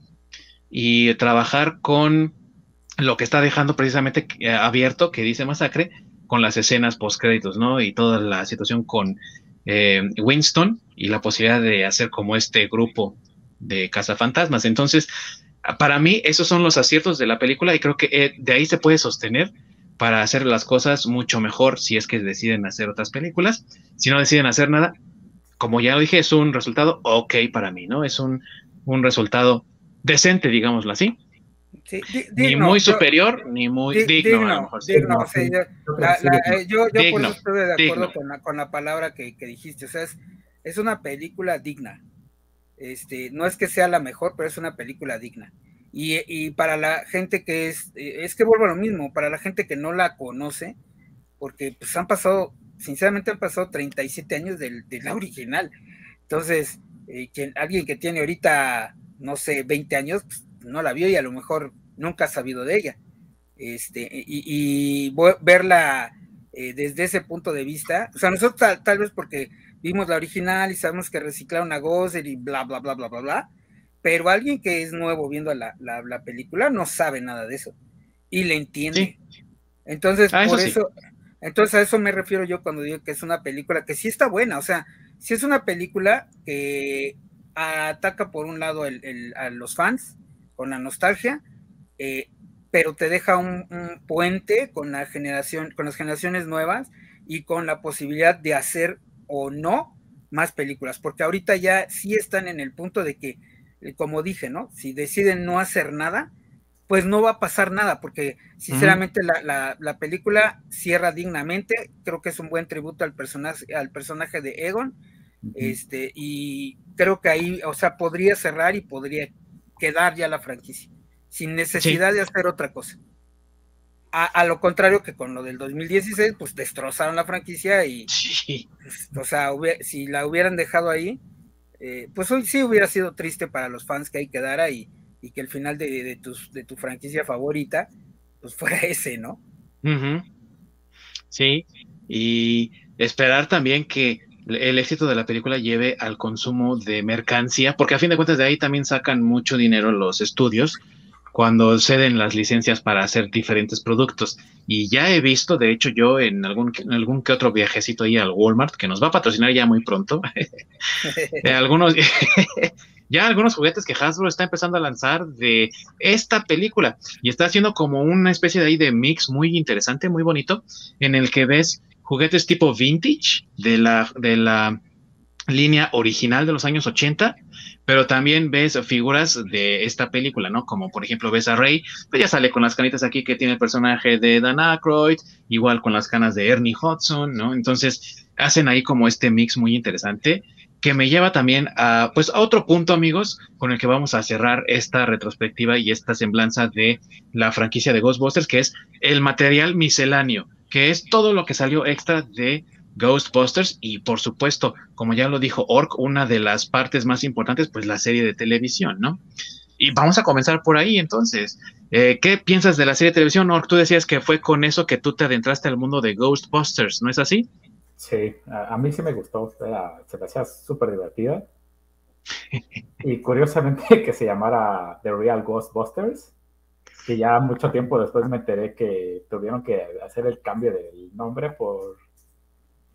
S1: y trabajar con lo que está dejando precisamente eh, abierto, que dice Masacre, con las escenas post-créditos, ¿no? Y toda la situación con eh, Winston y la posibilidad de hacer como este grupo de cazafantasmas. Entonces, para mí, esos son los aciertos de la película y creo que eh, de ahí se puede sostener para hacer las cosas mucho mejor si es que deciden hacer otras películas. Si no deciden hacer nada, como ya lo dije, es un resultado ok para mí, ¿no? Es un, un resultado decente, digámoslo así ni muy superior, ni muy digno.
S2: yo, por eso estoy de acuerdo con la, palabra que, dijiste. O sea, es, una película digna. Este, no es que sea la mejor, pero es una película digna. Y, para la gente que es, es que vuelvo a lo mismo, para la gente que no la conoce, porque pues han pasado, sinceramente han pasado 37 años de, la original. Entonces, eh, alguien que tiene ahorita, no sé, 20 años, pues, no la vio y a lo mejor nunca ha sabido de ella. Este, y, verla eh, desde ese punto de vista, o sea, nosotros tal, vez porque vimos la original y sabemos que reciclaron a Gozer y bla, bla, bla, bla, bla, bla, pero alguien que es nuevo viendo la, película no sabe nada de eso y le entiende. Entonces, ah, por eso, entonces a eso me refiero yo cuando digo que es una película que sí está buena, o sea, sí es una película que ataca por un lado a los fans, con la nostalgia, eh, pero te deja un, puente con la generación, con las generaciones nuevas y con la posibilidad de hacer o no más películas, porque ahorita ya sí están en el punto de que, eh, como dije, ¿no? Si deciden no hacer nada, pues no va a pasar nada, porque sinceramente la, película cierra dignamente, creo que es un buen tributo al personaje, al personaje de Egon, este, y creo que ahí, o sea, podría cerrar y podría quedar ya la franquicia, sin necesidad de hacer otra cosa. A, lo contrario que con lo del 2016, pues destrozaron la franquicia y, pues, o sea, si la hubieran dejado ahí, eh, pues hoy sí hubiera sido triste para los fans que ahí quedara y, y que el final de, de tu franquicia favorita, pues (laughs) fuera ese, ¿no?
S1: Sí, y esperar también que el éxito de la película lleve al consumo de mercancía, porque a fin de cuentas de ahí también sacan mucho dinero los estudios cuando ceden las licencias para hacer diferentes productos. Y ya he visto, de hecho, yo en algún, algún que otro viajecito ahí al Walmart, que nos va a patrocinar ya muy pronto, (laughs) algunos, (laughs) ya algunos juguetes que Hasbro está empezando a lanzar de esta película y está haciendo como una especie de ahí de mix muy interesante, muy bonito, en el que ves juguetes tipo vintage de la, de la línea original de los años 80, pero también ves figuras de esta película, ¿no? Como por ejemplo ves a Rey, pues ya sale con las canitas aquí que tiene el personaje de Dan Aykroyd, igual con las canas de Ernie Hudson, ¿no? Entonces hacen ahí como este mix muy interesante que me lleva también a pues a otro punto amigos con el que vamos a cerrar esta retrospectiva y esta semblanza de la franquicia de Ghostbusters que es el material misceláneo que es todo lo que salió extra de Ghostbusters y por supuesto, como ya lo dijo Orc, una de las partes más importantes, pues la serie de televisión, ¿no? Y vamos a comenzar por ahí entonces. Eh, ¿Qué piensas de la serie de televisión, Orc? Tú decías que fue con eso que tú te adentraste al mundo de Ghostbusters, ¿no es así?
S3: Sí, a, mí sí me gustó, se me hacía súper divertida. (laughs) y curiosamente (laughs) que se llamara The Real Ghostbusters, que ya mucho tiempo después me enteré que tuvieron que hacer el cambio del nombre por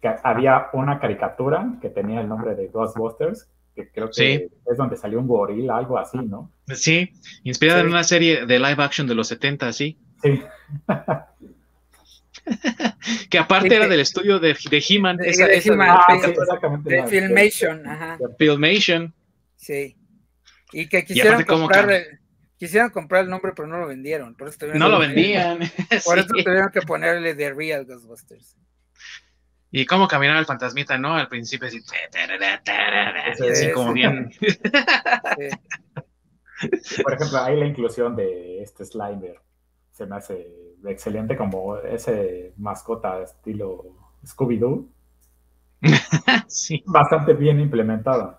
S3: que había una caricatura que tenía el nombre de Ghostbusters, que creo que es donde salió un gorila, algo así, ¿no?
S1: Sí, inspirada en una serie de live action de los 70, sí.
S3: Sí. (laughs)
S1: que aparte era del estudio de, de He-Man.
S2: De,
S1: esa,
S2: de
S1: esa
S2: He-Man,
S3: Ah, exactamente.
S2: de Filmation, ajá,
S1: Filmation.
S2: sí. Y que quisieron
S1: aparte, ¿cómo
S2: comprar,
S1: cambia?
S2: Quisieron comprar el nombre, pero no lo vendieron. Por eso tuvieron
S1: No
S2: que
S1: lo vendían. (laughs)
S2: Por
S1: Sí.
S2: eso tuvieron que ponerle The Real Ghostbusters.
S1: Y cómo caminaba el fantasmita, ¿no? Al principio así, tarara, tarara, y así
S2: Sí,
S1: como
S2: sí.
S1: bien. (laughs)
S2: Sí.
S3: Por ejemplo, ahí la inclusión de este Slimer se me hace excelente como ese mascota estilo Scooby-Doo, (laughs)
S1: sí.
S3: bastante bien implementada.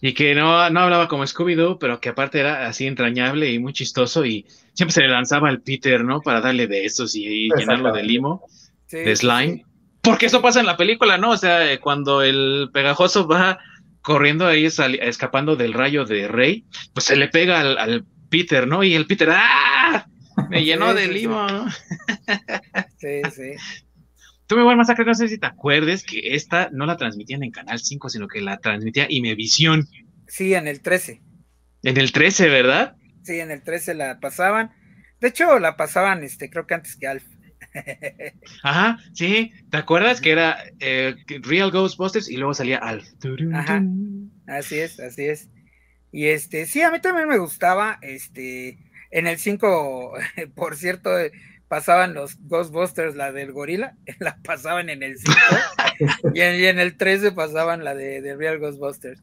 S1: Y que no, no hablaba como Scooby-Doo, pero que aparte era así entrañable y muy chistoso y siempre se le lanzaba al Peter, ¿no? Para darle besos y, y llenarlo de limo,
S2: Sí,
S1: de slime.
S2: sí.
S1: Porque eso pasa en la película, ¿no? O sea, cuando el pegajoso va corriendo ahí, escapando del rayo de Rey, pues se le pega al, al Peter, ¿no? Y el Peter, ¡ah! Me (laughs) llenó
S2: Sí,
S1: de limo, ¿no?
S2: Sí, sí.
S1: Tú me a masacre, no sé si te acuerdes que esta no la transmitían en Canal 5, sino que la transmitía Imevisión
S2: Sí, en el 13.
S1: en el 13, ¿verdad?
S2: Sí, en el 13 la pasaban. De hecho, la pasaban, este, creo que antes que Alf. (laughs)
S1: Ajá, sí. ¿Te acuerdas que era eh, Real Ghostbusters y luego salía Alf?
S2: Ajá. Así es, así es. Y este, sí, a mí también me gustaba. Este, en el 5, (laughs) por cierto, eh, pasaban los Ghostbusters, la del gorila, (laughs) la pasaban en el 5. (laughs) y, en, y en el 13 pasaban la de, de Real Ghostbusters.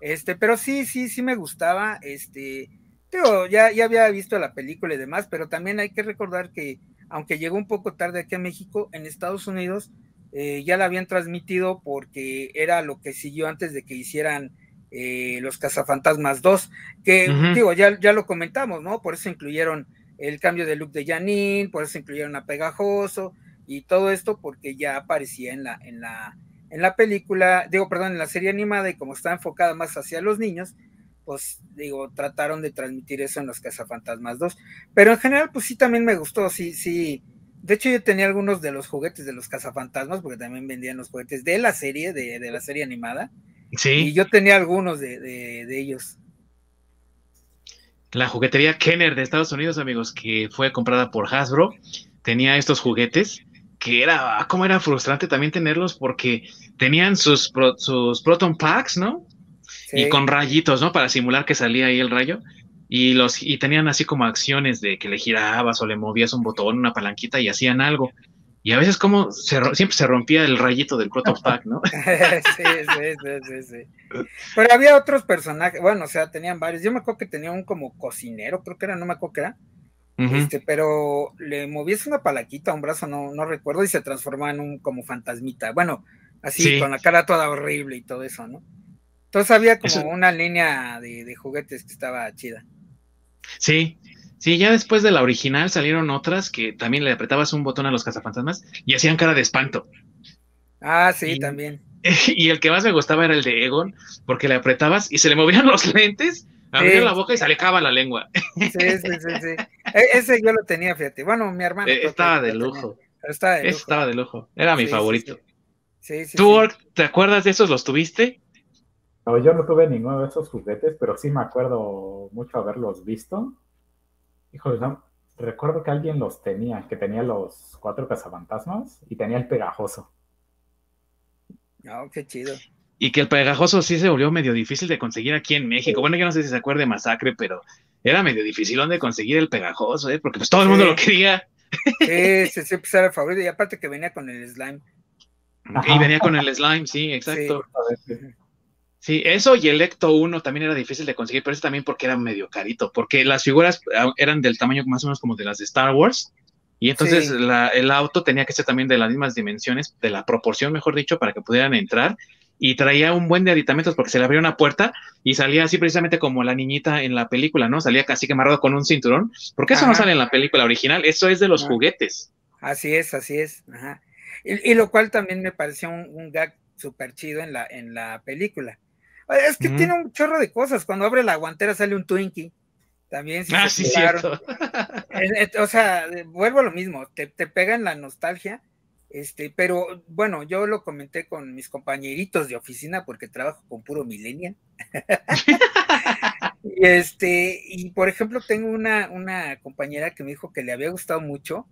S2: Este, pero sí, sí, sí me gustaba. Este, digo, ya, ya había visto la película y demás, pero también hay que recordar que, aunque llegó un poco tarde aquí a México, en Estados Unidos eh, ya la habían transmitido porque era lo que siguió antes de que hicieran eh, los Cazafantasmas 2, que digo, ya, ya lo comentamos, ¿no? Por eso incluyeron el cambio de look de Janine, por eso incluyeron a Pegajoso y todo esto porque ya aparecía en la, en la, en la película, digo, perdón, en la serie animada y como está enfocada más hacia los niños, pues digo, trataron de transmitir eso en los Cazafantasmas 2. Pero en general, pues sí, también me gustó, sí, sí. De hecho, yo tenía algunos de los juguetes de los Cazafantasmas, porque también vendían los juguetes de la serie, de, de la serie animada. Y
S1: Sí,
S2: yo tenía algunos de, de, de ellos.
S1: La juguetería Kenner de Estados Unidos, amigos, que fue comprada por Hasbro, tenía estos juguetes que era, ah, cómo era frustrante también tenerlos porque tenían sus, pro- sus Proton Packs, ¿no?
S2: Sí.
S1: y con rayitos, ¿no? Para simular que salía ahí el rayo. Y los y tenían así como acciones de que le girabas o le movías un botón, una palanquita y hacían algo. Y a veces como se siempre se rompía el rayito del Proton Pack, ¿no? (laughs)
S2: sí, sí, sí, sí, sí. Pero había otros personajes, bueno, o sea, tenían varios. Yo me acuerdo que tenía un como cocinero, creo que era, no me acuerdo qué era. Este, pero le movías una palanquita a un brazo, no, no recuerdo, y se transformaba en un como fantasmita. Bueno, así,
S1: Sí.
S2: con la cara toda horrible y todo eso, ¿no? Entonces había como
S1: Eso-
S2: una línea de, de juguetes que estaba chida.
S1: Sí, sí, ya después de la original salieron otras que también le apretabas un botón a los cazafantasmas y hacían cara de espanto.
S2: Ah, sí,
S1: Y-
S2: también. (laughs)
S1: Y el que más me gustaba era el de Egon, porque le apretabas y se le movían (laughs) los lentes, abría
S2: Sí.
S1: la boca y se le acaba la lengua.
S2: Sí, sí, sí, sí. E- ese yo lo tenía, fíjate. Bueno, mi hermano.
S1: Eh,
S2: creo que
S1: estaba de lujo.
S2: estaba de
S1: Ese
S2: lujo.
S1: estaba de lujo. Era mi
S2: Sí, sí,
S1: favorito.
S2: Sí, sí,
S1: ¿Tú. Ork, te acuerdas de esos? ¿Los tuviste?
S3: No, yo no tuve ninguno de esos juguetes, pero sí me acuerdo mucho haberlos visto. Híjole, no, recuerdo que alguien los tenía, que tenía los cuatro cazafantasmas y tenía el pegajoso.
S2: No, qué chido.
S1: Y que el pegajoso sí se volvió medio difícil de conseguir aquí en México. Bueno, yo no sé si se acuerda de Masacre, pero era medio difícil de conseguir el pegajoso, ¿eh? Porque pues todo el mundo
S2: Sí.
S1: lo quería.
S2: Sí, sí, sí, pues era el favorito. Y aparte que venía con el slime.
S3: Ajá.
S1: Y venía con el slime, sí, exacto.
S3: A ver,
S1: Sí, eso y el Ecto 1 también era difícil de conseguir, pero eso también porque era medio carito, porque las figuras ah, eran del tamaño más o menos como de las de Star Wars, y entonces
S2: Sí.
S1: la- el auto tenía que ser también de las mismas dimensiones, de la proporción, mejor dicho, para que pudieran entrar, y traía un buen de aditamentos porque se le abría una puerta y salía así precisamente como la niñita en la película, ¿no? Salía casi que amarrado con un cinturón, porque eso no sale en la película original, eso es de los juguetes.
S2: Así es, así es. Ajá. Y, y lo cual también me pareció un, un gag súper chido en la, en la película. Es que tiene un chorro de cosas. Cuando abre la guantera sale un Twinkie. También, si
S1: Ah,
S2: se
S1: sí, cierto.
S2: O sea, vuelvo a lo mismo, te, te pega en la nostalgia, este, pero bueno, yo lo comenté con mis compañeritos de oficina porque trabajo con puro millennial. (laughs) y este, y por ejemplo, tengo una, una compañera que me dijo que le había gustado mucho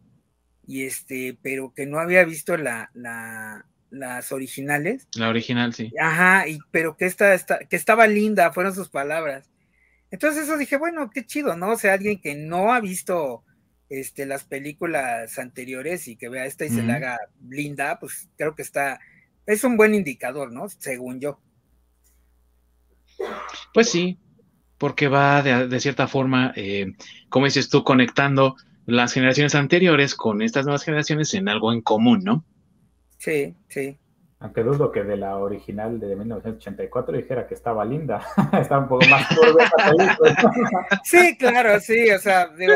S2: y este, pero que no había visto la, la, las originales.
S1: La original, sí.
S2: Ajá, y, pero que, esta, esta, que estaba linda, fueron sus palabras. Entonces eso dije, bueno, qué chido, ¿no? O sea, alguien que no ha visto este, las películas anteriores y que vea esta y se la haga linda, pues creo que está, es un buen indicador, ¿no? Según yo.
S1: Pues sí, porque va de, cierta forma, eh, como dices tú, conectando las generaciones anteriores con estas nuevas generaciones en algo en común, ¿no?
S2: Sí, sí.
S3: Aunque dudo que de la original de 1984 dijera que estaba linda. (laughs) estaba un poco más (laughs)
S2: Sí, claro, sí. O sea, digo,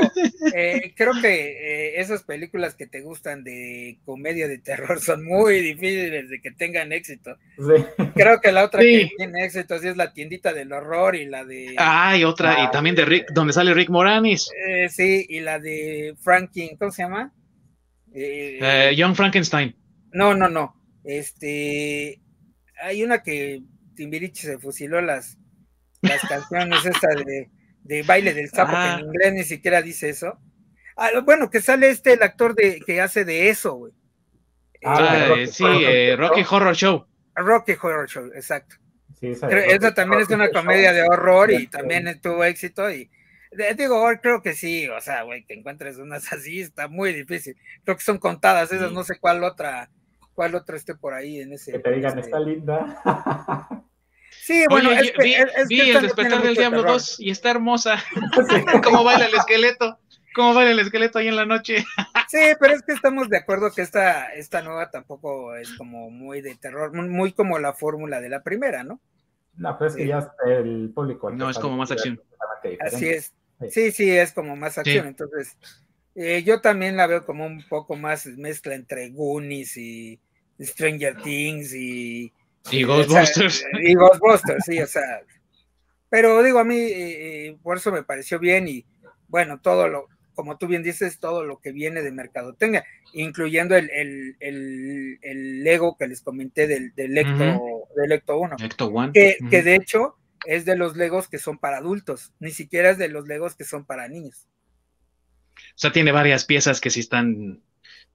S2: eh, creo que eh, esas películas que te gustan de comedia de terror son muy difíciles de que tengan éxito. Sí. Creo que la otra que tiene éxito sí es la tiendita del horror y la de.
S1: Ah, y otra, y también de Rick, donde sale Rick Moranis.
S2: Eh, sí, y la de Franklin, ¿cómo se llama?
S1: Young Frankenstein.
S2: No, no, no. Este, hay una que Timbiriche se fusiló las, las canciones esta de, de, baile del sapo, que en ah. inglés ni siquiera dice eso. Ah, bueno, que sale este el actor de que hace de eso, güey.
S1: Ah, eh, sí, eh, Rocky Horror Show.
S2: Rocky Horror Show, exacto. Sí, esa, también es una comedia de horror y también tuvo éxito y digo, creo que sí, o sea, güey, que encuentres unas así está muy difícil. Creo que son contadas esas, no sé cuál otra cuál otro esté por ahí en ese.
S3: Que te digan, está linda. (laughs)
S2: Sí, bueno, es
S1: vi, vi el despertar del diablo 2 y está hermosa. (laughs) (laughs) ¿Cómo baila el esqueleto? ¿Cómo baila el esqueleto ahí en la noche?
S2: sí, pero es que estamos de acuerdo que esta, esta nueva tampoco es como muy de terror, muy como la fórmula de la primera, ¿no?
S3: No, pero es que ya el público.
S1: No, es como más acción.
S2: Así es. Sí, sí, es como más acción. Entonces, eh, yo también la veo como un poco más mezcla entre Goonies y, Stranger Things y...
S1: Y Ghostbusters.
S2: y Ghostbusters, sí, o sea. Pero digo, a mí eh, eh, por eso me pareció bien y bueno, todo lo, como tú bien dices, todo lo que viene de mercadotecnia, incluyendo el, el, el, el Lego que les comenté del, del Ecto, del Ecto 1.
S1: Ecto 1.
S2: Que, que de hecho es de los Legos que son para adultos, ni siquiera es de los Legos que son para niños.
S1: O sea, tiene varias piezas que sí están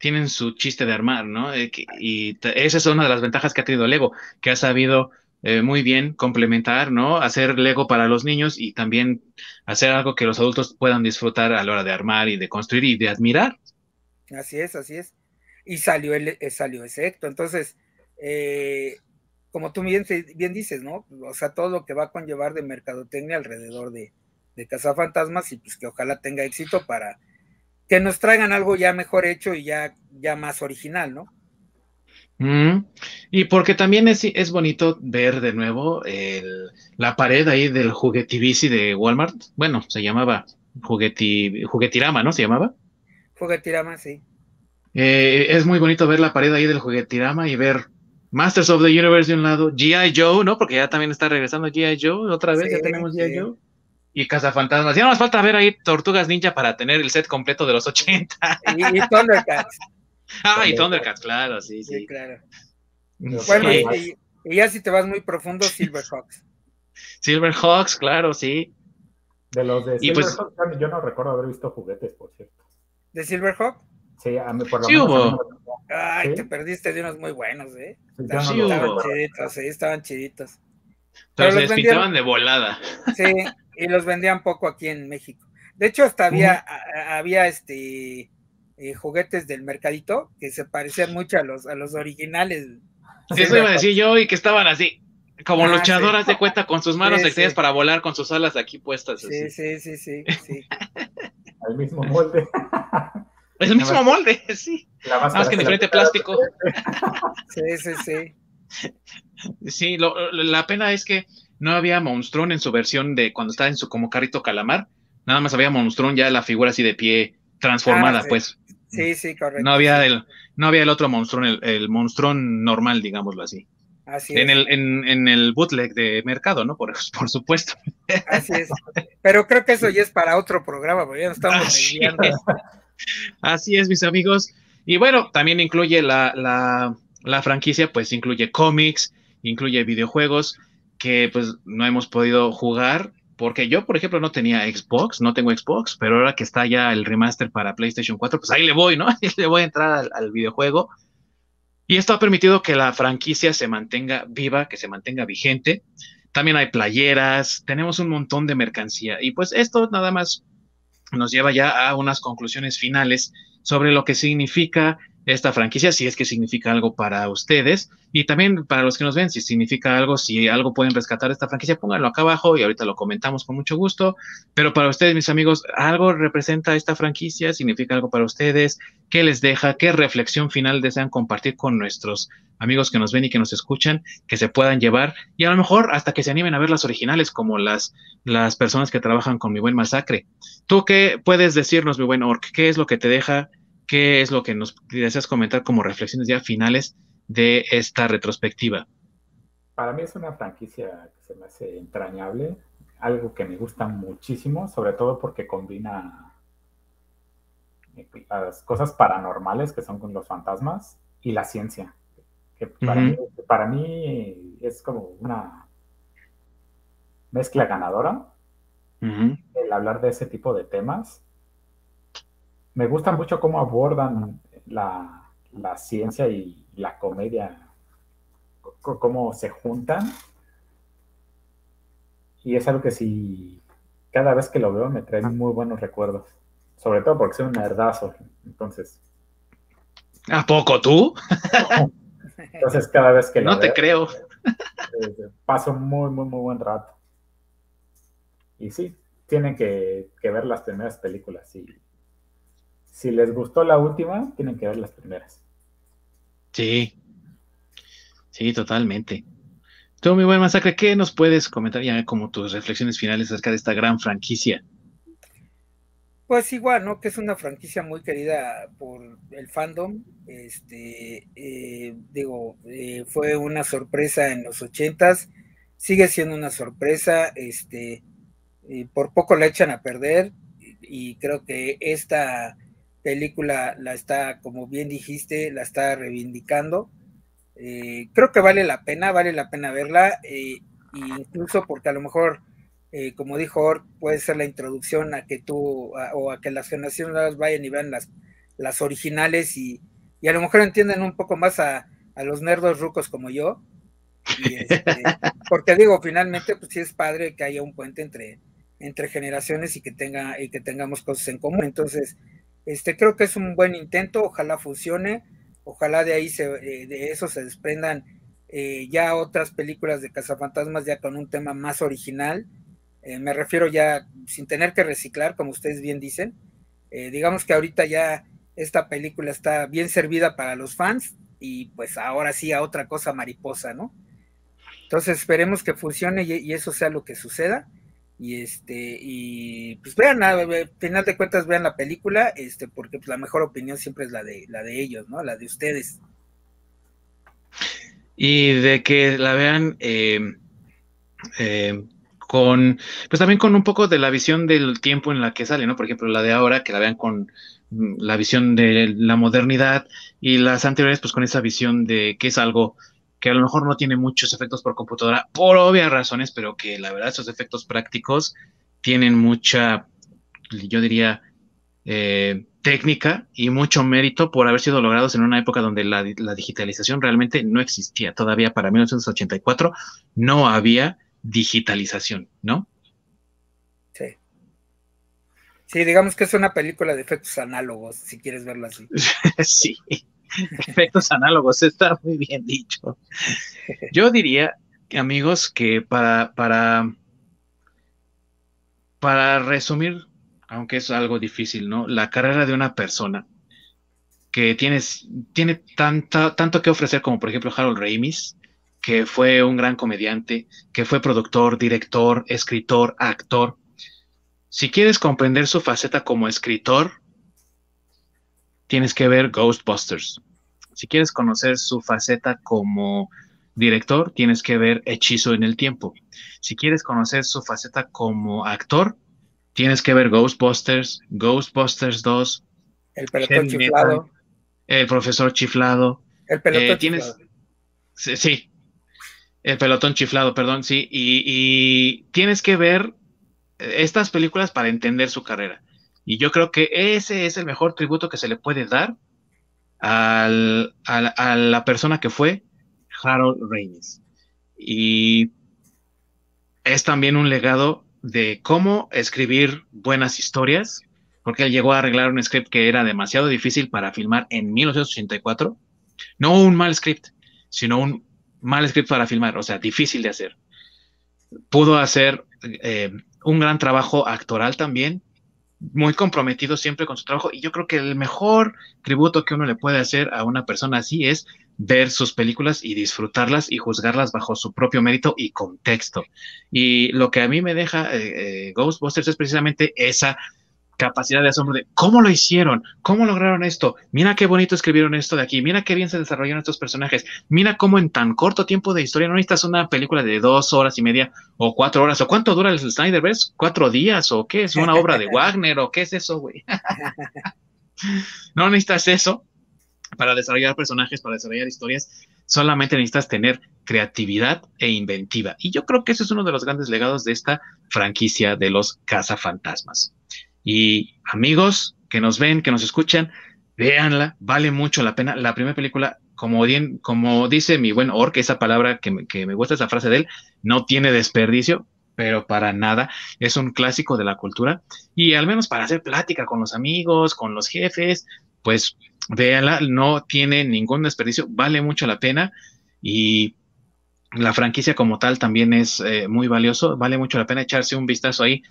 S1: tienen su chiste de armar, ¿no? Eh, y esa es una de las ventajas que ha tenido Lego, que ha sabido eh, muy bien complementar, ¿no? Hacer Lego para los niños y también hacer algo que los adultos puedan disfrutar a la hora de armar y de construir y de admirar.
S2: Así es, así es. Y salió, el, eh, salió ese acto. Entonces, como tú bien, bien dices, ¿no? O sea, todo lo que va a conllevar de mercadotecnia alrededor de, de Fantasmas y pues que ojalá tenga éxito para que nos traigan algo ya mejor hecho y ya, ya más original, ¿no?
S1: Mm. y porque también es, es, bonito ver de nuevo la pared ahí del juguetivici de Walmart. Bueno, se llamaba jugueti, juguetirama, ¿no? Se llamaba.
S2: Juguetirama, sí.
S1: Eh, es muy bonito ver la pared ahí del juguetirama y ver Masters of the Universe de un lado, G.I. Joe, ¿no? Porque ya también está regresando G.I. Joe, otra vez ya tenemos G.I. Joe y Cazafantasmas. Ya no nos falta ver ahí Tortugas Ninja para tener el set completo de los 80. (laughs)
S2: Y, Thundercats.
S1: ah, y Thundercats, claro, sí, sí.
S2: claro. Bueno, y, ya si te vas muy profundo, Silverhawks.
S1: Silverhawks, claro, sí.
S3: De los de pues Silverhawks, yo no recuerdo haber visto juguetes, por cierto.
S2: ¿De Silverhawk?
S3: Sí, a mí por lo
S1: sí hubo.
S2: Ay, te perdiste de unos muy buenos, ¿eh? estaban, chiditos, sí, estaban chiditos.
S1: Pero, se despintaban de volada.
S2: Sí, (laughs) y los vendían poco aquí en México. De hecho, hasta había, había este eh, juguetes del mercadito que se parecían mucho a los, a los originales.
S1: Sí, eso iba a decir yo y que estaban así, como ah, luchadoras de cuenta, con sus manos extendidas para volar, con sus alas aquí puestas.
S2: Sí, sí, sí, sí, sí. (laughs) (laughs)
S3: El mismo molde.
S1: El mismo molde, sí. Nada más que en diferente plástico.
S2: Sí, sí, sí.
S1: Sí, la pena es que no había Monstrón en su versión de cuando estaba en su como carrito calamar, nada más había Monstrón ya la figura así de pie transformada, ah, pues.
S2: Sí, sí, correcto.
S1: No había el, no había el otro monstruón, el, el monstruón normal, digámoslo así.
S2: Así
S1: en El, en, el bootleg de mercado, ¿no? Por, (laughs) por supuesto.
S2: Así es. Pero creo que eso ya es para otro programa, porque ya no estamos
S1: así, así es, mis amigos. Y bueno, también incluye la, la, la franquicia, pues incluye cómics, incluye videojuegos que pues no hemos podido jugar porque yo, por ejemplo, no tenía Xbox, no tengo Xbox, pero ahora que está ya el remaster para PlayStation 4, pues ahí le voy, ¿no? (laughs) Ahí le voy a entrar al, videojuego. Y esto ha permitido que la franquicia se mantenga viva, que se mantenga vigente. También hay playeras, tenemos un montón de mercancía. Y pues esto nada más nos lleva ya a unas conclusiones finales sobre lo que significa esta franquicia, si es que significa algo para ustedes y también para los que nos ven, si significa algo, si algo pueden rescatar esta franquicia, pónganlo acá abajo y ahorita lo comentamos con mucho gusto. Pero para ustedes, mis amigos, ¿algo representa esta franquicia? ¿Significa algo para ustedes? ¿Qué les deja? ¿Qué reflexión final desean compartir con nuestros amigos que nos ven y que nos escuchan, que se puedan llevar y a lo mejor hasta que se animen a ver las originales como las, las personas que trabajan con mi buen masacre? ¿Tú qué puedes decirnos, mi buen Orc? ¿Qué es lo que te deja? ¿Qué es lo que nos deseas comentar como reflexiones ya finales de esta retrospectiva?
S3: Para mí es una franquicia que se me hace entrañable, algo que me gusta muchísimo, sobre todo porque combina eh, las cosas paranormales que son con los fantasmas y la ciencia. Que para, mí, es como una mezcla ganadora el hablar de ese tipo de temas me gusta mucho cómo abordan la, ciencia y la comedia, cómo se juntan. Y es algo que sí, cada vez que lo veo me trae muy buenos recuerdos. Sobre todo porque soy un nerdazo. Entonces.
S1: ¿A poco tú? (laughs)
S3: Entonces cada vez que
S1: lo No te creo.
S3: Eh, paso muy, muy, muy buen rato. Y sí, tienen que, que ver las primeras películas y si les gustó la última, tienen que ver las primeras.
S1: Sí, sí, totalmente. Tú, mi buen masacre, ¿qué nos puedes comentar ya como tus reflexiones finales acerca de esta gran franquicia?
S2: Pues igual, ¿no? Que es una franquicia muy querida por el fandom. Este, eh, digo, eh, fue una sorpresa en los ochentas, sigue siendo una sorpresa. Este, por poco la echan a perder y creo que esta película la está, como bien dijiste, la está reivindicando. Eh, creo que vale la pena, vale la pena verla, eh, incluso porque a lo mejor, eh, como dijo Or, puede ser la introducción a que tú o a que las generaciones vayan y vean las, las originales y, a lo mejor entiendan un poco más a, los nerdos rucos como yo. Este, (laughs) porque digo, finalmente, pues sí es padre que haya un puente entre, entre generaciones y que tenga y que tengamos cosas en común. Entonces, este, creo que es un buen intento, ojalá funcione, ojalá de ahí se, eh, de eso se desprendan eh, ya otras películas de cazafantasmas ya con un tema más original. Eh, me refiero ya sin tener que reciclar, como ustedes bien dicen. digamos que ahorita ya esta película está bien servida para los fans y pues ahora sí a otra cosa mariposa, ¿no? Entonces esperemos que funcione y eso sea lo que suceda y este y pues vean al final de cuentas vean la película este porque pues, la mejor opinión siempre es la de la de ellos no la de ustedes.
S1: Y de que la vean eh, eh, con pues también con un poco de la visión del tiempo en la que sale no por ejemplo la de ahora que la vean con mm, la visión de la modernidad y las anteriores pues con esa visión de que es algo que a lo mejor no tiene muchos efectos por computadora, por obvias razones, pero que la verdad esos efectos prácticos tienen mucha, yo diría, eh, técnica y mucho mérito por haber sido logrados en una época donde la, digitalización realmente no existía. Todavía para 1984 no había digitalización, ¿no?
S2: Sí. Sí, digamos que es una película de efectos análogos, si quieres verla así. (laughs)
S1: sí. (laughs) efectos análogos, está muy bien dicho. Yo diría, amigos, que para, para, para resumir, aunque es algo difícil, ¿no? La carrera de una persona que tienes, tiene tanta, tanto que ofrecer como por ejemplo Harold Ramis, que fue un gran comediante, que fue productor, director, escritor, actor. Si quieres comprender su faceta como escritor, tienes que ver Ghostbusters. Si quieres conocer su faceta como director, tienes que ver Hechizo en el Tiempo. Si quieres conocer su faceta como actor, tienes que ver Ghostbusters, Ghostbusters 2,
S2: El pelotón chiflado,
S1: El profesor chiflado.
S2: El pelotón eh, tienes,
S1: Sí, el pelotón chiflado, perdón, sí. Y, y, tienes que ver estas películas para entender su carrera. Y yo creo que ese es el mejor tributo que se le puede dar al, a la persona que fue Harold Ramis. Y es también un legado de cómo escribir buenas historias, porque él llegó a arreglar un script que era demasiado difícil para filmar en 1984. No un mal script, sino un mal script para filmar, o sea, difícil de hacer. Pudo hacer eh, un gran trabajo actoral también, muy comprometido siempre con su trabajo, y yo creo que el mejor tributo que uno le puede hacer a una persona así es ver sus películas y disfrutarlas y juzgarlas bajo su propio mérito y contexto. Y lo que a mí me deja eh, eh, Ghostbusters es precisamente esa capacidad de asombro de cómo lo hicieron, cómo lograron esto, mira qué bonito escribieron esto de aquí, mira qué bien se desarrollaron estos personajes, mira cómo en tan corto tiempo de historia no necesitas una película de dos horas y media o cuatro horas, o cuánto dura el Snyderverse, cuatro días, o qué es una obra de (laughs) Wagner, o qué es eso, güey. (laughs) no necesitas eso para desarrollar personajes, para desarrollar historias, solamente necesitas tener creatividad e inventiva. Y yo creo que ese es uno de los grandes legados de esta franquicia de los cazafantasmas. Y amigos que nos ven, que nos escuchan, véanla, vale mucho la pena. La primera película, como, como dice mi buen Ork, esa palabra que me, que me gusta, esa frase de él, no tiene desperdicio, pero para nada. Es un clásico de la cultura. Y al menos para hacer plática con los amigos, con los jefes, pues véanla, no tiene ningún desperdicio, vale mucho la pena. Y la franquicia como tal también es eh, muy valioso, vale mucho la pena echarse un vistazo ahí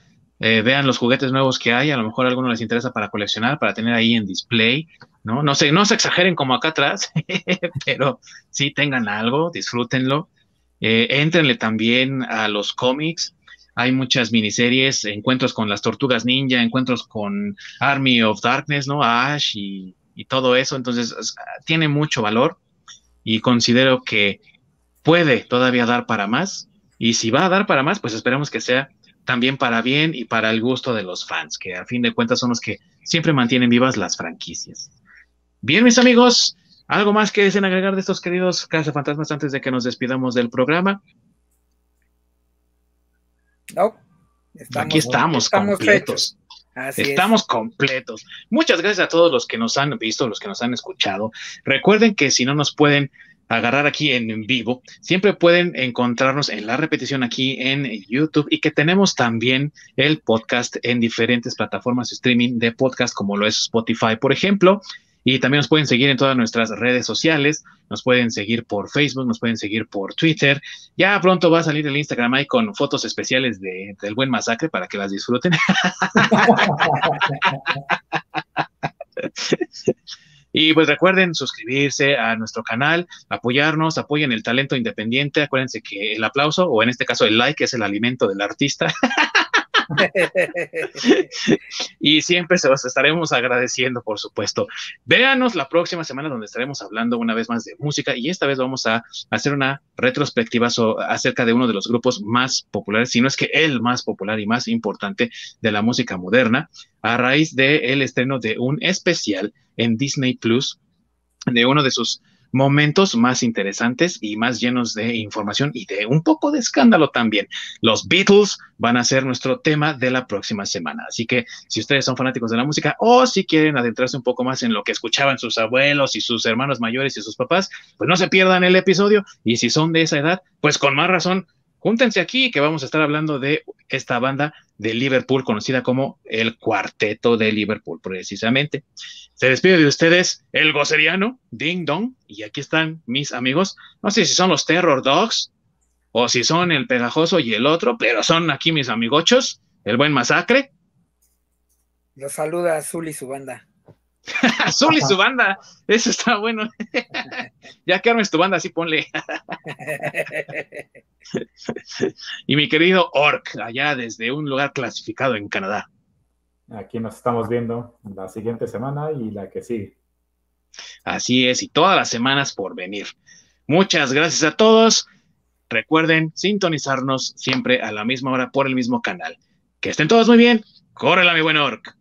S1: eh, vean los juguetes nuevos que hay, a lo mejor a alguno les interesa para coleccionar, para tener ahí en display, ¿no? No sé, no se exageren como acá atrás, (laughs) pero sí tengan algo, disfrútenlo. Eh, éntrenle también a los cómics. Hay muchas miniseries, encuentros con las tortugas ninja, encuentros con Army of Darkness, ¿no? Ash y, y todo eso. Entonces, tiene mucho valor y considero que puede todavía dar para más. Y si va a dar para más, pues esperemos que sea también para bien y para el gusto de los fans, que a fin de cuentas son los que siempre mantienen vivas las franquicias. Bien, mis amigos, ¿algo más que deseen agregar de estos queridos fantasmas antes de que nos despidamos del programa?
S2: No.
S1: Aquí estamos, completos. Estamos completos. Muchas gracias a todos los que nos han visto, los que nos han escuchado. Recuerden que si no nos pueden agarrar aquí en vivo, siempre pueden encontrarnos en la repetición aquí en YouTube y que tenemos también el podcast en diferentes plataformas streaming de podcast como lo es Spotify, por ejemplo. Y también nos pueden seguir en todas nuestras redes sociales, nos pueden seguir por Facebook, nos pueden seguir por Twitter. Ya pronto va a salir el Instagram ahí con fotos especiales de, del buen masacre para que las disfruten. (laughs) (laughs) Y pues recuerden suscribirse a nuestro canal, apoyarnos, apoyen el talento independiente. Acuérdense que el aplauso, o en este caso el like, es el alimento del artista. (laughs) (laughs) y siempre se los estaremos agradeciendo, por supuesto. Véanos la próxima semana donde estaremos hablando una vez más de música y esta vez vamos a hacer una retrospectiva acerca de uno de los grupos más populares, si no es que el más popular y más importante de la música moderna, a raíz del estreno de un especial en Disney Plus de uno de sus momentos más interesantes y más llenos de información y de un poco de escándalo también. Los Beatles van a ser nuestro tema de la próxima semana. Así que si ustedes son fanáticos de la música o si quieren adentrarse un poco más en lo que escuchaban sus abuelos y sus hermanos mayores y sus papás, pues no se pierdan el episodio. Y si son de esa edad, pues con más razón, júntense aquí que vamos a estar hablando de esta banda de Liverpool conocida como el Cuarteto de Liverpool, precisamente. Se despide de ustedes el goceriano, Ding Dong, y aquí están mis amigos. No sé si son los Terror Dogs o si son el Pegajoso y el otro, pero son aquí mis amigochos, el buen Masacre.
S2: Los saluda Azul y su banda. (laughs)
S1: Azul y su banda, eso está bueno. (laughs) ya que armes tu banda, así ponle. y mi querido Orc, allá desde un lugar clasificado en Canadá.
S3: Aquí nos estamos viendo la siguiente semana y la que sigue.
S1: Así es, y todas las semanas por venir. Muchas gracias a todos. Recuerden sintonizarnos siempre a la misma hora por el mismo canal. Que estén todos muy bien. Córrela, mi buen Orc.